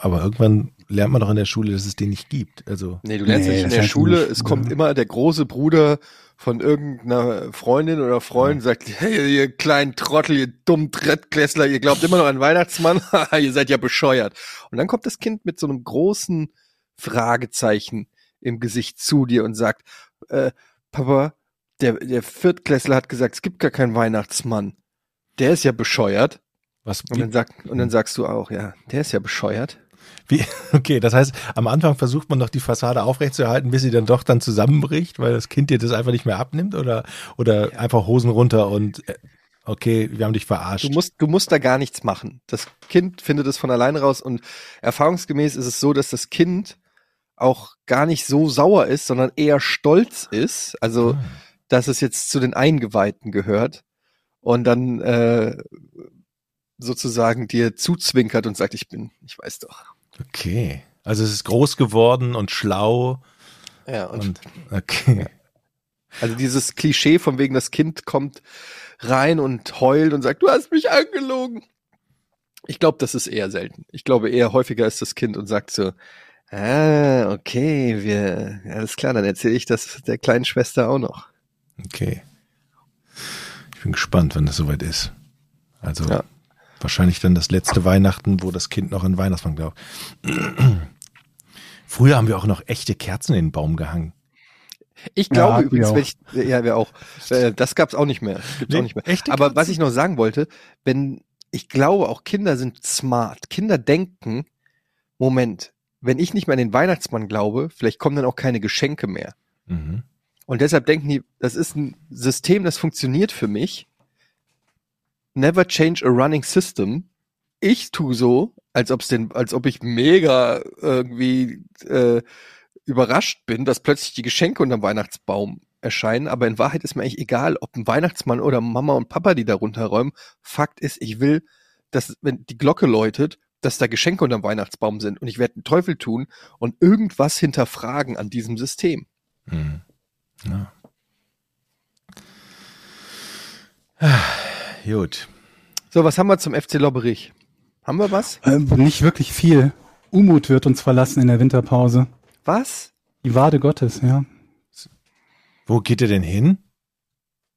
Aber irgendwann lernt man doch in der Schule, dass es den nicht gibt. Also Nee, du lernst Nee, nicht in der Schule, nicht, es kommt ja. immer der große Bruder von irgendeiner Freundin oder Freund, sagt, hey, ihr kleinen Trottel, ihr dummen Drittklässler, ihr glaubt immer noch an Weihnachtsmann, ihr seid ja bescheuert. Und dann kommt das Kind mit so einem großen Fragezeichen im Gesicht zu dir und sagt, äh, Papa, der, der Viertklässler hat gesagt, es gibt gar keinen Weihnachtsmann. Der ist ja bescheuert. was? Und dann, sag, und dann sagst du auch, ja, der ist ja bescheuert. Wie, okay, das heißt, am Anfang versucht man noch die Fassade aufrechtzuerhalten, bis sie dann doch dann zusammenbricht, weil das Kind dir das einfach nicht mehr abnimmt oder oder einfach Hosen runter und äh, okay, wir haben dich verarscht. Du musst, du musst da gar nichts machen. Das Kind findet es von alleine raus und erfahrungsgemäß ist es so, dass das Kind auch gar nicht so sauer ist, sondern eher stolz ist. Also, Ah. dass es jetzt zu den Eingeweihten gehört und dann äh, sozusagen dir zuzwinkert und sagt, ich bin, ich weiß doch. Okay. Also es ist groß geworden und schlau Ja, und, und okay. also dieses Klischee von wegen, das Kind kommt rein und heult und sagt, du hast mich angelogen. Ich glaube, das ist eher selten. Ich glaube, eher häufiger ist das Kind und sagt so, ah, okay, wir, alles klar, dann erzähle ich das der kleinen Schwester auch noch. Okay. Ich bin gespannt, wann das soweit ist. Also Ja. Wahrscheinlich dann das letzte Weihnachten, wo das Kind noch an Weihnachtsmann glaubt. Früher haben wir auch noch echte Kerzen in den Baum gehangen. Ich Ja, glaube hatten übrigens, wir wenn ich, ja, wir auch. Äh, das gab's auch nicht mehr. Gibt's Nee, auch nicht mehr. echte Aber was ich noch sagen wollte, wenn, ich glaube auch Kinder sind smart. Kinder denken, Moment, wenn ich nicht mehr an den Weihnachtsmann glaube, vielleicht kommen dann auch keine Geschenke mehr. Mhm. Und deshalb denken die, das ist ein System, das funktioniert für mich. Never change a running system. Ich tu so, als ob's den, als ob ich mega irgendwie äh, überrascht bin, dass plötzlich die Geschenke unterm Weihnachtsbaum erscheinen. Aber in Wahrheit ist mir eigentlich egal, ob ein Weihnachtsmann oder Mama und Papa die da runterräumen. Fakt ist, ich will, dass, wenn die Glocke läutet, dass da Geschenke unterm Weihnachtsbaum sind. Und ich werde den Teufel tun und irgendwas hinterfragen an diesem System. Mhm. Ja. Gut. So, was haben wir zum FC Lobberich? Haben wir was? Ähm, nicht wirklich viel. Umut wird uns verlassen in der Winterpause. Was? Die Wade Gottes, ja. Wo geht er denn hin?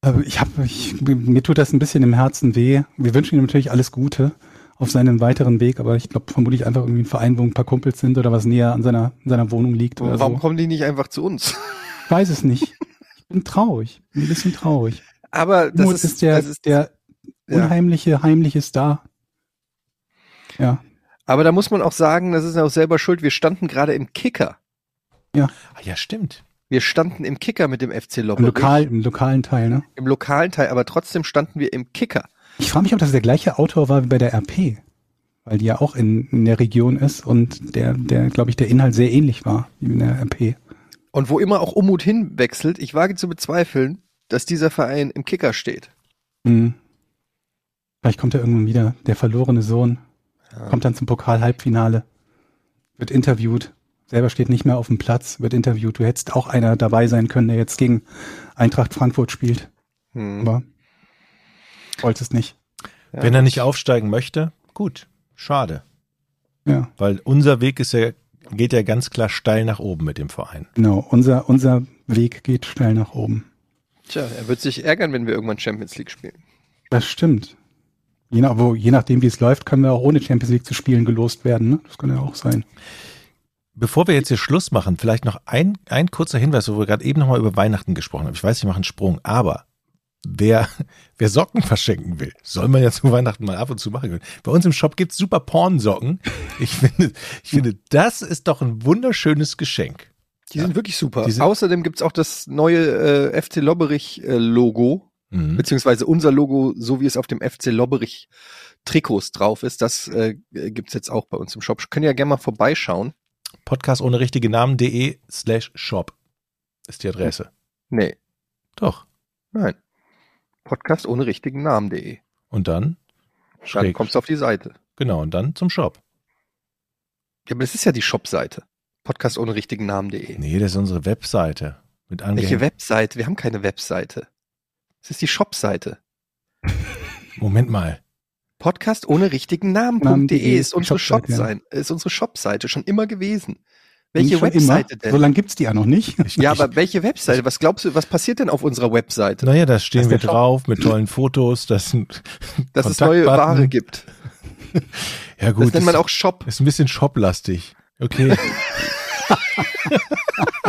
Aber ich habe, ich, mir tut das ein bisschen im Herzen weh. Wir wünschen ihm natürlich alles Gute auf seinem weiteren Weg, aber ich glaube vermutlich einfach irgendwie ein Verein, wo ein paar Kumpels sind oder was näher an seiner, an seiner Wohnung liegt oder Warum so. kommen die nicht einfach zu uns? Ich weiß es nicht. Ich bin traurig, ein bisschen traurig. Aber das Umut ist, ist, der, das ist der ja. unheimliche, heimliche Star. Ja, Aber da muss man auch sagen, das ist ja auch selber schuld. Wir standen gerade im Kicker. Ah, ja, stimmt. Wir standen im Kicker mit dem FC im, Lobberich. Lokal, im lokalen Teil, ne? Im lokalen Teil, aber trotzdem standen wir im Kicker. Ich frage mich, ob das der gleiche Autor war wie bei der RP, weil die ja auch in, in der Region ist und der, der, glaube ich, der Inhalt sehr ähnlich war wie in der RP. Und wo immer auch Umut hinwechselt, ich wage zu bezweifeln, dass dieser Verein im Kicker steht. Hm. Vielleicht kommt er irgendwann wieder, der verlorene Sohn, kommt dann zum Pokal-Halbfinale, wird interviewt, selber steht nicht mehr auf dem Platz, wird interviewt. Du hättest auch einer dabei sein können, der jetzt gegen Eintracht Frankfurt spielt, Hm. aber wolltest nicht. Ja. Wenn er nicht aufsteigen möchte, gut. Schade. Ja, Weil unser Weg ist ja, geht ja ganz klar steil nach oben mit dem Verein. genau. Unser, unser Weg geht steil nach oben. Tja, er wird sich ärgern, wenn wir irgendwann Champions League spielen. Das stimmt. Je, nach, wo, je nachdem, wie es läuft, können wir auch ohne Champions League zu spielen gelost werden. Ne? Das kann ja auch sein. Bevor wir jetzt hier Schluss machen, vielleicht noch ein, ein kurzer Hinweis, wo wir gerade eben nochmal über Weihnachten gesprochen haben. Ich weiß, ich mache einen Sprung, aber wer, wer Socken verschenken will, soll man ja zu Weihnachten mal ab und zu machen können. Bei uns im Shop gibt's super Pornsocken. Ich finde, ich finde, das ist doch ein wunderschönes Geschenk. Die sind wirklich super. Sind- Außerdem gibt's auch das neue äh, FC Lobberich äh, Logo, Mhm. beziehungsweise unser Logo, so wie es auf dem FC Lobberich Trikots drauf ist. Das äh, gibt's jetzt auch bei uns im Shop. Können ja gerne mal vorbeischauen. Podcast ohne richtige Namen.de slash shop ist die Adresse. Nee, Doch. nein. Podcast ohne richtigen Namen.de. Und dann Dann schräg. kommst du auf die Seite. Genau, und dann zum Shop. Ja, aber das ist ja die Shop-Seite. Podcast ohne richtigen Namen.de. Nee, das ist unsere Webseite. Mit Welche. Webseite? Wir haben keine Webseite. Das ist die Shop-Seite. Moment mal. Podcast ohne richtigen Namen.de Namen.de ist unsere Shopseite, ja. Shop-Seite, ist unsere Shop-Seite schon immer gewesen. Welche Webseite immer. denn? So lange gibt's die ja noch nicht. Ich, ja, ich, aber welche Webseite? Was glaubst du, was passiert denn auf unserer Webseite? Naja, da stehen Das wir Shop. drauf mit tollen Fotos. Das sind Dass es neue. Ware gibt. Ja Das gut, nennt man auch Shop. ist ein bisschen shoplastig. Okay.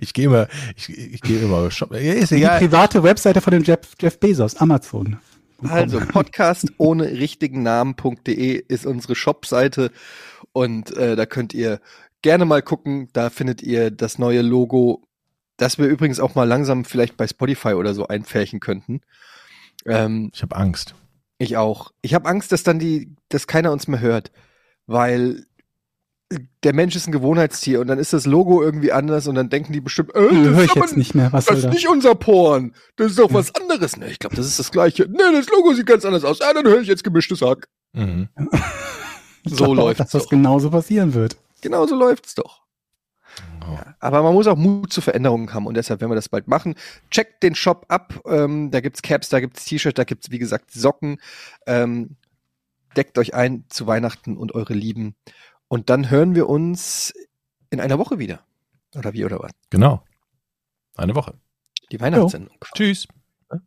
ich gehe immer, ich, ich gehe immer shop. Ja, ist Die egal. private Webseite von dem Jeff, Jeff Bezos, Amazon. Also Podcast ohne richtigen Namen.de ist unsere Shop-Seite und äh, da könnt ihr gerne mal gucken. Da findet ihr das neue Logo, das wir übrigens auch mal langsam vielleicht bei Spotify oder so einfärchen könnten. Ähm, Ich habe Angst. ich auch. Ich habe Angst, dass dann die, dass keiner uns mehr hört, weil der Mensch ist ein Gewohnheitstier und dann ist das Logo irgendwie anders und dann denken die bestimmt, äh, das Höre ist ich jetzt nicht mehr. Was Das soll ist das? nicht unser Porn. Das ist doch was anderes. Ne, ich glaube, das ist das Gleiche. Ne, das Logo sieht ganz anders aus. Ja, dann höre ich jetzt gemischtes Hack. Mhm. So läuft's Dass das genauso passieren wird. Genau so läuft's doch. Oh. Ja, aber man muss auch Mut zu Veränderungen haben und deshalb werden wir das bald machen. Checkt den Shop ab. Ähm, da gibt's Caps, da gibt's T-Shirts, da gibt's wie gesagt Socken. Ähm, deckt euch ein zu Weihnachten und eure Lieben. Und dann hören wir uns in einer Woche wieder. Oder wie oder was? Genau. Eine Woche. Die Weihnachtssendung. Tschüss.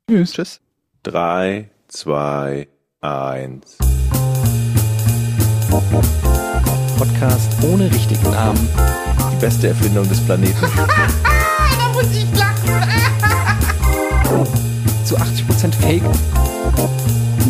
Tschüss. Tschüss. Drei, zwei, eins. Podcast ohne richtigen Namen. Die beste Erfindung des Planeten. Da muss ich lachen. Zu 80% Fake.